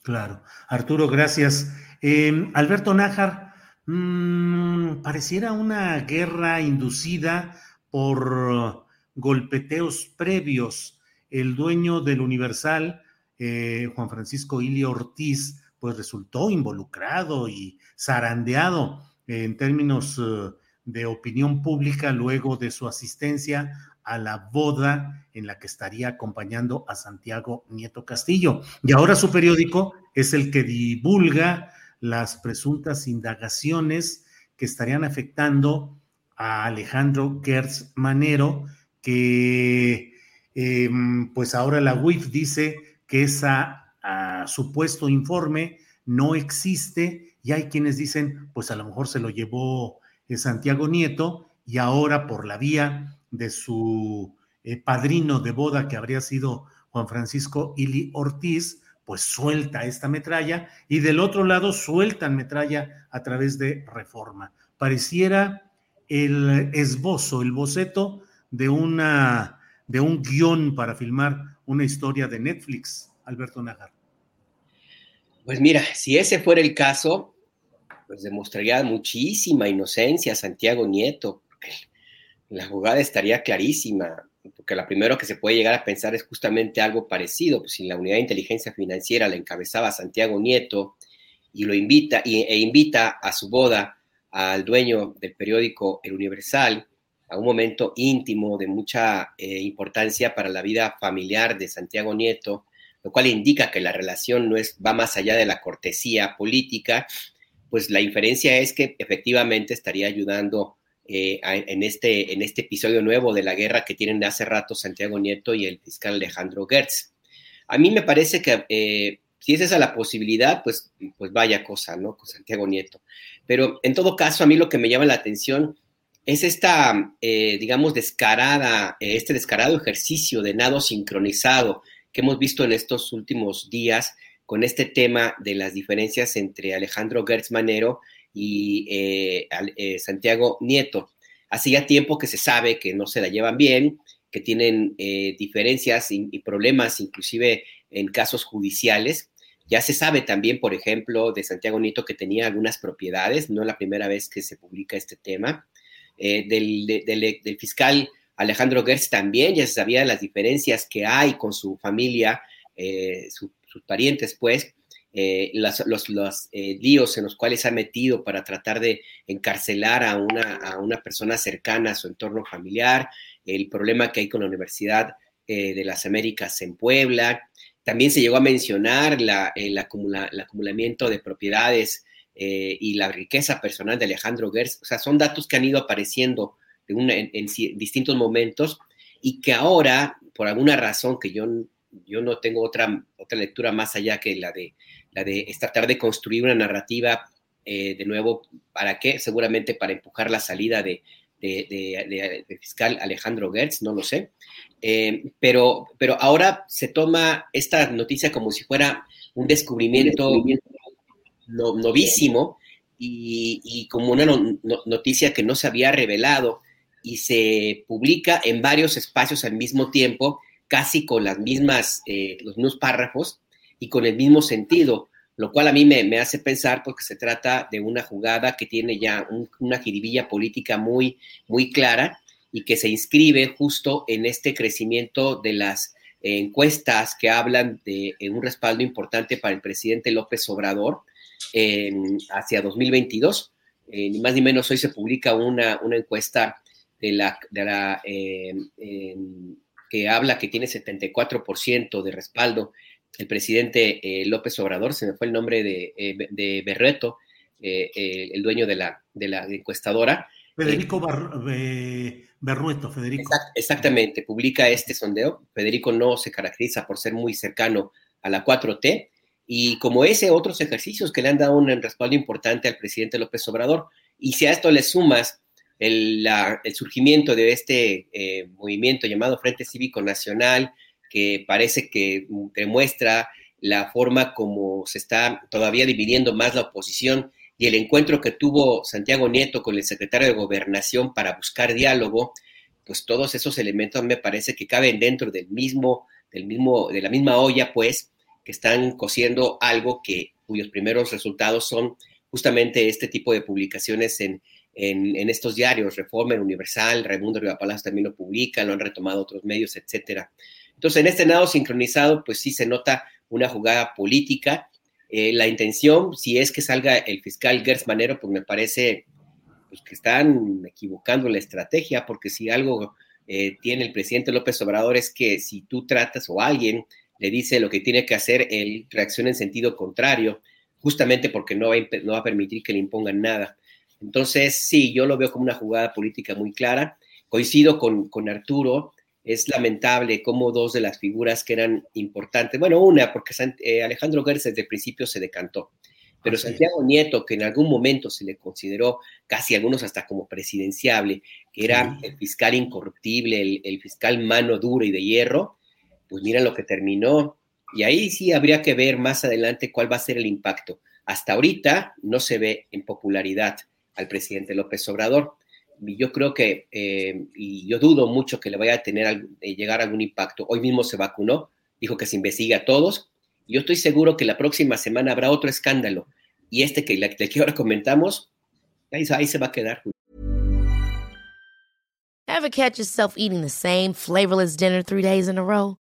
Claro. Arturo, gracias. Em, Alberto Nájar, mm, pareciera una guerra inducida por golpeteos previos. El dueño del Universal, eh, Juan Francisco Ilio Ortiz, pues resultó involucrado y zarandeado en términos eh, de opinión pública luego de su asistencia a la boda en la que estaría acompañando a Santiago Nieto Castillo. Y ahora su periódico es el que divulga las presuntas indagaciones que estarían afectando a Alejandro Gertz Manero, que em, pues ahora la UIF dice que ese supuesto informe no existe y hay quienes dicen, pues a lo mejor se lo llevó Santiago Nieto y ahora por la vía de su eh, padrino de boda que habría sido Juan Francisco Ili Ortiz, pues suelta esta metralla y del otro lado sueltan metralla a través de reforma. Pareciera el esbozo, el boceto de una de un guion para filmar una historia de Netflix, Alberto Nagar. Pues mira, si ese fuera el caso, pues demostraría muchísima inocencia Santiago Nieto. La jugada estaría clarísima, porque lo primero que se puede llegar a pensar es justamente algo parecido. Pues si la unidad de inteligencia financiera la encabezaba Santiago Nieto y lo invita e invita a su boda al dueño del periódico El Universal, a un momento íntimo de mucha eh, importancia para la vida familiar de Santiago Nieto, lo cual indica que la relación no es, va más allá de la cortesía política, pues la inferencia es que efectivamente estaría ayudando eh, en, este, en este episodio nuevo de la guerra que tienen de hace rato Santiago Nieto y el fiscal Alejandro Gertz. A mí me parece que eh, si es esa la posibilidad, pues, pues vaya cosa, ¿no? Con Santiago Nieto. Pero en todo caso, a mí lo que me llama la atención es esta, eh, digamos, descarada, este descarado ejercicio de nado sincronizado que hemos visto en estos últimos días con este tema de las diferencias entre Alejandro Gertz Manero y eh, eh, Santiago Nieto. Hace ya tiempo que se sabe que no se la llevan bien, que tienen diferencias y, y, problemas inclusive en casos judiciales. Ya se sabe también, por ejemplo, de Santiago Nieto que tenía algunas propiedades, no es la primera vez que se publica este tema. Eh, del, fiscal Alejandro Gertz también ya se sabía las diferencias que hay con su familia, eh, sus parientes, pues, eh, los, líos en los cuales ha metido para tratar de encarcelar a una, a una persona cercana a su entorno familiar, el problema que hay con la Universidad de las Américas en Puebla. También se llegó a mencionar la, el, acumulamiento de propiedades eh, y la riqueza personal de Alejandro Gertz. O sea, son datos que han ido apareciendo en, distintos momentos y que ahora, por alguna razón que yo, yo no tengo otra, otra lectura más allá que la de, la de tratar de construir una narrativa eh, de nuevo, ¿para qué? Seguramente para empujar la salida de, de, fiscal Alejandro Gertz, no lo sé. Eh, pero, pero ahora se toma esta noticia como si fuera un descubrimiento novísimo y, como una noticia que no se había revelado y se publica en varios espacios al mismo tiempo, casi con las mismas, eh, los mismos párrafos y con el mismo sentido, lo cual a mí me, hace pensar porque se trata de una jugada que tiene ya una jiribilla política muy, muy clara y que se inscribe justo en este crecimiento de las encuestas que hablan de un respaldo importante para el presidente López Obrador, hacia 2022. Eh, ni más ni menos hoy se publica una, una encuesta de la, de la eh, que habla que tiene 74% de respaldo el presidente eh, López Obrador, se me fue el nombre de, de Berreto, el dueño de la, de la encuestadora. Federico Berrueto, Federico. exactamente, publica este sondeo. Federico no se caracteriza por ser muy cercano a la 4T, y como ese, otros ejercicios que le han dado un respaldo importante al presidente López Obrador. Y si a esto le sumas el, surgimiento de este eh, movimiento llamado Frente Cívico Nacional, que parece que demuestra la forma como se está todavía dividiendo más la oposición y el encuentro que tuvo Santiago Nieto con el secretario de Gobernación para buscar diálogo, pues todos esos elementos me parece que caben dentro del mismo, del mismo, de la misma olla, pues, que están cosiendo algo que, cuyos primeros resultados son justamente este tipo de publicaciones en, en, estos diarios, Reforma, Universal, Raimundo Riva Palacio también lo publica, lo han retomado otros medios, etcétera. Entonces, en este nado sincronizado, pues sí se nota una jugada política. Eh, la intención, si es que salga el fiscal Gertz Manero, pues me parece pues, que están equivocando la estrategia, porque si algo eh, tiene el presidente López Obrador es que si tú tratas o alguien le dice lo que tiene que hacer, él reacciona en sentido contrario, justamente porque no va, a, no va a permitir que le impongan nada. Entonces, sí, yo lo veo como una jugada política muy clara. Coincido con, con Arturo, es lamentable cómo dos de las figuras que eran importantes, bueno, una, porque eh, Alejandro Gertz desde el principio se decantó. Pero Santiago Nieto, que en algún momento se le consideró, casi algunos hasta como presidenciable, que era el fiscal incorruptible, el, fiscal mano dura y de hierro, pues mira lo que terminó. Y ahí sí habría que ver más adelante cuál va a ser el impacto. Hasta ahorita no se ve en popularidad al presidente López Obrador. Y yo creo que, eh, y yo dudo mucho que le vaya a tener eh, llegar algún impacto. Hoy mismo se vacunó, dijo que se investiga a todos, yo estoy seguro que la próxima semana habrá otro escándalo. Y este que, el que ahora comentamos, ahí, ahí se va a quedar. Ever catch yourself eating the same flavorless dinner three days in a row?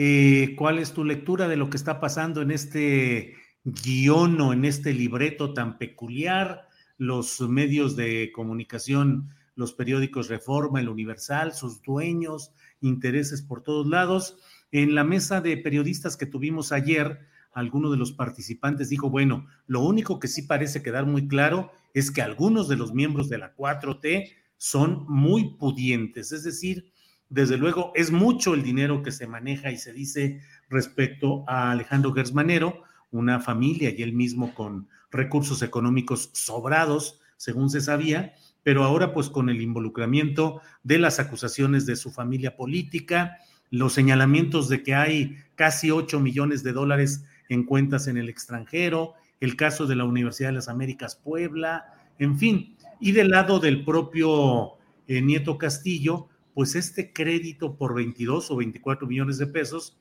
Eh, ¿Cuál es tu lectura de lo que está pasando en este guion o en este libreto tan peculiar? Los medios de comunicación, los periódicos Reforma, el Universal, sus dueños, intereses por todos lados. En la mesa de periodistas que tuvimos ayer, alguno de los participantes dijo, bueno, lo único que sí parece quedar muy claro es que algunos de los miembros de la 4T son muy pudientes, es decir, desde luego, es mucho el dinero que se maneja y se dice respecto a Alejandro Gersmanero, una familia y él mismo con recursos económicos sobrados, según se sabía, pero ahora pues con el involucramiento de las acusaciones de su familia política, los señalamientos de que hay casi 8 millones de dólares en cuentas en el extranjero, el caso de la Universidad de las Américas Puebla, en fin, y del lado del propio eh, Nieto Castillo, pues este crédito por 22 o 24 millones de pesos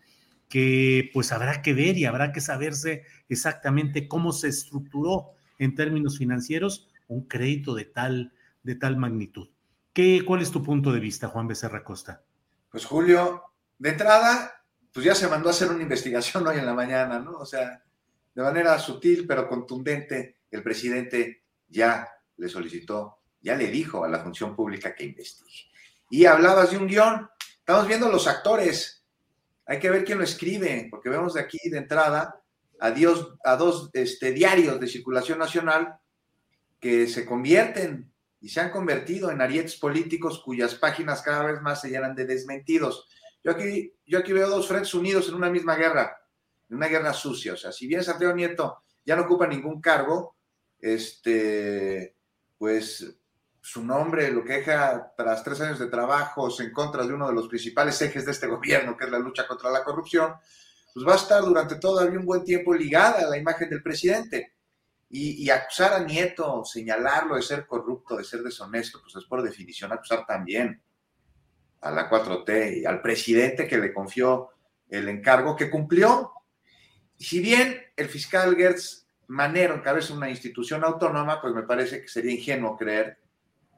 que pues habrá que ver y habrá que saberse exactamente cómo se estructuró en términos financieros un crédito de tal, de tal magnitud. ¿Qué, ¿Cuál es tu punto de vista, Juan Becerra Costa? Pues Julio, de entrada, pues ya se mandó a hacer una investigación hoy en la mañana, ¿no? O sea, de manera sutil pero contundente, el presidente ya le solicitó, ya le dijo a la función pública que investigue y hablabas de un guion. Estamos viendo los actores. Hay que ver quién lo escribe, porque vemos de aquí de entrada a, a dos este, diarios de circulación nacional que se convierten y se han convertido en arietes políticos cuyas páginas cada vez más se llenan de desmentidos. Yo aquí, yo aquí veo dos frentes unidos en una misma guerra, en una guerra sucia. O sea, si bien Santiago Nieto ya no ocupa ningún cargo, este, pues su nombre lo que deja tras tres años de trabajos en contra de uno de los principales ejes de este gobierno, que es la lucha contra la corrupción, pues va a estar durante todavía un buen tiempo ligada a la imagen del presidente. Y, acusar a Nieto, señalarlo de ser corrupto, de ser deshonesto, pues es por definición acusar también a la 4T y al presidente que le confió el encargo que cumplió. Si bien el fiscal Gertz Manero encabeza una institución autónoma, pues me parece que sería ingenuo creer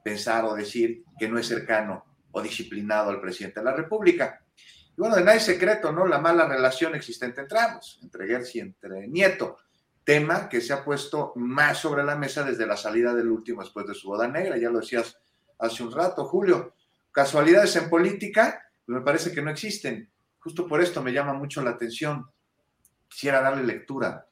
pensar o decir que no es cercano o disciplinado al presidente de la República. Y bueno, de nada es secreto, ¿no? La mala relación existente entre ambos, entre Gertz y entre Nieto, tema que se ha puesto más sobre la mesa desde la salida del último después de su boda negra, ya lo decías hace un rato, Julio. Casualidades en política, pues me parece que no existen. Justo por esto me llama mucho la atención. Quisiera darle lectura,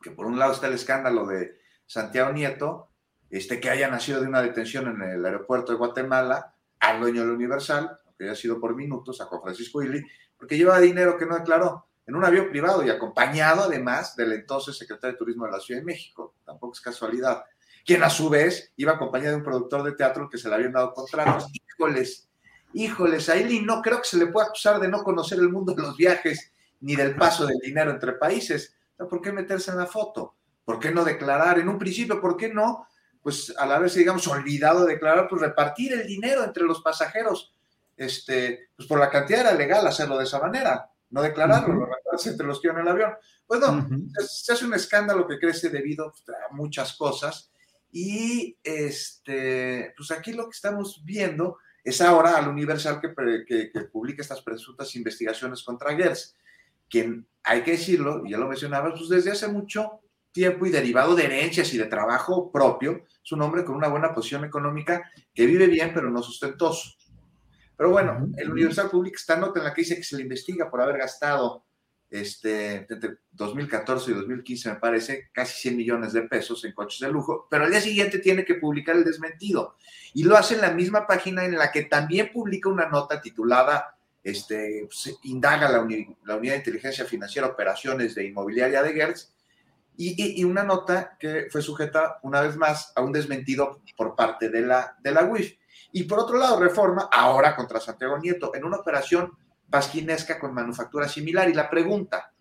que por un lado está el escándalo de Santiago Nieto, este, que haya nacido de una detención en el aeropuerto de Guatemala al dueño del Universal, que haya sido por minutos, a Juan Francisco Illy, porque llevaba dinero que no declaró en un avión privado y acompañado además del entonces secretario de Turismo de la Ciudad de México. Tampoco es casualidad. Quien a su vez iba acompañado de un productor de teatro que se le habían dado contratos. Híjoles, híjoles, a Illy no creo que se le pueda acusar de no conocer el mundo de los viajes ni del paso del dinero entre países. ¿Por qué meterse en la foto? ¿Por qué no declarar en un principio? ¿Por qué no? Pues a la vez, digamos, olvidado declarar, pues repartir el dinero entre los pasajeros. Este, pues por la cantidad era legal hacerlo de esa manera, no declararlo, lo entre los que iban en el avión. Pues no, se, hace un escándalo que crece debido a muchas cosas. Y este, pues aquí lo que estamos viendo es ahora al Universal que, que, publica estas presuntas investigaciones contra Gers, quien, hay que decirlo, ya lo mencionaba, pues desde hace mucho tiempo y derivado de herencias y de trabajo propio, es un hombre con una buena posición económica que vive bien, pero no sustentoso. Pero bueno, el Universal publica esta nota en la que dice que se le investiga por haber gastado este, entre 2014 y 2015, me parece, casi 100 millones de pesos en coches de lujo, pero al día siguiente tiene que publicar el desmentido. Y lo hace en la misma página en la que también publica una nota titulada este, pues, Indaga la, la, Unidad de Inteligencia Financiera Operaciones de Inmobiliaria de Gertz, y, una nota que fue sujeta una vez más a un desmentido por parte de la, de la UIF. Y por otro lado, Reforma, ahora contra Santiago Nieto, en una operación pasquinesca con manufactura similar. Y la pregunta,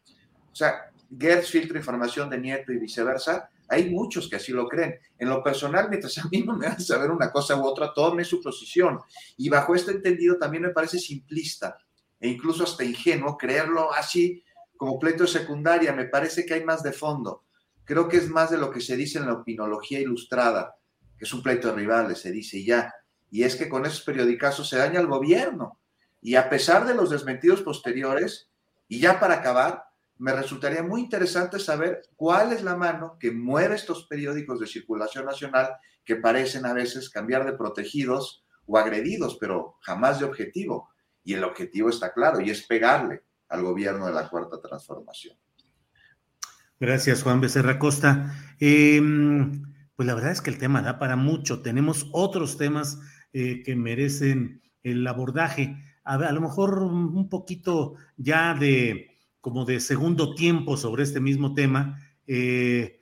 o sea, Gertz filtra información de Nieto y viceversa, hay muchos que así lo creen. En lo personal, mientras a mí no me hace saber una cosa u otra, tome su posición. Y bajo este entendido también me parece simplista e incluso hasta ingenuo creerlo así como pleito de secundaria. Me parece que hay más de fondo. Creo que es más de lo que se dice en la opinología ilustrada, que es un pleito de rivales, se dice ya. Y es que con esos periodicazos se daña al gobierno y a pesar de los desmentidos posteriores, y ya para acabar, me resultaría muy interesante saber cuál es la mano que mueve estos periódicos de circulación nacional que parecen a veces cambiar de protegidos o agredidos, pero jamás de objetivo. Y el objetivo está claro, y es pegarle al gobierno de la Cuarta Transformación. Gracias, Juan Becerra Costa. Em, pues la verdad es que el tema da para mucho. Tenemos otros temas eh, que merecen el abordaje a, lo mejor un poquito ya de como de segundo tiempo sobre este mismo tema. Eh,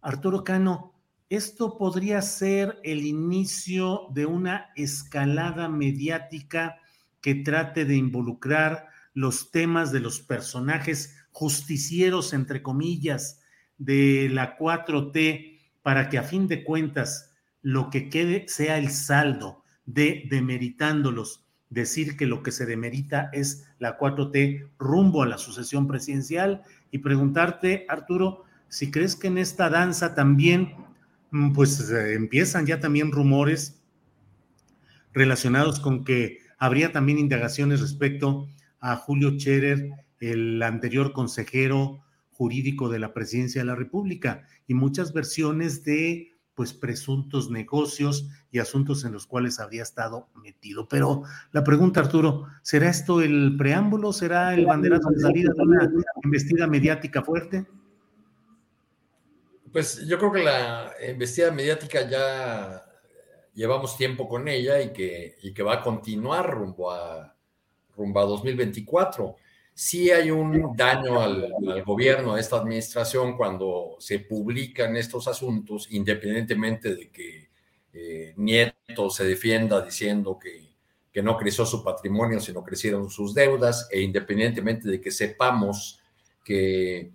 Arturo Cano, esto podría ser el inicio de una escalada mediática que trate de involucrar los temas de los personajes justicieros, entre comillas, de la 4T, para que a fin de cuentas lo que quede sea el saldo de demeritándolos. Decir que lo que se demerita es la 4T rumbo a la sucesión presidencial. Y preguntarte, Arturo, si crees que en esta danza también, mm, pues eh, empiezan ya también rumores relacionados con que habría también indagaciones respecto a Julio Scherer, el anterior consejero jurídico de la presidencia de la República, y muchas versiones de pues presuntos negocios y asuntos en los cuales habría estado metido. Pero la pregunta, Arturo, ¿será esto el preámbulo? ¿Será el banderazo de salida de una investida mediática fuerte? Pues yo creo que la investida mediática ya llevamos tiempo con ella y que, y que va a continuar rumbo a, rumbo a 2024 sí hay un daño al, gobierno, a esta administración, cuando se publican estos asuntos, independientemente de que eh, Nieto se defienda diciendo que, no creció su patrimonio, sino crecieron sus deudas, e independientemente de que sepamos que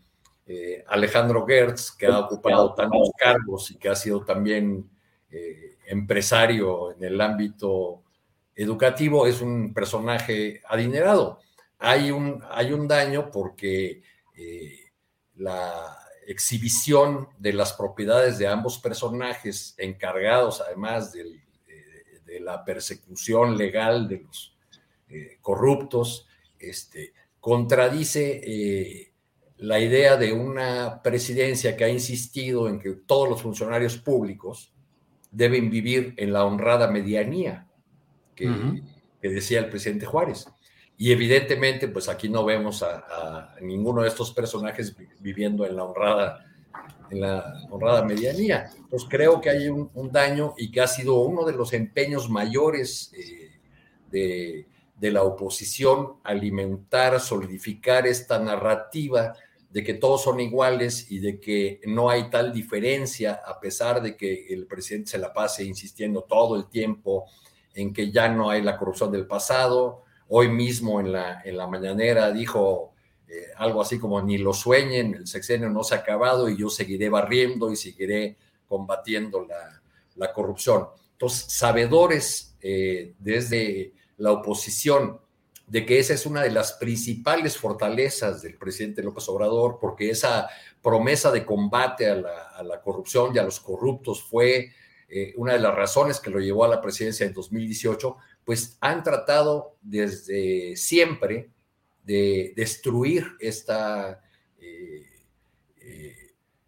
eh, Alejandro Gertz, que ha ocupado tantos cargos y que ha sido también eh, empresario en el ámbito educativo, es un personaje adinerado hay un, hay un daño porque eh, la exhibición de las propiedades de ambos personajes, encargados además de, la persecución legal de los eh, corruptos, este, contradice eh, la idea de una presidencia que ha insistido en que todos los funcionarios públicos deben vivir en la honrada medianía que decía el presidente Juárez. Y evidentemente, pues aquí no vemos a, ninguno de estos personajes viviendo en la honrada, en la honrada medianía. Pues creo que hay un, daño y que ha sido uno de los empeños mayores eh, de, de, la oposición, alimentar, solidificar esta narrativa de que todos son iguales y de que no hay tal diferencia, a pesar de que el presidente se la pase insistiendo todo el tiempo en que ya no hay la corrupción del pasado, Hoy mismo en la, en la mañanera dijo eh, algo así como ni lo sueñen, el sexenio no se ha acabado y yo seguiré barriendo y seguiré combatiendo la, corrupción. Entonces, sabedores eh, desde la oposición de que esa es una de las principales fortalezas del presidente López Obrador, porque esa promesa de combate a la, corrupción y a los corruptos fue eh, una de las razones que lo llevó a la presidencia en 2018, pues han tratado desde siempre de destruir esta, eh, eh,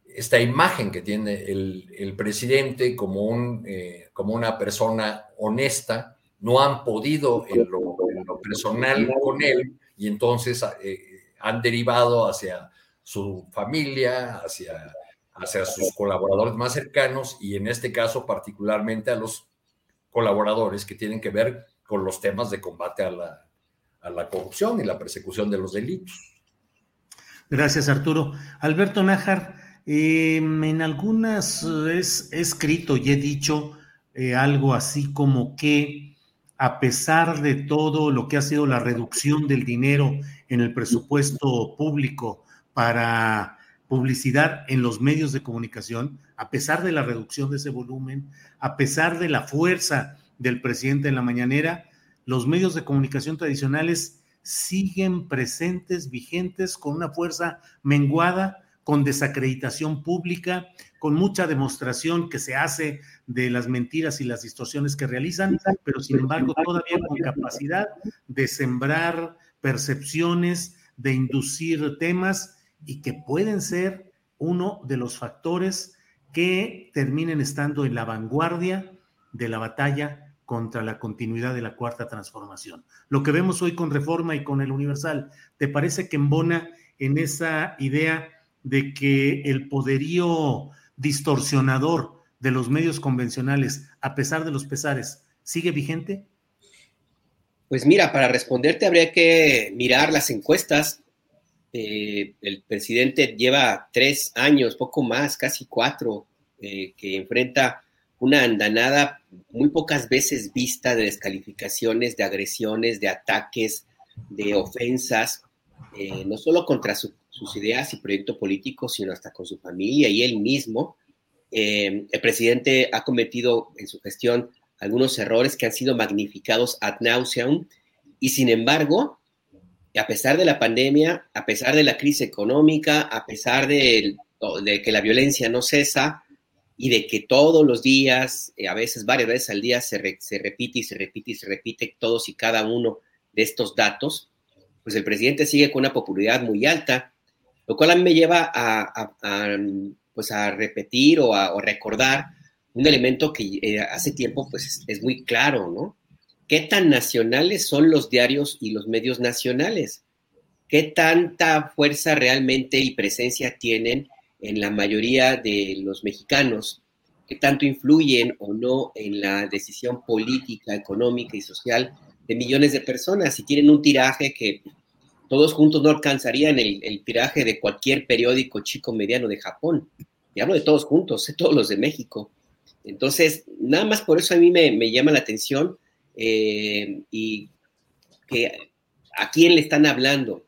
esta imagen que tiene el, presidente como, un, como una persona honesta, no han podido en lo, personal con él y entonces eh, han derivado hacia su familia, hacia, hacia sus colaboradores más cercanos y en este caso particularmente a los colaboradores que tienen que ver con los temas de combate a la, a la corrupción y la persecución de los delitos. Gracias, Arturo. Alberto Nájar, em, en algunas he escrito y he dicho eh, algo así como que a pesar de todo lo que ha sido la reducción del dinero en el presupuesto público para publicidad en los medios de comunicación, a pesar de la reducción de ese volumen, a pesar de la fuerza del presidente en la mañanera, los medios de comunicación tradicionales siguen presentes, vigentes, con una fuerza menguada, con desacreditación pública, con mucha demostración que se hace de las mentiras y las distorsiones que realizan, pero sin embargo todavía con capacidad de sembrar percepciones, de inducir temas y que pueden ser uno de los factores que terminen estando en la vanguardia de la batalla contra la continuidad de la cuarta transformación. Lo que vemos hoy con Reforma y con el Universal, ¿te parece que embona en esa idea de que el poderío distorsionador de los medios convencionales, a pesar de los pesares, sigue vigente? Pues mira, para responderte habría que mirar las encuestas. Eh, el presidente lleva tres años, poco más, casi cuatro, eh, que enfrenta una andanada muy pocas veces vista de descalificaciones, de agresiones, de ataques, de ofensas, eh, no solo contra su sus ideas y proyecto político, sino hasta con su familia y él mismo. Eh, el presidente ha cometido en su gestión algunos errores que han sido magnificados ad nauseam y sin embargo, a pesar de la pandemia, a pesar de la crisis económica, a pesar de, que la violencia no cesa y de que todos los días, eh, a veces varias veces al día, se, se repite y se repite y se repite todos y cada uno de estos datos, pues el presidente sigue con una popularidad muy alta lo cual a mí me lleva a, pues a repetir o a recordar un elemento que eh, hace tiempo pues es, muy claro, ¿no? ¿Qué tan nacionales son los diarios y los medios nacionales? ¿Qué tanta fuerza realmente y presencia tienen en la mayoría de los mexicanos? ¿Qué tanto influyen o no en la decisión política, económica y social de millones de personas? Si tienen un tiraje que todos juntos no alcanzarían el, tiraje de cualquier periódico chico mediano de Japón. Y hablo de todos juntos, de todos los de México. Entonces, nada más por eso a mí me, llama la atención eh, y que a quién le están hablando,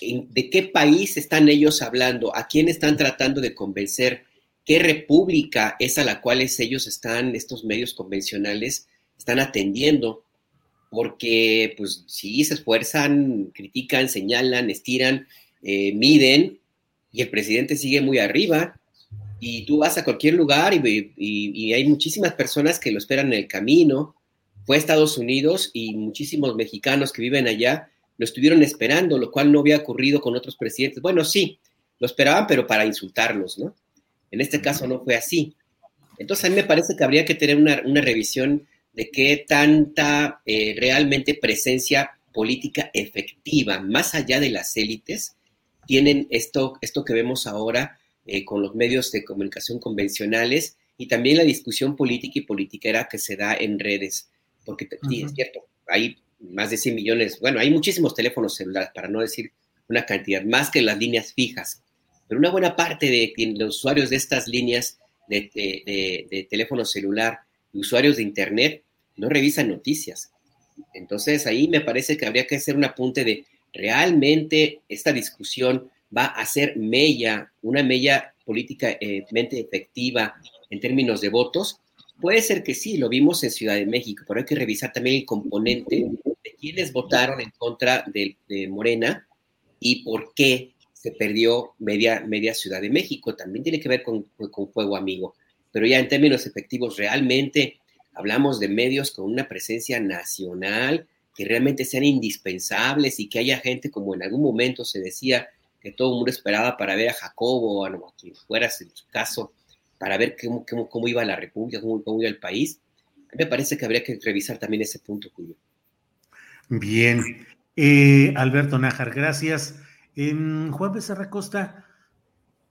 de qué país están ellos hablando, a quién están tratando de convencer, qué república es a la cual ellos están, estos medios convencionales, están atendiendo porque pues sí se esfuerzan, critican, señalan, estiran, eh, miden, y el presidente sigue muy arriba. Y tú vas a cualquier lugar y, hay muchísimas personas que lo esperan en el camino. Fue a Estados Unidos y muchísimos mexicanos que viven allá lo estuvieron esperando, lo cual no había ocurrido con otros presidentes. Bueno, sí, lo esperaban, pero para insultarlos, ¿no? En este caso no fue así. Entonces a mí me parece que habría que tener una, una revisión de qué tanta eh, realmente presencia política efectiva, más allá de las élites, tienen esto, esto que vemos ahora eh, con los medios de comunicación convencionales y también la discusión política y politiquera que se da en redes. Porque sí, es cierto, hay más de 100 millones, bueno, hay muchísimos teléfonos celulares, para no decir una cantidad, más que las líneas fijas. Pero una buena parte de, los usuarios de estas líneas de, de, de teléfono celular usuarios de Internet no revisan noticias. Entonces ahí me parece que habría que hacer un apunte de realmente esta discusión va a ser mella, una mella políticamente efectiva en términos de votos? Puede ser que sí, lo vimos en Ciudad de México, pero hay que revisar también el componente de quienes votaron en contra de, Morena y por qué se perdió media, media Ciudad de México. También tiene que ver con, con Fuego Amigo. Pero ya en términos efectivos, realmente hablamos de medios con una presencia nacional que realmente sean indispensables y que haya gente, como en algún momento se decía, que todo el mundo esperaba para ver a Jacobo o a quien fuera en su caso, para ver cómo, cómo, iba la República, cómo, iba el país. me parece que habría que revisar también ese punto, Julio. Bien. Eh, Alberto Nájar, gracias. Juan Becerra Costa,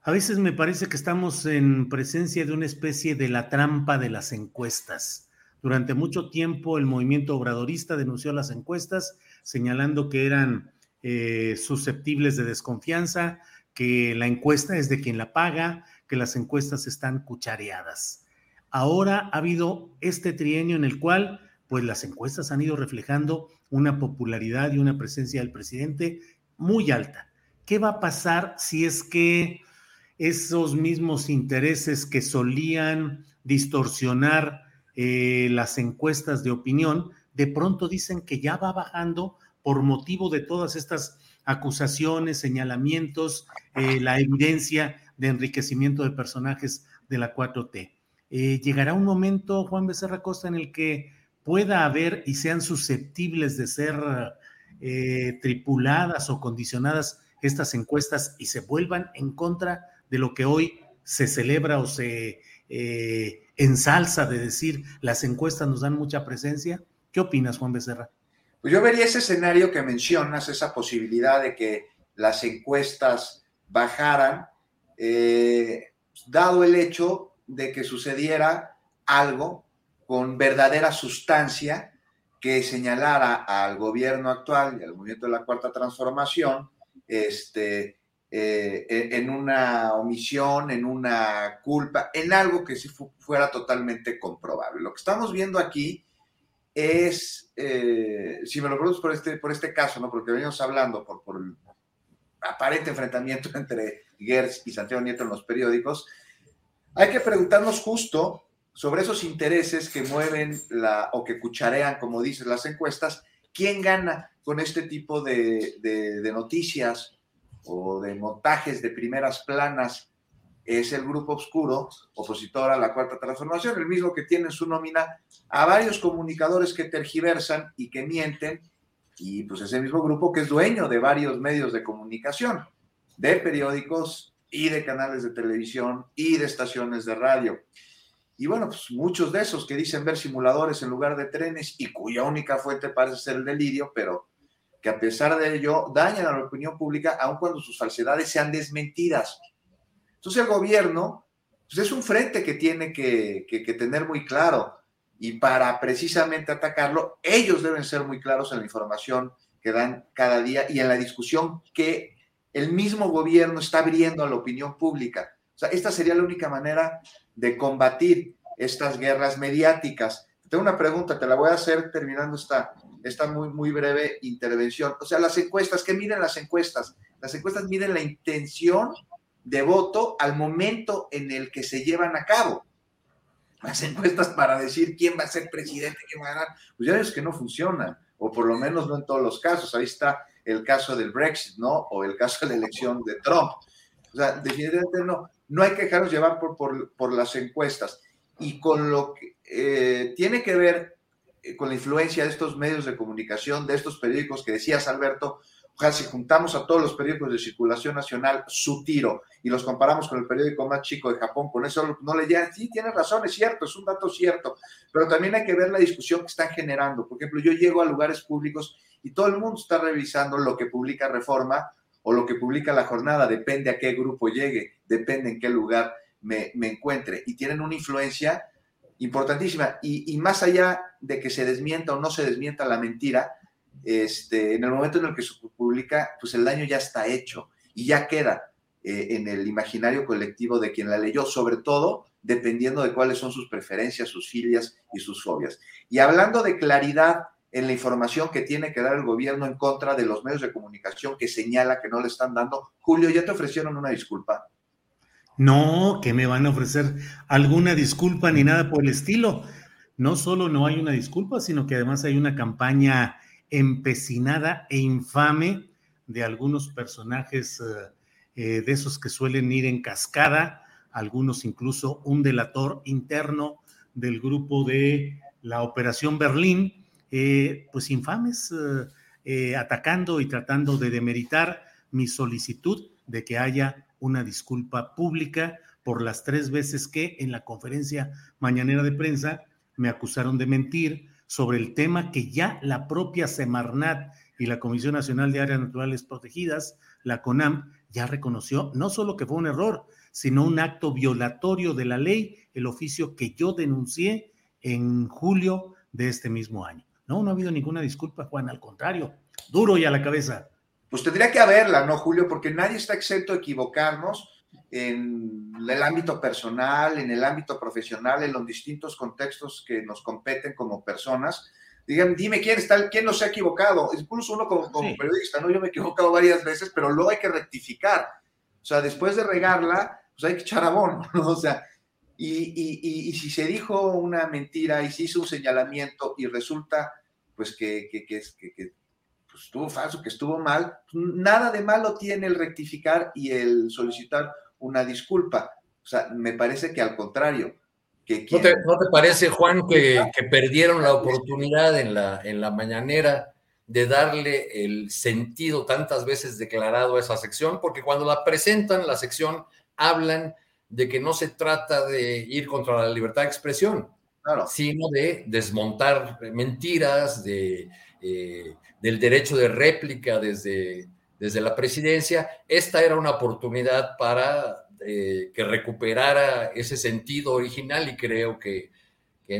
a veces me parece que estamos en presencia de una especie de la trampa de las encuestas. Durante mucho tiempo el movimiento obradorista denunció las encuestas, señalando que eran eh, susceptibles de desconfianza, que la encuesta es de quien la paga, que las encuestas están cuchareadas. Ahora ha habido este trienio en el cual, pues las encuestas han ido reflejando una popularidad y una presencia del presidente muy alta. ¿Qué va a pasar si es que esos mismos intereses que solían distorsionar eh, las encuestas de opinión, de pronto dicen que ya va bajando por motivo de todas estas acusaciones, señalamientos, eh, la evidencia de enriquecimiento de personajes de la 4T. Eh, llegará un momento, Juan Becerra Costa, en el que pueda haber y sean susceptibles de ser eh, tripuladas o condicionadas estas encuestas y se vuelvan en contra de lo que hoy se celebra o se ensalza de decir las encuestas nos dan mucha presencia. ¿Qué opinas, Juan Becerra? Pues yo vería ese escenario que mencionas, esa posibilidad de que las encuestas bajaran, eh, dado el hecho de que sucediera algo con verdadera sustancia que señalara al gobierno actual y al movimiento de la Cuarta Transformación este, eh, en una omisión, en una culpa, en algo que sí fuera totalmente comprobable. Lo que estamos viendo aquí es, eh, si me lo preguntas por este, por este caso, ¿no? porque venimos hablando por, por aparente enfrentamiento entre Gers y Santiago Nieto en los periódicos, hay que preguntarnos justo sobre esos intereses que mueven la, o que cucharean, como dicen las encuestas, quién gana con este tipo de, de, de noticias o de montajes de primeras planas es el grupo oscuro opositor a la cuarta transformación, el mismo que tiene en su nómina a varios comunicadores que tergiversan y que mienten, y pues ese mismo grupo que es dueño de varios medios de comunicación, de periódicos y de canales de televisión y de estaciones de radio. Y bueno, pues muchos de esos que dicen ver simuladores en lugar de trenes y cuya única fuente parece ser el delirio, pero que a pesar de ello dañan a la opinión pública aun cuando sus falsedades sean desmentidas. Entonces el gobierno pues es un frente que tiene que, tener muy claro y para precisamente atacarlo, ellos deben ser muy claros en la información que dan cada día y en la discusión que el mismo gobierno está abriendo a la opinión pública. O sea, esta sería la única manera de combatir estas guerras mediáticas. Tengo una pregunta, te la voy a hacer terminando esta, esta muy, muy breve intervención. O sea, las encuestas, ¿qué miden las encuestas? Las encuestas miden la intención de voto al momento en el que se llevan a cabo. Las encuestas para decir quién va a ser presidente, quién va a ganar, pues ya ves que no funcionan, o por lo menos no en todos los casos. Ahí está el caso del Brexit, ¿no? O el caso de la elección de Trump. O sea, definitivamente no, no hay que dejarnos llevar por, por, las encuestas. Y con lo que eh, tiene que ver eh, con la influencia de estos medios de comunicación, de estos periódicos que decías, Alberto, sea, si juntamos a todos los periódicos de circulación nacional, su tiro, y los comparamos con el periódico más chico de Japón, con eso no le llegan. Sí, tiene razón, es cierto, es un dato cierto, pero también hay que ver la discusión que están generando. Por ejemplo, yo llego a lugares públicos y todo el mundo está revisando lo que publica Reforma o lo que publica la jornada, depende a qué grupo llegue, depende en qué lugar me, encuentre, y tienen una influencia importantísima. Y más allá de que se desmienta o no se desmienta la mentira, este, en el momento en el que se publica, pues el daño ya está hecho y ya queda eh, en el imaginario colectivo de quien la leyó, sobre todo dependiendo de cuáles son sus preferencias, sus filias y sus fobias. Y hablando de claridad en la información que tiene que dar el gobierno en contra de los medios de comunicación que señala que no le están dando. Julio, ¿ya te ofrecieron una disculpa? No, que me van a ofrecer alguna disculpa ni nada por el estilo. No solo no hay una disculpa, sino que además hay una campaña empecinada e infame de algunos personajes eh, eh, de esos que suelen ir en cascada, algunos incluso un delator interno del grupo de la Operación Berlín, eh, pues infames, atacando y tratando de demeritar mi solicitud de que haya una disculpa pública por las tres veces que en la conferencia mañanera de prensa me acusaron de mentir sobre el tema que ya la propia Semarnat y la Comisión Nacional de Áreas Naturales Protegidas, la CONAM, ya reconoció no solo que fue un error, sino un acto violatorio de la ley, el oficio que yo denuncié en julio de este mismo año. No, no ha habido ninguna disculpa, Juan, al contrario, duro y a la cabeza. Pues tendría que haberla, ¿no, Julio? Porque nadie está exento de equivocarnos en el ámbito personal, en el ámbito profesional, en los distintos contextos que nos competen como personas. Digan, dime quién está, quién no se ha equivocado. Incluso uno como, periodista, ¿no? Yo me he equivocado varias veces, pero luego hay que rectificar. O sea, después de regarla, pues hay que echar abono, ¿no? O sea, y, si se dijo una mentira y se hizo un señalamiento y resulta, pues, que, que, que, que pues, estuvo falso, que estuvo mal, nada de malo tiene el rectificar y el solicitar una disculpa. O sea, me parece que al contrario. Que ¿No, te, parece, Juan, que, perdieron la oportunidad en la, en la mañanera de darle el sentido tantas veces declarado a esa sección? Porque cuando la presentan, la sección, hablan de que no se trata de ir contra la libertad de expresión, sino de desmontar mentiras, de, eh, del derecho de réplica desde desde la presidencia, esta era una oportunidad para eh, que recuperara ese sentido original y creo que,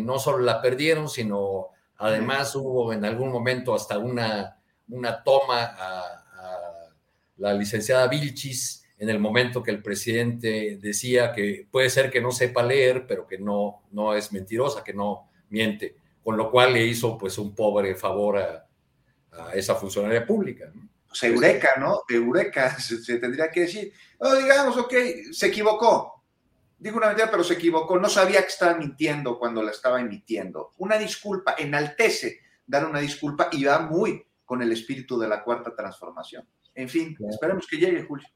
no solo la perdieron, sino además hubo en algún momento hasta una, una toma a, la licenciada Vilchis en el momento que el presidente decía que puede ser que no sepa leer, pero que no, no es mentirosa, que no miente, con lo cual le hizo pues un pobre favor a, a esa funcionaria pública. ¿no? Pues, eureka, ¿no? Eureka, se, tendría que decir. No, digamos, ok, se equivocó. Digo una mentira, pero se equivocó. No sabía que estaba mintiendo cuando la estaba emitiendo. Una disculpa, enaltece dar una disculpa y va muy con el espíritu de la cuarta transformación. En fin, esperemos que llegue, Julio.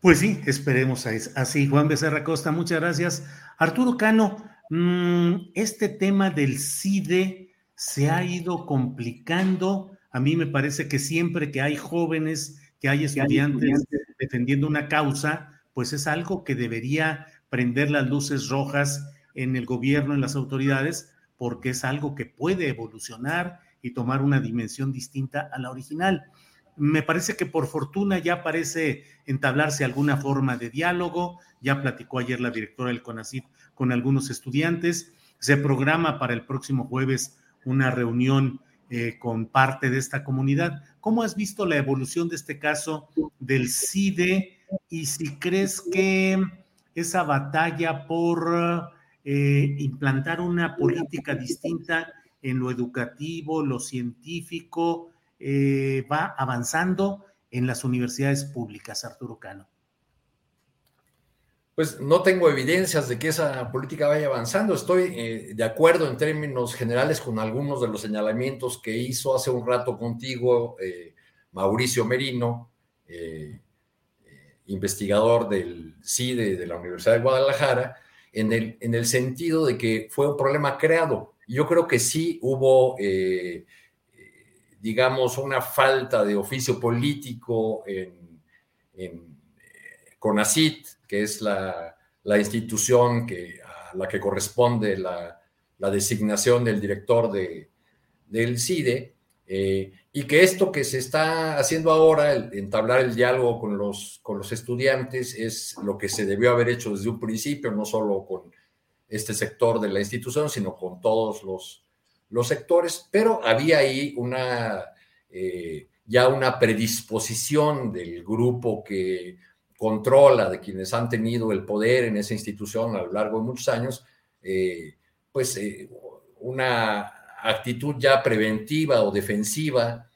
Pues sí, esperemos así. Juan Becerra Costa, muchas gracias. Arturo Cano, mm, este tema del CIDE se ha ido complicando a mí me parece que siempre que hay jóvenes, que hay estudiantes defendiendo una causa, pues es algo que debería prender las luces rojas en el gobierno, en las autoridades, porque es algo que puede evolucionar y tomar una dimensión distinta a la original. Me parece que por fortuna ya parece entablarse alguna forma de diálogo, ya platicó ayer la directora del CONACYT con algunos estudiantes, se programa para el próximo jueves una reunión eh, con parte de esta comunidad. ¿Cómo has visto la evolución de este caso del CIDE y si crees que esa batalla por eh, implantar una política distinta en lo educativo, lo científico, eh, va avanzando en las universidades públicas, Arturo Cano? Pues no tengo evidencias de que esa política vaya avanzando. Estoy eh, de acuerdo en términos generales con algunos de los señalamientos que hizo hace un rato contigo eh, Mauricio Merino, eh, investigador del CIDE de la Universidad de Guadalajara, en el, en el sentido de que fue un problema creado. Yo creo que sí hubo, digamos, una falta de oficio político en, en CONACIT, que es la, institución que, a la que corresponde la, designación del director de, del CIDE, eh, y que esto que se está haciendo ahora, entablar el diálogo con los, con los estudiantes, es lo que se debió haber hecho desde un principio, no solo con este sector de la institución, sino con todos los, los sectores, pero había ahí una, eh, ya una predisposición del grupo que controla, de quienes han tenido el poder en esa institución a lo largo de muchos años, eh, pues eh, una actitud ya preventiva o defensiva,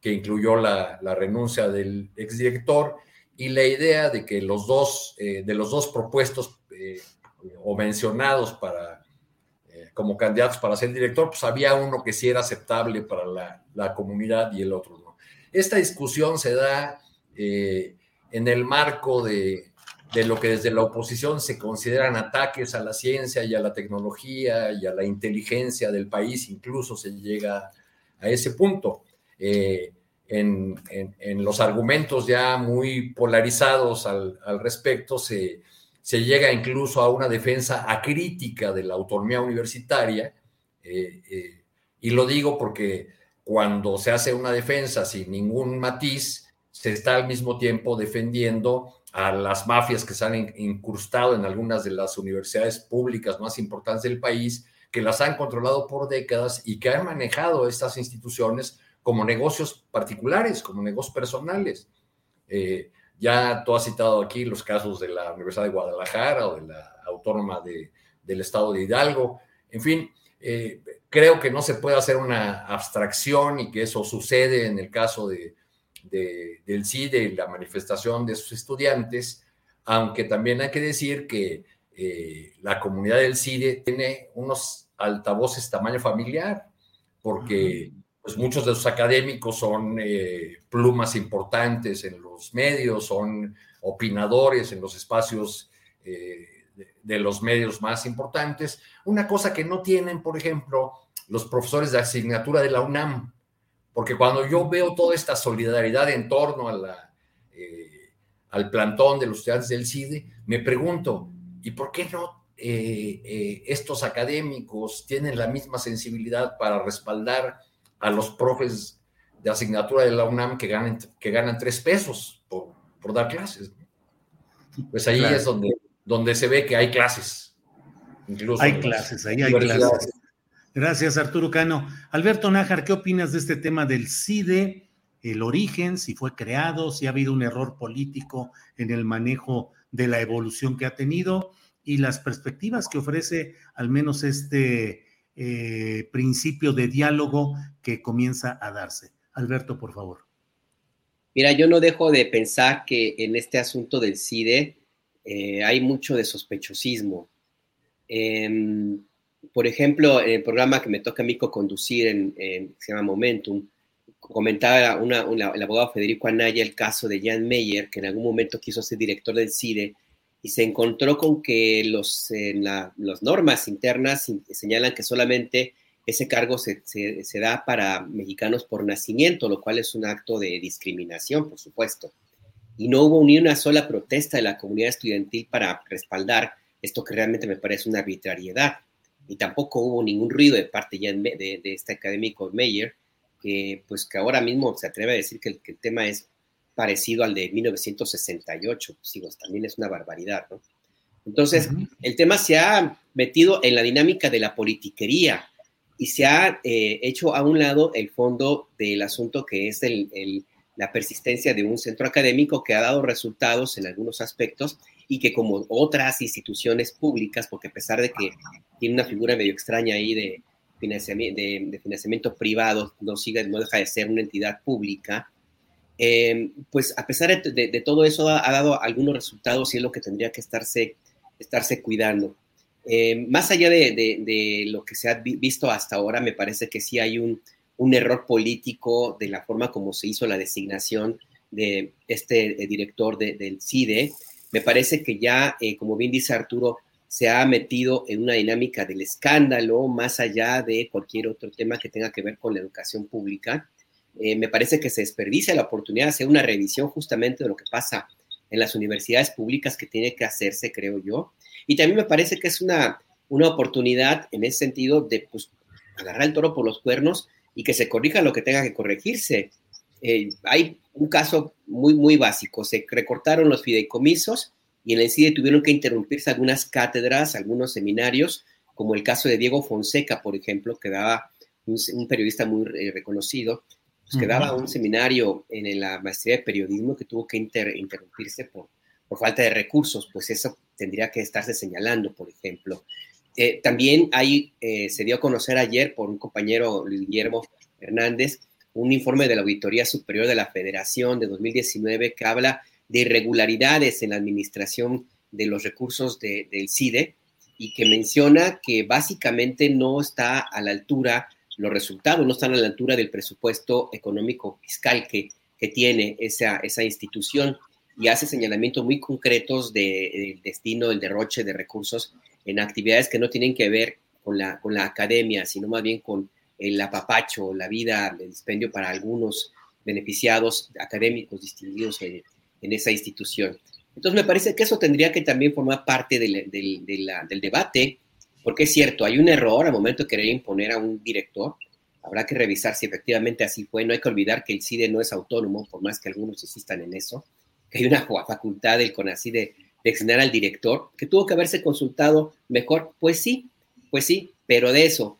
que incluyó la, renuncia del exdirector, y la idea de que los dos, de los dos propuestos o mencionados para como candidatos para ser director, pues había uno que sí era aceptable para la, la comunidad y el otro no. Esta discusión se da eh, en el marco de, de, lo que desde la oposición se consideran ataques a la ciencia y a la tecnología y a la inteligencia del país, incluso se llega a ese punto. Eh, en, en, los argumentos ya muy polarizados al, al respecto, se, se llega incluso a una defensa acrítica de la autonomía universitaria, eh, eh, y lo digo porque cuando se hace una defensa sin ningún matiz, se está al mismo tiempo defendiendo a las mafias que se han incrustado en algunas de las universidades públicas más importantes del país, que las han controlado por décadas y que han manejado estas instituciones como negocios particulares, como negocios personales. Eh, ya tú has citado aquí los casos de la Universidad de Guadalajara o de la Autónoma de, del Estado de Hidalgo. En fin, eh, creo que no se puede hacer una abstracción y que eso sucede en el caso de, del CIDE y la manifestación de sus estudiantes, aunque también hay que decir que eh, la comunidad del CIDE tiene unos altavoces tamaño familiar, porque pues muchos de sus académicos son eh, plumas importantes en los medios, son opinadores en los espacios eh, de, los medios más importantes. Una cosa que no tienen, por ejemplo, los profesores de asignatura de la UNAM, porque cuando yo veo toda esta solidaridad en torno a la, eh, al plantón de los estudiantes del CIDE, me pregunto, ¿y por qué no estos académicos tienen la misma sensibilidad para respaldar a los profes de asignatura de la UNAM que ganan, que ganan tres pesos por, por dar clases. Pues ahí es donde, donde se ve que hay clases. Incluso hay clases, ahí hay clases. Gracias, Arturo Cano. Alberto Nájar, ¿qué opinas de este tema del CIDE? El origen, si fue creado, si ha habido un error político en el manejo de la evolución que ha tenido y las perspectivas que ofrece al menos este eh, principio de diálogo que comienza a darse. Alberto, por favor. Mira, yo no dejo de pensar que en este asunto del CIDE eh, hay mucho de sospechosismo. Em, por ejemplo, en el programa que me toca a mí conducir en, se llama Momentum, comentaba el abogado Federico Anaya el caso de Jan Meyer, que en algún momento quiso ser director del CIDE y se encontró con que los, las normas internas señalan que solamente ese cargo se, se, da para mexicanos por nacimiento, lo cual es un acto de discriminación, por supuesto. Y no hubo ni una sola protesta de la comunidad estudiantil para respaldar esto que realmente me parece una arbitrariedad. Y tampoco hubo ningún ruido de parte ya de, de, este académico Meyer, que pues que ahora mismo se atreve a decir que el, que el tema es parecido al de 1968, pues también es una barbaridad, ¿no? Entonces, el tema se ha metido en la dinámica de la politiquería y se ha eh, hecho a un lado el fondo del asunto que es el, la persistencia de un centro académico que ha dado resultados en algunos aspectos y que como otras instituciones públicas, porque a pesar de que tiene una figura medio extraña ahí de financiamiento, de, financiamiento privado, no, sigue, no deja de ser una entidad pública, Em, pues a pesar de, todo eso ha, dado algunos resultados y es lo que tendría que estarse, estarse cuidando. Em, más allá de, lo que se ha visto hasta ahora, me parece que sí hay un, error político de la forma como se hizo la designación de este eh, director del CIDE. Me parece que ya, eh, como bien dice Arturo, se ha metido en una dinámica del escándalo más allá de cualquier otro tema que tenga que ver con la educación pública. Eh, me parece que se desperdicia la oportunidad de hacer una revisión justamente de lo que pasa en las universidades públicas que tiene que hacerse, creo yo. Y también me parece que es una, una oportunidad en ese sentido de pues, agarrar el toro por los cuernos y que se corrija lo que tenga que corregirse. Eh, hay un caso muy, muy básico. Se recortaron los fideicomisos y en el CIDE tuvieron que interrumpirse algunas cátedras, algunos seminarios, como el caso de Diego Fonseca, por ejemplo, que daba un, periodista muy eh, reconocido, pues, que daba un seminario en la maestría de periodismo que tuvo que interrumpirse por, por falta de recursos, pues eso tendría que estarse señalando, por ejemplo. eh, también eh, se dio a conocer ayer por un compañero, Luis Guillermo Hernández, un informe de la Auditoría Superior de la Federación de 2019 que habla de irregularidades en la administración de los recursos del CIDE y que menciona que básicamente no está a la altura, los resultados no están a la altura del presupuesto económico fiscal que, que tiene esa, esa institución y hace señalamientos muy concretos del destino, el derroche de recursos en actividades que no tienen que ver con la, con la academia, sino más bien con el apapacho, la vida, el dispendio para algunos beneficiados académicos distinguidos en, esa institución. Entonces me parece que eso tendría que también formar parte del, debate, porque es cierto, hay un error al momento de querer imponer a un director, habrá que revisar si efectivamente así fue, no hay que olvidar que el CIDE no es autónomo, por más que algunos insistan en eso, que hay una facultad del CONACI de, de al director, que tuvo que haberse consultado mejor, pues sí, pues sí, pero de eso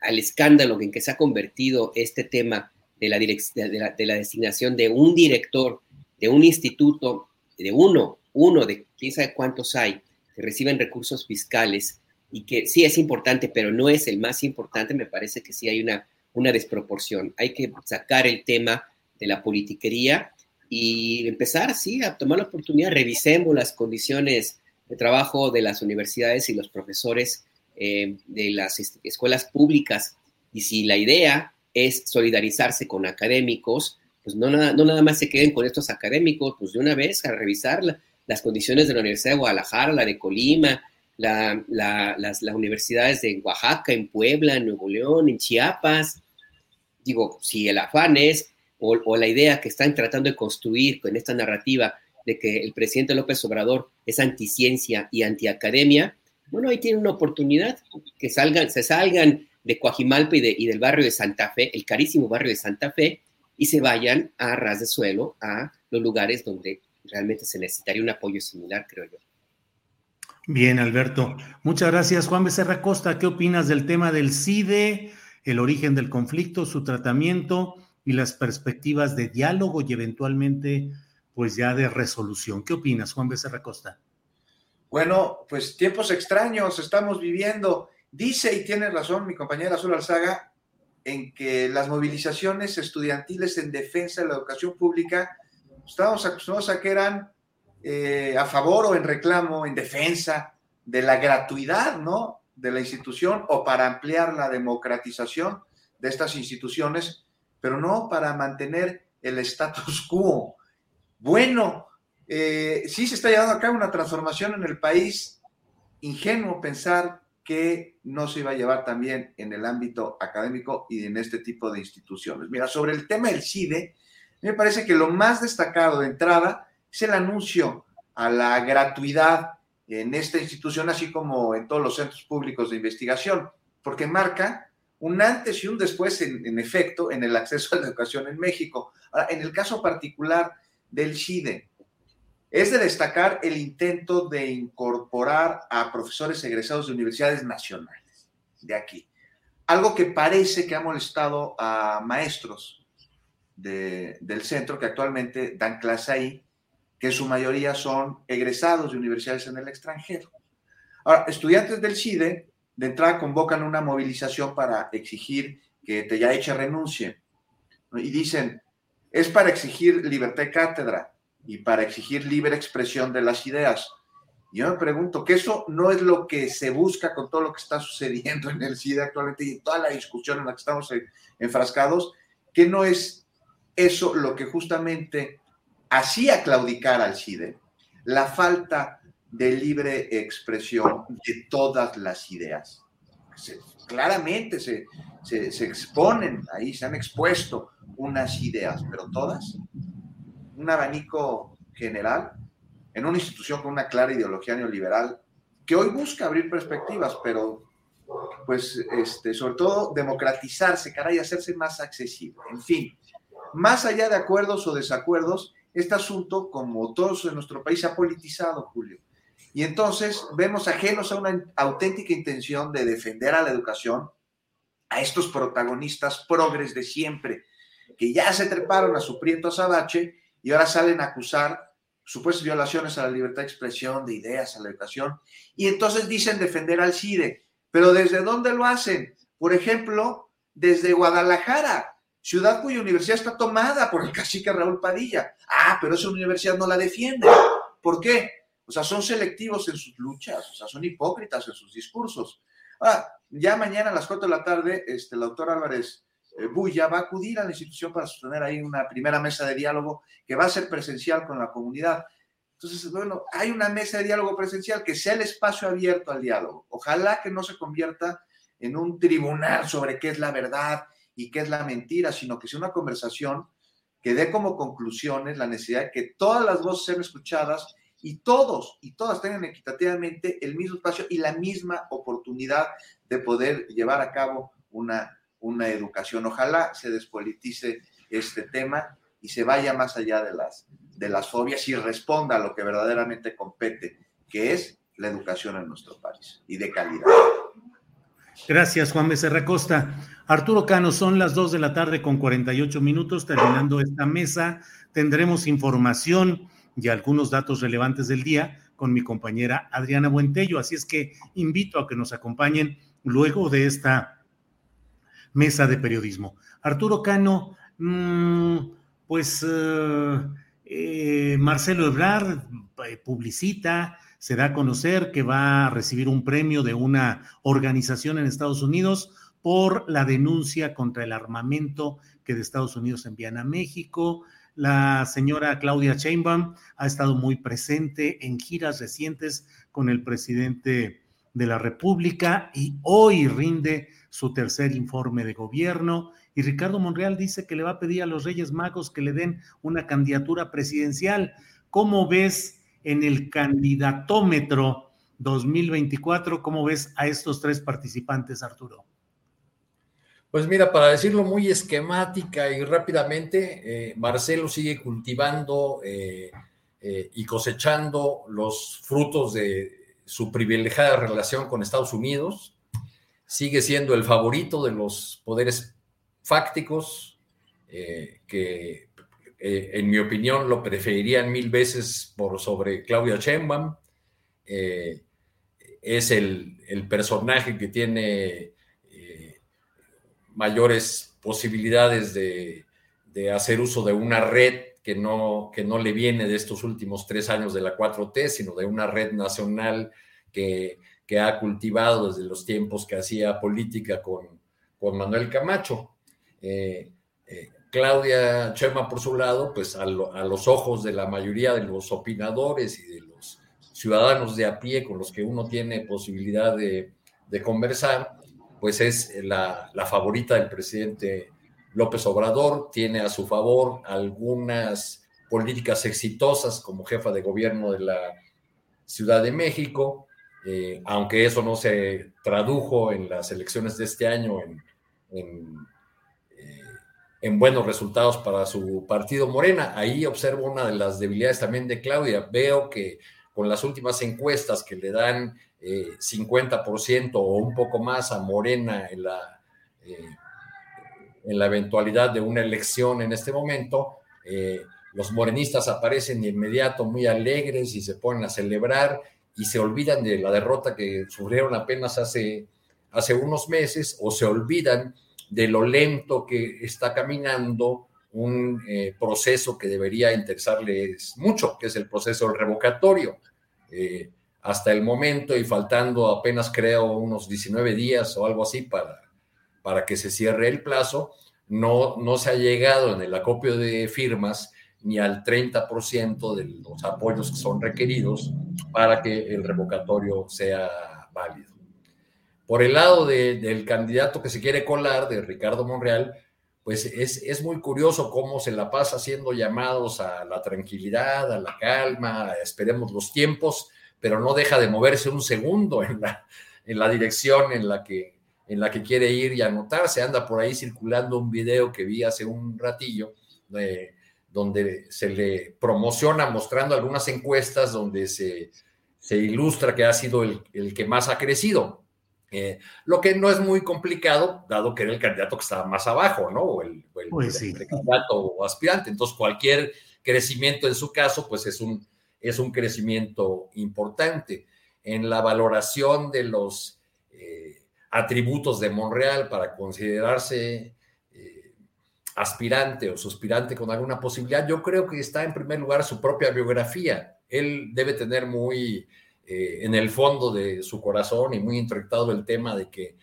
al escándalo en que se ha convertido este tema de la, de la, designación de un director de un instituto, de uno, uno de quién sabe cuántos hay, que reciben recursos fiscales y que sí es importante, pero no es el más importante, me parece que sí hay una, una desproporción. Hay que sacar el tema de la politiquería y empezar, sí, a tomar la oportunidad, revisemos las condiciones de trabajo de las universidades y los profesores eh, de las escuelas públicas. Y si la idea es solidarizarse con académicos, pues no nada, no nada más se queden con estos académicos, pues de una vez a revisar las condiciones de la Universidad de Guadalajara, la de Colima, las, las, universidades de Oaxaca, en Puebla, en Nuevo León, en Chiapas. Digo, si el afán es o, la idea que están tratando de construir con esta narrativa de que el presidente López Obrador es anticiencia y antiacademia, bueno, ahí tienen una oportunidad que salgan, se salgan de Coajimalpa y, y del barrio de Santa Fe, el carísimo barrio de Santa Fe, y se vayan a ras de suelo a los lugares donde realmente se necesitaría un apoyo similar, creo yo. Bien, Alberto. Muchas gracias. Juan Becerra Costa, ¿qué opinas del tema del CIDE, el origen del conflicto, su tratamiento y las perspectivas de diálogo y eventualmente, pues ya de resolución. ¿Qué opinas, Juan Becerra Costa? Bueno, pues tiempos extraños estamos viviendo. Dice y tiene razón mi compañera Azul Alzaga en que las movilizaciones estudiantiles en defensa de la educación pública, estábamos acostumbrados a que eran eh, a favor o en reclamo, en defensa de la gratuidad, ¿no? De la institución o para ampliar la democratización de estas instituciones pero no para mantener el status quo. Bueno, eh, sí se está llevando a cabo una transformación en el país. Ingenuo pensar que no se iba a llevar también en el ámbito académico y en este tipo de instituciones. Mira, sobre el tema del CIDE, me parece que lo más destacado de entrada es el anuncio a la gratuidad en esta institución, así como en todos los centros públicos de investigación, porque marca un antes y un después, en, efecto, en el acceso a la educación en México. Ahora, en el caso particular del CIDE, es de destacar el intento de incorporar a profesores egresados de universidades nacionales de aquí. Algo que parece que ha molestado a maestros del centro que actualmente dan clase ahí, que en su mayoría son egresados de universidades en el extranjero. Ahora, estudiantes del CIDE de entrada convocan una movilización para exigir que te ya eche renuncie. Y dicen, es para exigir libertad de cátedra y para exigir libre expresión de las ideas. Yo me pregunto, que eso no es lo que se busca con todo lo que está sucediendo en el CIDE actualmente y toda la discusión en la que estamos enfrascados, que no es eso lo que justamente hacía claudicar al CIDE, la falta de libre expresión de todas las ideas. claramente se, se, exponen ahí, se han expuesto unas ideas, pero todas, un abanico general en una institución con una clara ideología neoliberal que hoy busca abrir perspectivas, pero pues este, sobre todo democratizarse, caray, hacerse más accesible. En fin, más allá de acuerdos o desacuerdos, este asunto, como todos en nuestro país, se ha politizado, Julio. Y entonces vemos ajenos a una auténtica intención de defender a la educación, a estos protagonistas progres de siempre, que ya se treparon a su prieto azabache y ahora salen a acusar supuestas violaciones a la libertad de expresión, de ideas, a la educación, y entonces dicen defender al CIDE. Pero ¿desde dónde lo hacen? Por ejemplo, desde Guadalajara, ciudad cuya universidad está tomada por el cacique Raúl Padilla. Ah, pero esa universidad no la defiende. ¿Por qué? O sea, son selectivos en sus luchas, o sea, son hipócritas en sus discursos. Ah, ya mañana a las 4 de la tarde, este, el doctor Álvarez Bulla va a acudir a la institución para sostener ahí una primera mesa de diálogo que va a ser presencial con la comunidad. Entonces, bueno, hay una mesa de diálogo presencial que sea el espacio abierto al diálogo. Ojalá que no se convierta en un tribunal sobre qué es la verdad y qué es la mentira, sino que sea una conversación que dé como conclusiones la necesidad de que todas las voces sean escuchadas y todos y todas tengan equitativamente el mismo espacio y la misma oportunidad de poder llevar a cabo una, una educación. Ojalá se despolitice este tema y se vaya más allá de las, de las fobias y responda a lo que verdaderamente compete, que es la educación en nuestro país y de calidad. Gracias, Juan Becerra Costa. Arturo Cano, son las 2 de la tarde con 48 minutos. Terminando esta mesa, tendremos información y algunos datos relevantes del día con mi compañera Adriana Buentello. Así es que invito a que nos acompañen luego de esta mesa de periodismo. Arturo Cano, mmm, pues eh, eh, Marcelo Ebrard eh, publicita, se da a conocer que va a recibir un premio de una organización en Estados Unidos por la denuncia contra el armamento que de Estados Unidos envían a México. La señora Claudia Sheinbaum ha estado muy presente en giras recientes con el presidente de la República y hoy rinde su tercer informe de gobierno. Y Ricardo Monreal dice que le va a pedir a los Reyes Magos que le den una candidatura presidencial. ¿Cómo ves en el candidatómetro 2024? ¿Cómo ves a estos tres participantes, Arturo? Pues mira, para decirlo muy esquemática y rápidamente, eh, Marcelo sigue cultivando eh, eh, y cosechando los frutos de su privilegiada relación con Estados Unidos, sigue siendo el favorito de los poderes fácticos, que en mi opinión lo preferirían mil veces por sobre Claudia Sheinbaum. es el, el personaje que tiene mayores posibilidades de, hacer uso de una red que no, que no le viene de estos últimos tres años de la 4T, sino de una red nacional que, ha cultivado desde los tiempos que hacía política con, con Manuel Camacho. Eh, eh, Claudia Chema, por su lado, pues a, los ojos de la mayoría de los opinadores y de los ciudadanos de a pie con los que uno tiene posibilidad de, de conversar, pues es la, favorita del presidente López Obrador, tiene a su favor algunas políticas exitosas como jefa de gobierno de la Ciudad de México, eh, aunque eso no se tradujo en las elecciones de este año en, eh, en, buenos resultados para su partido Morena. Ahí observo una de las debilidades también de Claudia. Veo que con las últimas encuestas que le dan 50% eh, o un poco más a Morena en la, eh, en la eventualidad de una elección en este momento, los morenistas aparecen de inmediato muy alegres y se ponen a celebrar y se olvidan de la derrota que sufrieron apenas hace, hace unos meses o se olvidan de lo lento que está caminando un proceso que debería interesarles mucho, que es el proceso revocatorio. Hasta el momento y faltando apenas creo unos 19 días o algo así para, para que se cierre el plazo, no, no se ha llegado en el acopio de firmas ni al 30% de los apoyos que son requeridos para que el revocatorio sea válido. Por el lado del candidato que se quiere colar, de Ricardo Monreal, pues es, es, muy curioso cómo se la pasa haciendo llamados a la tranquilidad, a la calma, esperemos los tiempos, pero no deja de moverse un segundo en la, en la dirección en la, que, en la que quiere ir y anotarse. Anda por ahí circulando un video que vi hace un ratillo, donde se le promociona mostrando algunas encuestas donde se, se ilustra que ha sido el, el que más ha crecido. Eh, lo que no es muy complicado, dado que era el candidato que estaba más abajo, ¿no? O el, el, pues candidato o aspirante. Entonces, cualquier crecimiento en su caso, pues es un, es un crecimiento importante. En la valoración de los eh, atributos de Monreal para considerarse aspirante o suspirante con alguna posibilidad, yo creo que está en primer lugar su propia biografía. Él debe tener muy eh, en el fondo de su corazón y muy introyectado el tema de que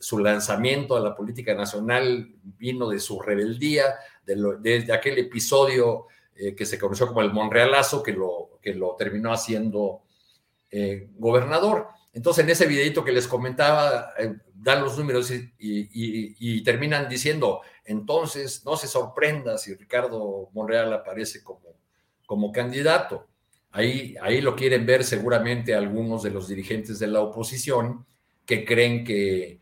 su lanzamiento a la política nacional vino de su rebeldía, de, de aquel episodio eh, que se conoció como el Monrealazo, que lo, que lo terminó haciendo eh, gobernador. Entonces, en ese videito que les comentaba, eh, dan los números y, terminan diciendo, entonces, no se sorprenda si Ricardo Monreal aparece como, como candidato. Ahí, ahí lo quieren ver seguramente algunos de los dirigentes de la oposición que creen que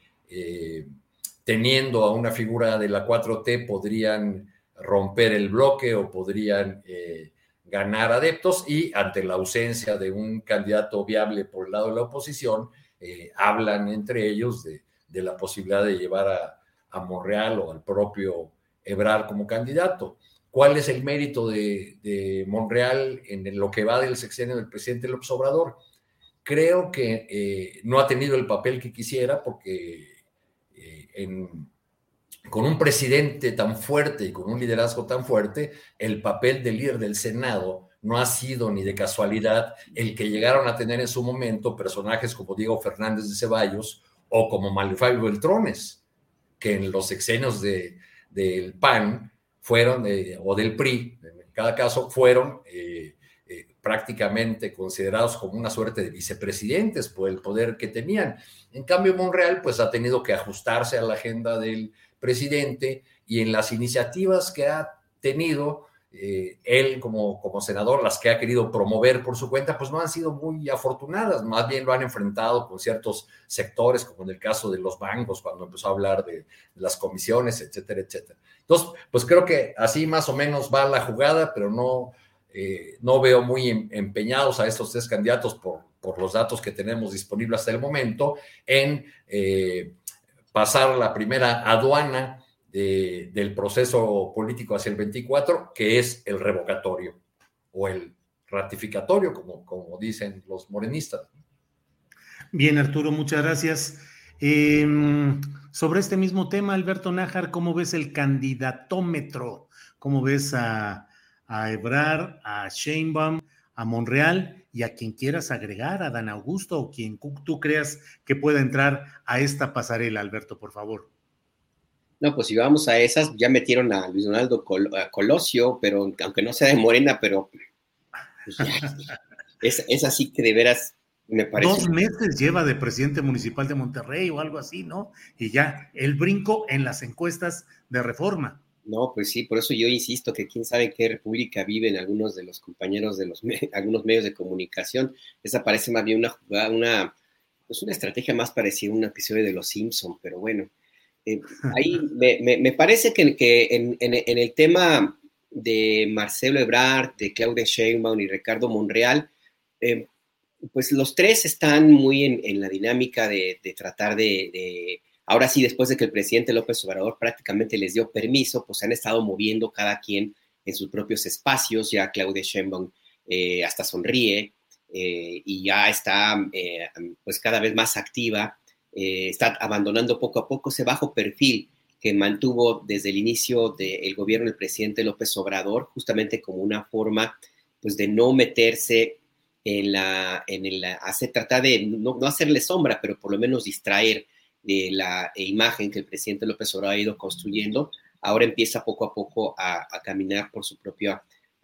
teniendo a una figura de la 4T podrían romper el bloque o podrían eh, ganar adeptos y ante la ausencia de un candidato viable por el lado de la oposición, eh, hablan entre ellos de, la posibilidad de llevar a, Monreal o al propio Ebrar como candidato. ¿Cuál es el mérito de, Monreal en lo que va del sexenio del presidente López Obrador? Creo que eh, no ha tenido el papel que quisiera porque en con un presidente tan fuerte y con un liderazgo tan fuerte, el papel del líder del Senado no ha sido ni de casualidad el que llegaron a tener en su momento personajes como Diego Fernández de Ceballos o como Malifabio Beltrones, que en los sexenios de, del PAN fueron, eh, o del PRI, en cada caso, fueron eh, eh, prácticamente considerados como una suerte de vicepresidentes por el poder que tenían. En cambio, Monreal pues ha tenido que ajustarse a la agenda del presidente y en las iniciativas que ha tenido eh, él como, como senador, las que ha querido promover por su cuenta, pues no han sido muy afortunadas, más bien lo han enfrentado con ciertos sectores, como en el caso de los bancos, cuando empezó a hablar de, las comisiones, etcétera, etcétera. Entonces, pues creo que así más o menos va la jugada, pero no, eh, no veo muy em, empeñados a estos tres candidatos por, por los datos que tenemos disponibles hasta el momento en... Eh, pasar la primera aduana del proceso político hacia el 24, que es el revocatorio o el ratificatorio, como, como dicen los morenistas. Bien, Arturo, muchas gracias. Em, sobre este mismo tema, Alberto Nájar, ¿cómo ves el candidatómetro? ¿Cómo ves a, a Ebrar, a Sheinbaum, a Monreal y a quien quieras agregar, a Dan Augusto o quien tú creas que pueda entrar a esta pasarela, Alberto, por favor. No, pues si vamos a esas, ya metieron a Luis Donaldo Colosio, pero aunque no sea de Morena, pero pues es, es, así que de veras me parece. Dos meses lleva de presidente municipal de Monterrey o algo así, ¿no? Y ya el brinco en las encuestas de reforma. No, pues sí, por eso yo insisto que quién sabe qué república viven algunos de los compañeros de los algunos medios de comunicación. Esa parece más bien una jugada, una, pues una estrategia más parecida a un episodio de Los Simpson, pero bueno. Eh, ahí me, parece que, que en, el tema de Marcelo Ebrard, de Claudia Sheinbaum y Ricardo Monreal, eh, pues los tres están muy en, la dinámica de, tratar de Ahora sí, después de que el presidente López Obrador prácticamente les dio permiso, pues han estado moviendo cada quien en sus propios espacios. Ya Claudia Sheinbaum eh, hasta sonríe eh, y ya está eh, pues cada vez más activa. está abandonando poco a poco ese bajo perfil que mantuvo desde el inicio del gobierno del presidente López Obrador, justamente como una forma pues de no meterse en la, en el, hacer, tratar de no hacerle sombra, pero por lo menos distraer de la imagen que el presidente López Obrador ha ido construyendo, ahora empieza poco a poco a, caminar por su, propia,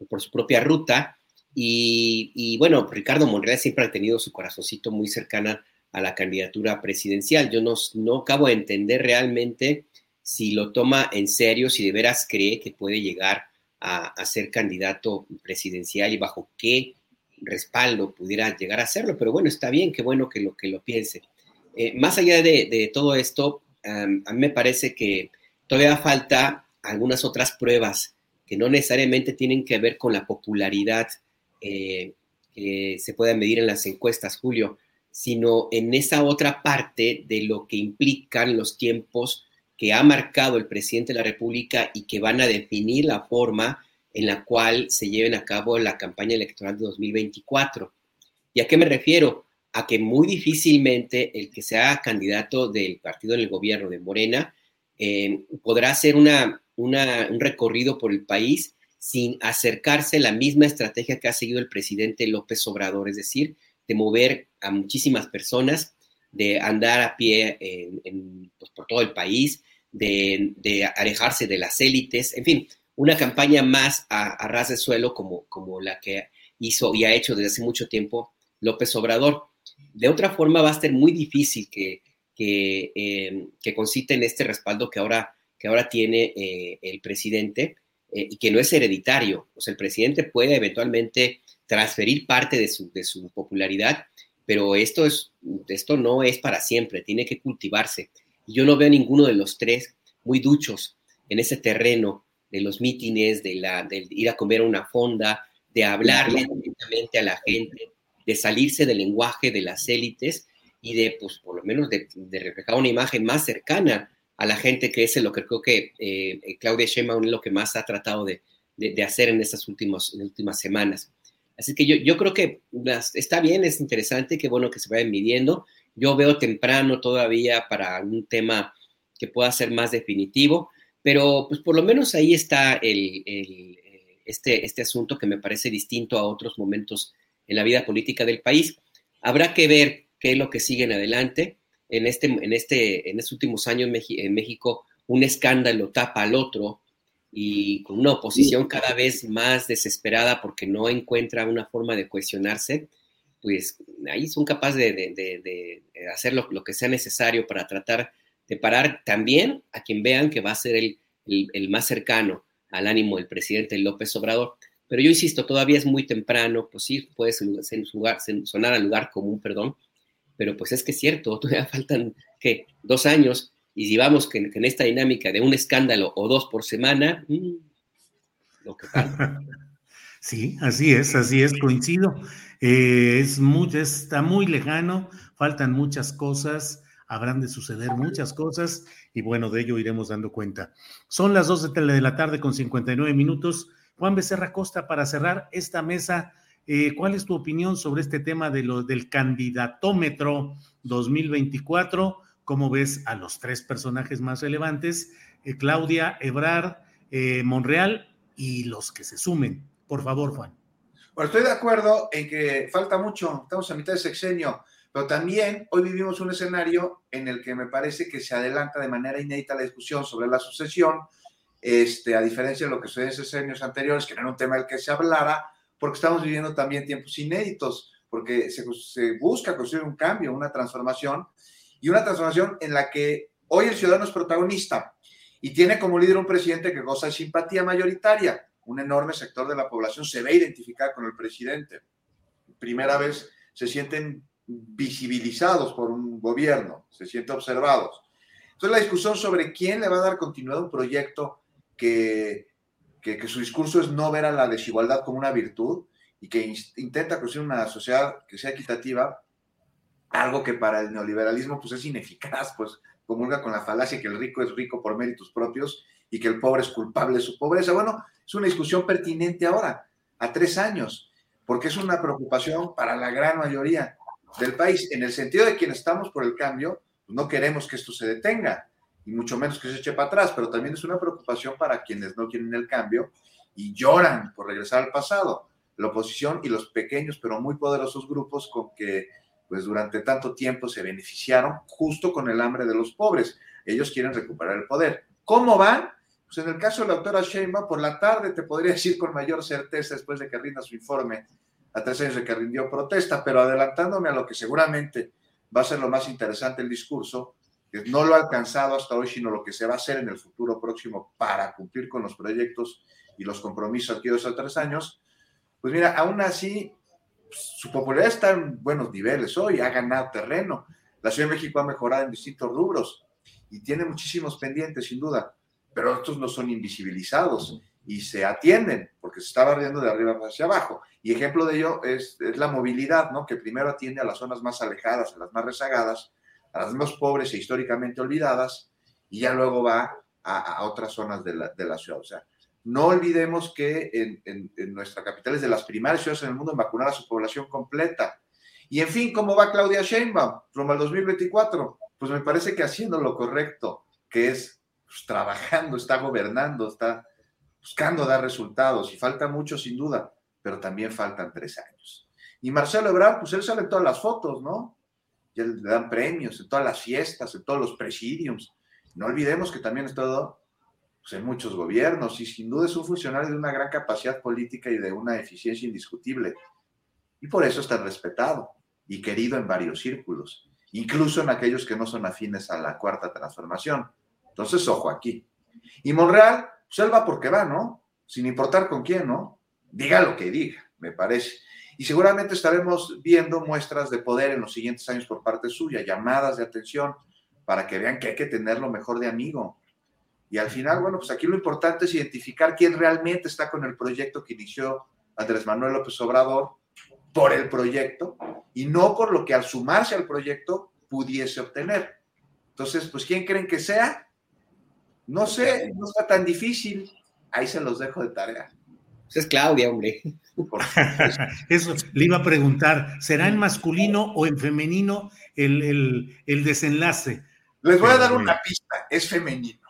por su propia ruta. Y, bueno, Ricardo Monreal siempre ha tenido su corazoncito muy cercana a la candidatura presidencial. Yo no, no acabo de entender realmente si lo toma en serio, si de veras cree que puede llegar a, a ser candidato presidencial y bajo qué respaldo pudiera llegar a hacerlo. Pero bueno, está bien, qué bueno que lo, que lo piense. Eh, más allá de, todo esto, a mí me parece que todavía falta algunas otras pruebas que no necesariamente tienen que ver con la popularidad eh, que se pueda medir en las encuestas, Julio, sino en esa otra parte de lo que implican los tiempos que ha marcado el presidente de la República y que van a definir la forma en la cual se lleven a cabo la campaña electoral de 2024. ¿Y a qué me refiero? A que muy difícilmente el que sea candidato del partido en el gobierno de Morena eh, podrá hacer una, un recorrido por el país sin acercarse a la misma estrategia que ha seguido el presidente López Obrador, es decir, de mover a muchísimas personas, de andar a pie pues, por todo el país, de, alejarse de las élites, en fin, una campaña más a, ras de suelo como, como la que hizo y ha hecho desde hace mucho tiempo López Obrador. De otra forma, va a ser muy difícil que, que, eh, en este respaldo que ahora, que ahora tiene eh, el presidente eh, y que no es hereditario. O sea, el presidente puede eventualmente transferir parte de su, de su popularidad, pero esto, es, esto no es para siempre, tiene que cultivarse. Yo no veo ninguno de los tres muy duchos en ese terreno de los mítines, de, la, de ir a comer a una fonda, de hablarle directamente a la gente, de salirse del lenguaje de las élites y de, pues, por lo menos de, reflejar una imagen más cercana a la gente, que es lo que creo que eh, Claudia Sheinbaum es lo que más ha tratado de, hacer en estas últimas, últimas semanas. Así que yo, yo creo que está bien, es interesante, qué bueno que se vayan midiendo. Yo veo temprano todavía para un tema que pueda ser más definitivo, pero pues por lo menos ahí está el, este, este asunto que me parece distinto a otros momentos en la vida política del país. Habrá que ver qué es lo que sigue en adelante. En, este, en, este, en estos últimos años en México, un escándalo tapa al otro y con una oposición cada vez más desesperada porque no encuentra una forma de cuestionarse, pues ahí son capaces de, hacer lo, que sea necesario para tratar de parar también a quien vean que va a ser el, más cercano al ánimo del presidente López Obrador. Pero yo insisto, todavía es muy temprano, pues sí, puede sonar al lugar común, perdón, pero pues es que es cierto, todavía faltan, ¿qué? Dos años, y si vamos que, en esta dinámica de un escándalo o dos por semana, mm, lo que falta. Sí, así es, así es, coincido. Eh, es está muy lejano, faltan muchas cosas, habrán de suceder muchas cosas y bueno, de ello iremos dando cuenta. Son las 2 de la tarde con 59 minutos. Juan Becerra Costa, para cerrar esta mesa, eh, ¿cuál es tu opinión sobre este tema de lo, del candidatómetro 2024? ¿Cómo ves a los tres personajes más relevantes? Eh, Claudia, Ebrard, Monreal y los que se sumen. Por favor, Juan. Bueno, estoy de acuerdo en que falta mucho, estamos a mitad de sexenio, pero también hoy vivimos un escenario en el que me parece que se adelanta de manera inédita la discusión sobre la sucesión, este, a diferencia de lo que sucedió en sexenios anteriores, que no era un tema del que se hablara, porque estamos viviendo también tiempos inéditos, porque se, busca construir un cambio, una transformación, y una transformación en la que hoy el ciudadano es protagonista y tiene como líder un presidente que goza de simpatía mayoritaria un enorme sector de la población se ve identificada con el presidente. Primera vez se sienten visibilizados por un gobierno, se sienten observados. Entonces la discusión sobre quién le va a dar continuidad a un proyecto que, que, su discurso es no ver a la desigualdad como una virtud y que intenta construir una sociedad que sea equitativa, algo que para el neoliberalismo pues es ineficaz, pues comulga con la falacia que el rico es rico por méritos propios y que el pobre es culpable de su pobreza. Bueno, es una discusión pertinente ahora, a tres años, porque es una preocupación para la gran mayoría del país, en el sentido de quienes estamos por el cambio, no queremos que esto se detenga, y mucho menos que se eche para atrás, pero también es una preocupación para quienes no quieren el cambio y lloran por regresar al pasado, la oposición y los pequeños pero muy poderosos grupos con que pues durante tanto tiempo se beneficiaron justo con el hambre de los pobres. Ellos quieren recuperar el poder. ¿Cómo van? Pues en el caso de la doctora Sheinbaum, por la tarde te podría decir con mayor certeza después de que rinda su informe a tres años de que rindió protesta, pero adelantándome a lo que seguramente va a ser lo más interesante el discurso, no lo ha alcanzado hasta hoy, sino lo que se va a hacer en el futuro próximo para cumplir con los proyectos y los compromisos adquiridos a tres años, pues mira, aún así su popularidad está en buenos niveles hoy, ha ganado terreno. La Ciudad de México ha mejorado en distintos rubros y tiene muchísimos pendientes, sin duda pero estos no son invisibilizados y se atienden porque se está barriendo de arriba hacia abajo. Y ejemplo de ello es, la movilidad, ¿no? que primero atiende a las zonas más alejadas, a las más rezagadas, a las más pobres e históricamente olvidadas, y ya luego va a, otras zonas de la, de la, ciudad. O sea, No olvidemos que en, nuestra capital es de las primeras ciudades en el mundo en vacunar a su población completa. Y en fin, ¿cómo va Claudia Sheinbaum rumbo al 2024? Pues me parece que haciendo lo correcto, que es pues, trabajando, está gobernando, está buscando dar resultados y falta mucho sin duda, pero también faltan tres años. Y Marcelo Ebrard, pues él sale en todas las fotos, ¿no? Ya le dan premios en todas las fiestas, en todos los presidiums. No olvidemos que también ha estado pues, en muchos gobiernos y sin duda es un funcionario de una gran capacidad política y de una eficiencia indiscutible. Y por eso está respetado y querido en varios círculos, incluso en aquellos que no son afines a la cuarta transformación. Entonces, ojo aquí. Y Monreal, pues él va porque va, ¿no? Sin importar con quién, ¿no? Diga lo que diga, me parece. Y seguramente estaremos viendo muestras de poder en los siguientes años por parte suya, llamadas de atención para que vean que hay que tenerlo mejor de amigo. Y al final, bueno, pues aquí lo importante es identificar quién realmente está con el proyecto que inició Andrés Manuel López Obrador por el proyecto y no por lo que al sumarse al proyecto pudiese obtener. Entonces, pues, ¿quién creen que sea? No sé, no está tan difícil. Ahí se los dejo de tarea. Pues es Claudia, hombre. Eso le iba a preguntar, ¿será en masculino o en femenino el, desenlace? Les voy a dar una pista, es femenino.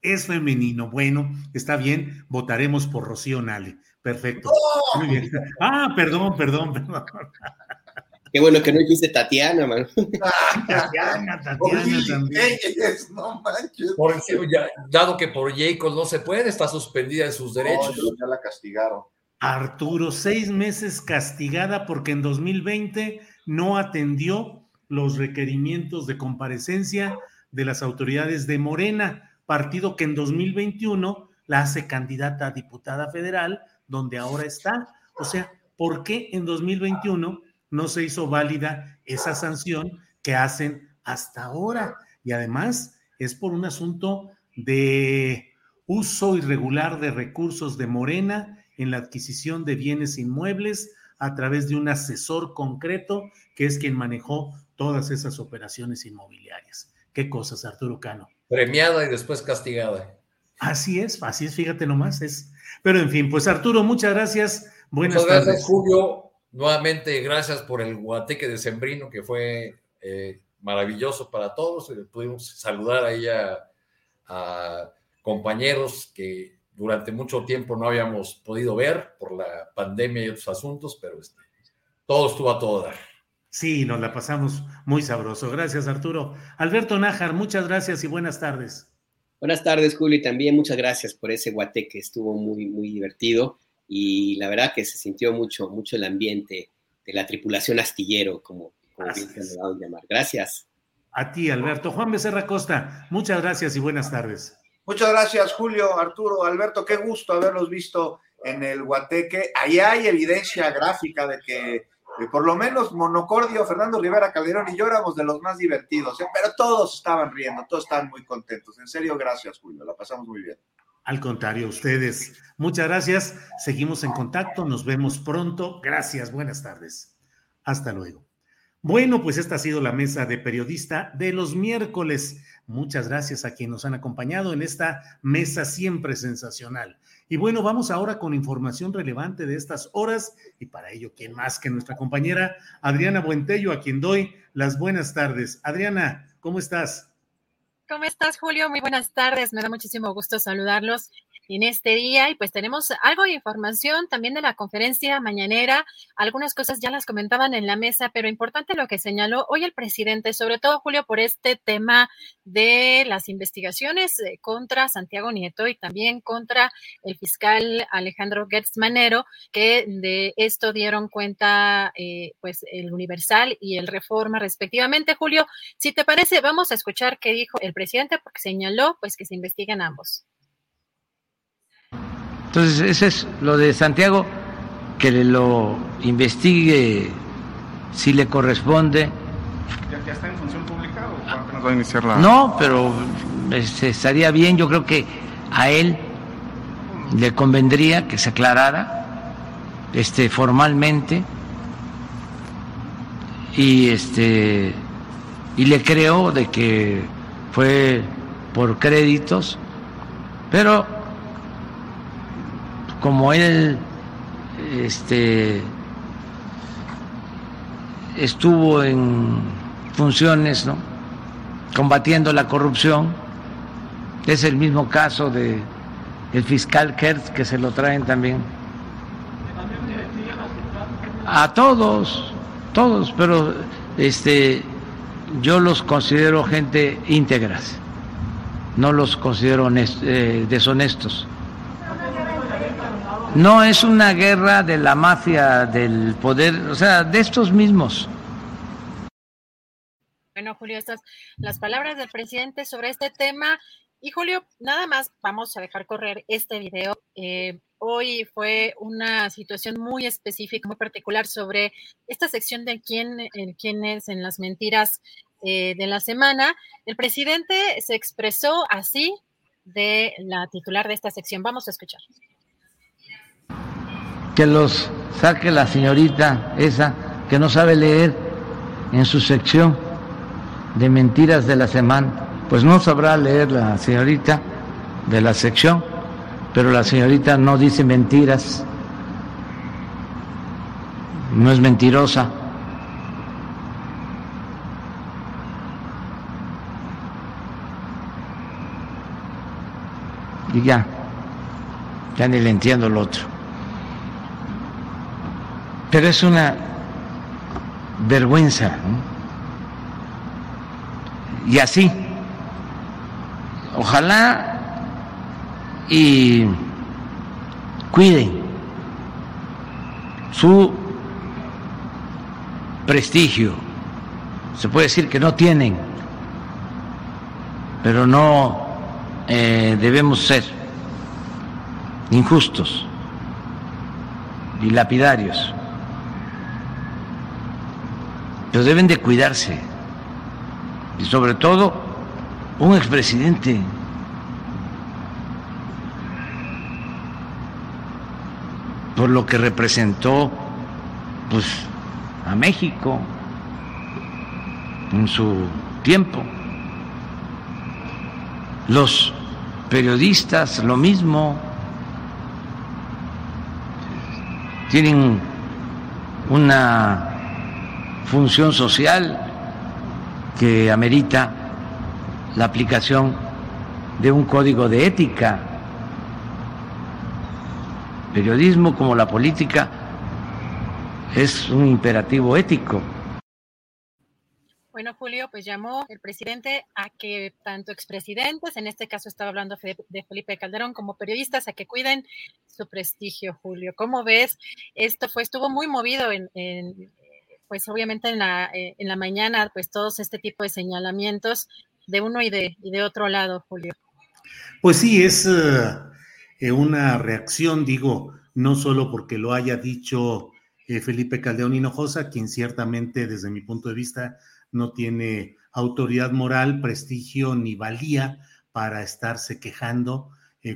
Es femenino, bueno, está bien, votaremos por Rocío Nale. Perfecto. Muy bien. Ah, perdón, perdón, perdón. Qué bueno que no dijiste Tatiana, man. Tatiana, Tatiana también. no manches. dado que por Jacob no se puede, está suspendida de sus derechos. ya la castigaron. Arturo, seis meses castigada porque en 2020 no atendió los requerimientos de comparecencia de las autoridades de Morena, partido que en 2021 la hace candidata a diputada federal, donde ahora está. O sea, ¿por qué en 2021 no se hizo válida esa sanción que hacen hasta ahora. Y además es por un asunto de uso irregular de recursos de Morena en la adquisición de bienes inmuebles a través de un asesor concreto que es quien manejó todas esas operaciones inmobiliarias. ¿Qué cosas, Arturo Cano? Premiada y después castigada. Así es, así es, fíjate nomás. Es... Pero en fin, pues Arturo, muchas gracias. Buenas muchas gracias, Julio. Nuevamente, gracias por el guateque de Sembrino, que fue eh, maravilloso para todos. Eh, pudimos saludar ahí a, compañeros que durante mucho tiempo no habíamos podido ver por la pandemia y otros asuntos, pero este, todo estuvo a todo dar. Sí, nos la pasamos muy sabroso. Gracias, Arturo. Alberto Nájar, muchas gracias y buenas tardes. Buenas tardes, Julio, y también muchas gracias por ese guateque, estuvo muy, muy divertido y la verdad que se sintió mucho, mucho el ambiente de la tripulación astillero, como, como bien se me a llamar. Gracias. A ti, Alberto. Juan Becerra Costa, muchas gracias y buenas tardes. Muchas gracias, Julio, Arturo, Alberto, qué gusto haberlos visto en el Guateque. Ahí hay evidencia gráfica de que por lo menos Monocordio, Fernando Rivera Calderón y yo éramos de los más divertidos, ¿eh? pero todos estaban riendo, todos estaban muy contentos. En serio, gracias, Julio, la pasamos muy bien. Al contrario, ustedes. Muchas gracias. Seguimos en contacto. Nos vemos pronto. Gracias. Buenas tardes. Hasta luego. Bueno, pues esta ha sido la mesa de periodista de los miércoles. Muchas gracias a quienes nos han acompañado en esta mesa siempre sensacional. Y bueno, vamos ahora con información relevante de estas horas y para ello, ¿quién más que nuestra compañera Adriana Buentello, a quien doy las buenas tardes? Adriana, ¿cómo estás? ¿Cómo estás, Julio? Muy buenas tardes. Me da muchísimo gusto saludarlos en este día y pues tenemos algo de información también de la conferencia mañanera. Algunas cosas ya las comentaban en la mesa, pero importante lo que señaló hoy el presidente, sobre todo Julio, por este tema de las investigaciones eh, contra Santiago Nieto y también contra el fiscal Alejandro Gertz Manero, que de esto dieron cuenta eh, pues el Universal y el Reforma respectivamente. Julio, si te parece, vamos a escuchar qué dijo el presidente porque señaló pues que se investiguen ambos. Entonces, ese es lo de Santiago, que lo investigue si le corresponde. ¿Ya, está en función pública o apenas va a iniciar la.? No, pero este, estaría bien, yo creo que a él le convendría que se aclarara este, formalmente y este y le creo de que fue por créditos, pero como él este, estuvo en funciones, ¿no? combatiendo la corrupción. Es el mismo caso de el fiscal Kertz que se lo traen también. A todos, todos, pero este yo los considero gente íntegras, no los considero eh, deshonestos. No es una guerra de la mafia, del poder, o sea, de estos mismos. Bueno, Julio, estas las palabras del presidente sobre este tema. Y Julio, nada más vamos a dejar correr este video. Eh, hoy fue una situación muy específica, muy particular sobre esta sección de quién, quién es en las mentiras eh, de la semana. El presidente se expresó así de la titular de esta sección. Vamos a escuchar. Que los saque la señorita esa que no sabe leer en su sección de mentiras de la semana. Pues no sabrá leer la señorita de la sección, pero la señorita no dice mentiras, no es mentirosa. Y ya, ya ni le entiendo lo otro. Pero es una vergüenza. Y así, ojalá y cuiden su prestigio. Se puede decir que no tienen, pero no eh, debemos ser injustos y lapidarios. Pero deben de cuidarse y sobre todo un expresidente. por lo que representó pues a México en su tiempo. Los periodistas lo mismo tienen una función social que amerita la aplicación de un código de ética. Periodismo como la política es un imperativo ético. Bueno, Julio, pues llamó el presidente a que tanto expresidentes, en este caso estaba hablando de Felipe Calderón, como periodistas, a que cuiden su prestigio, Julio. ¿Cómo ves? Esto fue, estuvo muy movido en, pues obviamente en la, eh, en la mañana, pues todos este tipo de señalamientos de uno y de, de otro lado, Julio. Pues sí, es eh, eh, una reacción, digo, no solo porque lo haya dicho Felipe Caldeón Hinojosa, quien ciertamente desde mi punto de vista no tiene autoridad moral, prestigio ni valía para estarse quejando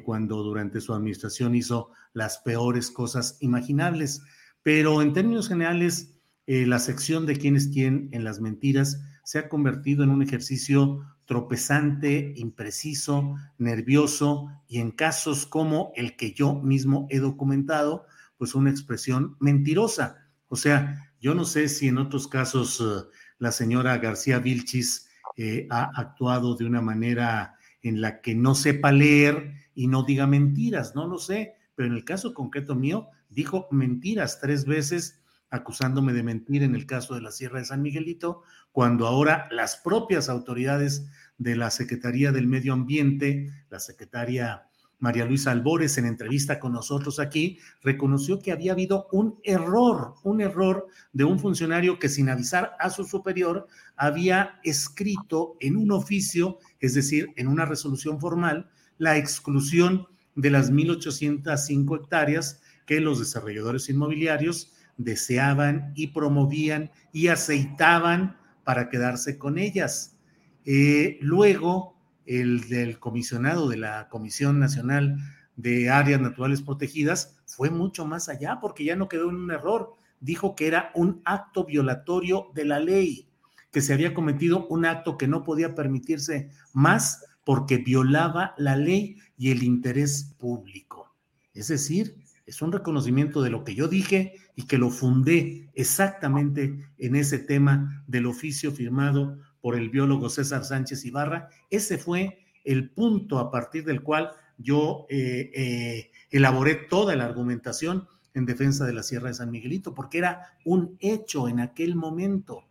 cuando durante su administración hizo las peores cosas imaginables. Pero en términos generales, eh, la sección de quién es quién en las mentiras se ha convertido en un ejercicio tropezante, impreciso, nervioso y en casos como el que yo mismo he documentado, pues una expresión mentirosa. O sea, yo no sé si en otros casos eh, la señora García Vilchis eh, ha actuado de una manera en la que no sepa leer y no diga mentiras, no lo sé, pero en el caso concreto mío dijo mentiras tres veces acusándome de mentir en el caso de la Sierra de San Miguelito, cuando ahora las propias autoridades de la Secretaría del Medio Ambiente, la secretaria María Luisa Albores, en entrevista con nosotros aquí, reconoció que había habido un error, un error de un funcionario que sin avisar a su superior había escrito en un oficio, es decir, en una resolución formal, la exclusión de las 1.805 hectáreas que los desarrolladores inmobiliarios deseaban y promovían y aceitaban para quedarse con ellas. Eh, luego, el del comisionado de la Comisión Nacional de Áreas Naturales Protegidas fue mucho más allá porque ya no quedó en un error. Dijo que era un acto violatorio de la ley, que se había cometido un acto que no podía permitirse más porque violaba la ley y el interés público. Es decir, es un reconocimiento de lo que yo dije y que lo fundé exactamente en ese tema del oficio firmado por el biólogo César Sánchez Ibarra. Ese fue el punto a partir del cual yo eh, eh, elaboré toda la argumentación en defensa de la Sierra de San Miguelito, porque era un hecho en aquel momento.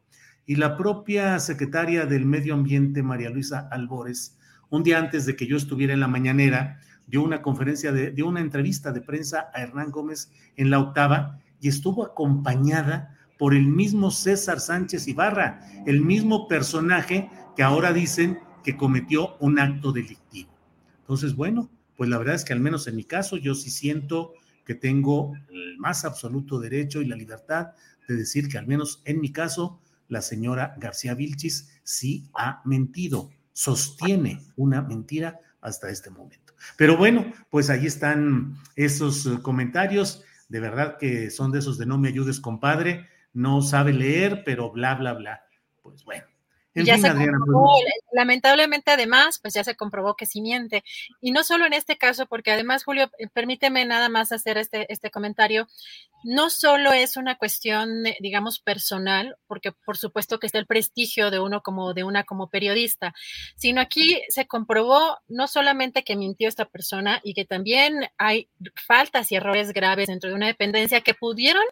Y la propia secretaria del Medio Ambiente, María Luisa Albores, un día antes de que yo estuviera en la mañanera, dio una conferencia, de, dio una entrevista de prensa a Hernán Gómez en la octava y estuvo acompañada por el mismo César Sánchez Ibarra, el mismo personaje que ahora dicen que cometió un acto delictivo. Entonces, bueno, pues la verdad es que al menos en mi caso yo sí siento que tengo el más absoluto derecho y la libertad de decir que al menos en mi caso la señora García Vilchis sí ha mentido, sostiene una mentira hasta este momento. Pero bueno, pues ahí están esos eh, comentarios, de verdad que son de esos de no me ayudes, compadre, no sabe leer, pero bla, bla, bla. Pues bueno, ya se comprobó, lamentablemente además, pues ya se comprobó que sí miente. Y no solo en este caso, porque además, Julio, eh, permíteme nada más hacer este, este comentario, no solo es una cuestión, eh, digamos, personal, porque por supuesto que está el prestigio de uno como de una como periodista, sino aquí se comprobó no solamente que mintió esta persona y que también hay faltas y errores graves dentro de una dependencia que pudieron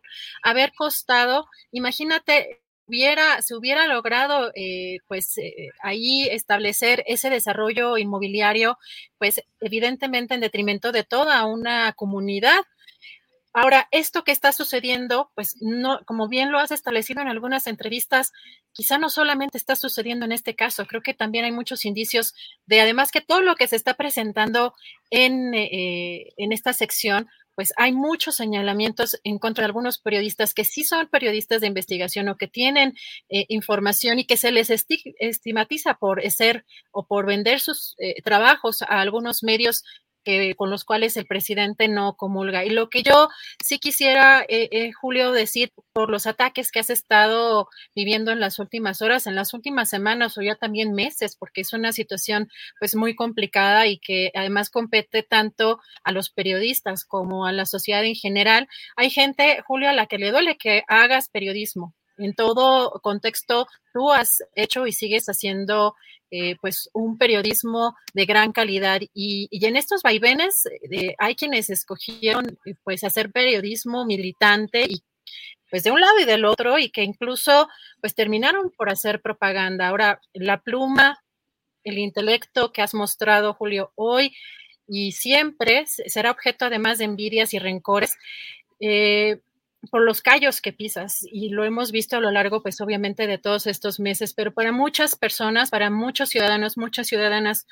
haber costado, imagínate, hubiera, se hubiera logrado, eh, pues eh, ahí establecer ese desarrollo inmobiliario, pues evidentemente en detrimento de toda una comunidad. Ahora, esto que está sucediendo, pues no, como bien lo has establecido en algunas entrevistas, quizá no solamente está sucediendo en este caso, creo que también hay muchos indicios de, además que todo lo que se está presentando en, eh, en esta sección, pues hay muchos señalamientos en contra de algunos periodistas que sí son periodistas de investigación o que tienen eh, información y que se les estigmatiza por ser o por vender sus eh, trabajos a algunos medios con los cuales el presidente no comulga. Y lo que yo sí quisiera, eh, eh, Julio, decir por los ataques que has estado viviendo en las últimas horas, en las últimas semanas o ya también meses, porque es una situación pues muy complicada y que además compete tanto a los periodistas como a la sociedad en general. Hay gente, Julio, a la que le duele que hagas periodismo, en todo contexto, tú has hecho y sigues haciendo eh, pues un periodismo de gran calidad y, en estos vaivenes eh, hay quienes escogieron eh, pues hacer periodismo militante y pues de un lado y del otro y que incluso pues terminaron por hacer propaganda. Ahora, la pluma, el intelecto que has mostrado, Julio, hoy y siempre será objeto además de envidias y rencores. Eh, por los callos que pisas y lo hemos visto a lo largo, pues obviamente de todos estos meses, pero para muchas personas, para muchos ciudadanos, muchas ciudadanas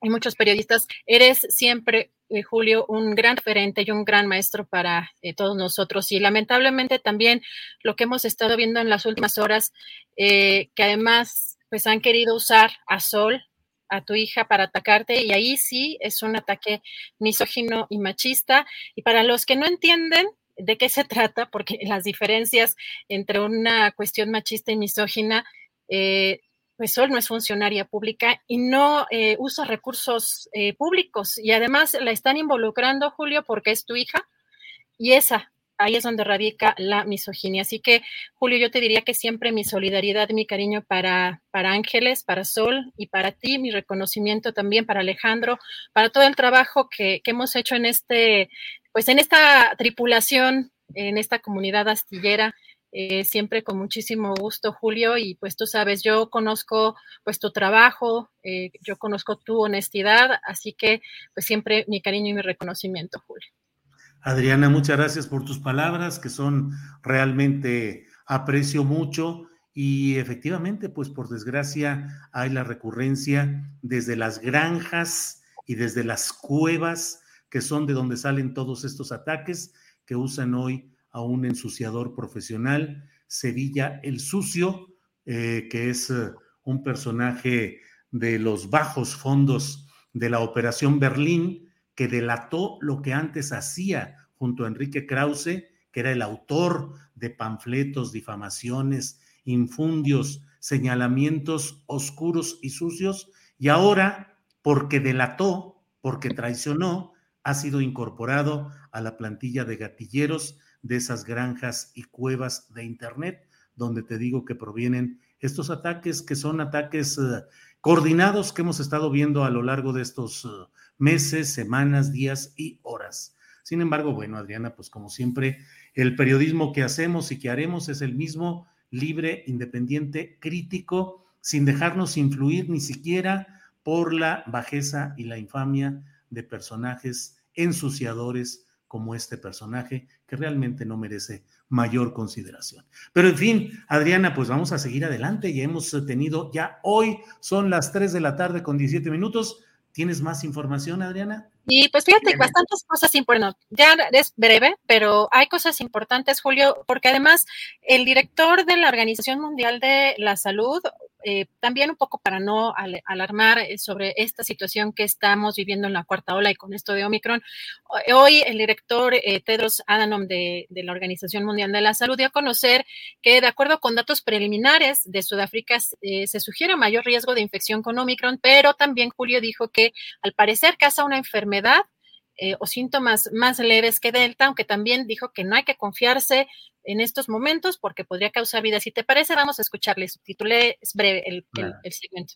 y muchos periodistas, eres siempre, eh, Julio, un gran referente y un gran maestro para eh, todos nosotros. Y lamentablemente también lo que hemos estado viendo en las últimas horas, eh, que además pues han querido usar a Sol, a tu hija para atacarte y ahí sí es un ataque misógino y machista. Y para los que no entienden, de qué se trata, porque las diferencias entre una cuestión machista y misógina, eh, pues Sol no es funcionaria pública y no eh, usa recursos eh, públicos. Y además la están involucrando, Julio, porque es tu hija y esa, ahí es donde radica la misoginia. Así que, Julio, yo te diría que siempre mi solidaridad mi cariño para, para Ángeles, para Sol y para ti, mi reconocimiento también para Alejandro, para todo el trabajo que, que hemos hecho en este pues en esta tripulación, en esta comunidad astillera, eh, siempre con muchísimo gusto, Julio, y pues tú sabes, yo conozco pues tu trabajo, eh, yo conozco tu honestidad, así que pues siempre mi cariño y mi reconocimiento, Julio. Adriana, muchas gracias por tus palabras, que son realmente aprecio mucho. Y efectivamente, pues por desgracia hay la recurrencia desde las granjas y desde las cuevas que son de donde salen todos estos ataques que usan hoy a un ensuciador profesional, Sevilla el Sucio, eh, que es eh, un personaje de los bajos fondos de la Operación Berlín, que delató lo que antes hacía junto a Enrique Krause, que era el autor de panfletos, difamaciones, infundios, señalamientos oscuros y sucios, y ahora, porque delató, porque traicionó, ha sido incorporado a la plantilla de gatilleros de esas granjas y cuevas de Internet, donde te digo que provienen estos ataques que son ataques eh, coordinados que hemos estado viendo a lo largo de estos uh, meses, semanas, días y horas. Sin embargo, bueno, Adriana, pues como siempre, el periodismo que hacemos y que haremos es el mismo, libre, independiente, crítico, sin dejarnos influir ni siquiera por la bajeza y la infamia de personajes ensuciadores como este personaje que realmente no merece mayor consideración. Pero en fin, Adriana, pues vamos a seguir adelante. y hemos tenido, ya hoy son las 3 de la tarde con 17 minutos. ¿Tienes más información, Adriana? Y pues fíjate, bastantes cosas importantes. Ya es breve, pero hay cosas importantes, Julio, porque además el director de la Organización Mundial de la Salud eh, también un poco para no alarmar eh, sobre esta situación que estamos viviendo en la cuarta ola y con esto de Omicron. Hoy el director eh, Tedros Adhanom de, la Organización Mundial de la Salud dio a conocer que de acuerdo con datos preliminares de Sudáfrica se sugiere mayor riesgo de infección con Omicron, pero también Julio dijo que al parecer causa una enfermedad eh, o síntomas más leves que Delta, aunque también dijo que no hay que confiarse en estos momentos porque podría causar vida. Si te parece, vamos a escucharle. Subtitulé, es breve el, el, el segmento.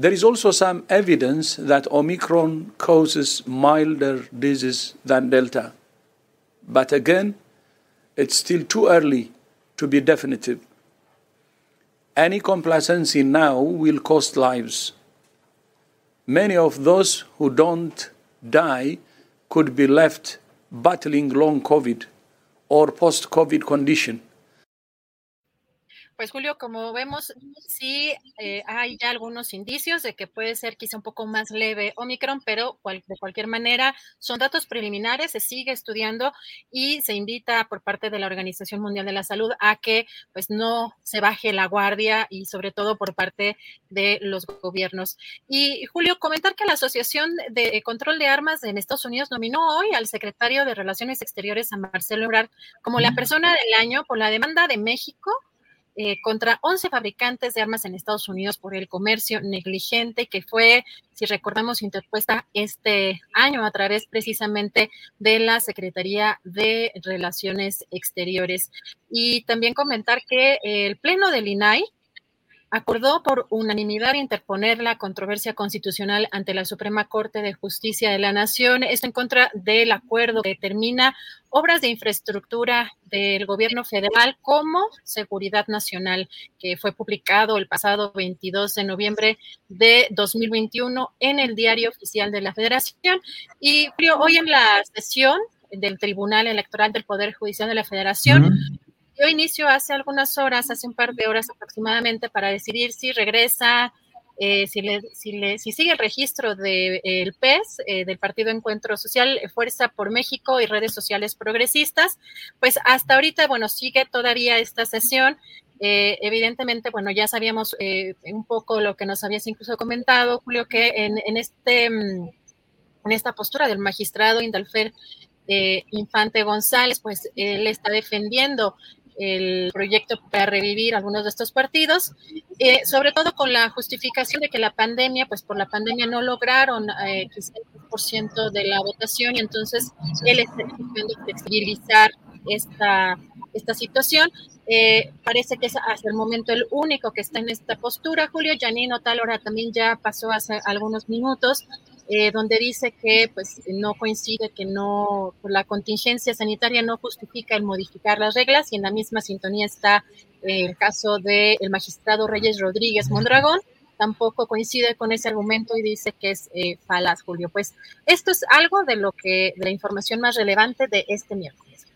There is also some evidence that Omicron causes milder disease than Delta. But again, it's still too early to be definitive. Any complacency now will cost lives. Many of those who don't die could be left battling long COVID or post COVID condition. Pues Julio, como vemos, sí eh, hay ya algunos indicios de que puede ser quizá un poco más leve Omicron, pero de cualquier manera son datos preliminares, se sigue estudiando y se invita por parte de la Organización Mundial de la Salud a que pues no se baje la guardia y sobre todo por parte de los gobiernos. Y Julio, comentar que la Asociación de Control de Armas en Estados Unidos nominó hoy al secretario de Relaciones Exteriores, a Marcelo Ebrard, como la persona del año por la demanda de México eh, contra 11 fabricantes de armas en Estados Unidos por el comercio negligente que fue, si recordamos, interpuesta este año a través precisamente de la Secretaría de Relaciones Exteriores. Y también comentar que el Pleno del INAI acordó por unanimidad interponer la controversia constitucional ante la Suprema Corte de Justicia de la Nación. Esto en contra del acuerdo que determina obras de infraestructura del gobierno federal como seguridad nacional, que fue publicado el pasado 22 de noviembre de 2021 en el Diario Oficial de la Federación. Y hoy en la sesión del Tribunal Electoral del Poder Judicial de la Federación, dio inicio hace algunas horas, hace un par de horas aproximadamente, para decidir si regresa, eh, si, le, si, le, si, sigue el registro del de, PES, eh, del Partido Encuentro Social, Fuerza por México y redes sociales progresistas, pues hasta ahorita, bueno, sigue todavía esta sesión. Eh, evidentemente, bueno, ya sabíamos eh, un poco lo que nos habías incluso comentado, Julio, que en, en este, mm, en esta postura del magistrado Indalfer Infante González, pues él está defendiendo el proyecto para revivir algunos de estos partidos, eh, sobre todo con la justificación de que la pandemia, pues por la pandemia no lograron eh, el 100% de la votación y entonces él está intentando flexibilizar esta, esta situación. Eh, parece que es hasta el momento el único que está en esta postura. Julio Janino Talora también ya pasó hace algunos minutos eh, donde dice que pues no coincide, que no, la contingencia sanitaria no justifica el modificar las reglas y en la misma sintonía está eh, el caso del magistrado Reyes Rodríguez Mondragón, tampoco coincide con ese argumento y dice que es eh, falaz, Julio. Pues esto es algo de lo que, de la información más relevante de este miércoles.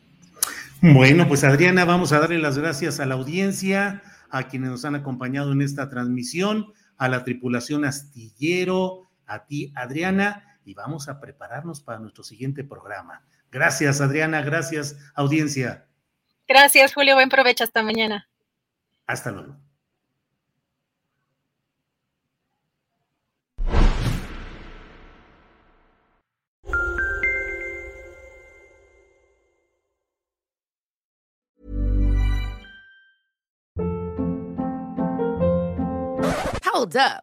Bueno, pues Adriana, vamos a darle las gracias a la audiencia, a quienes nos han acompañado en esta transmisión, a la tripulación astillero, a ti, Adriana, y vamos a prepararnos para nuestro siguiente programa. Gracias, Adriana, gracias, audiencia. Gracias, Julio, buen provecho, hasta mañana. Hasta luego. Hold up,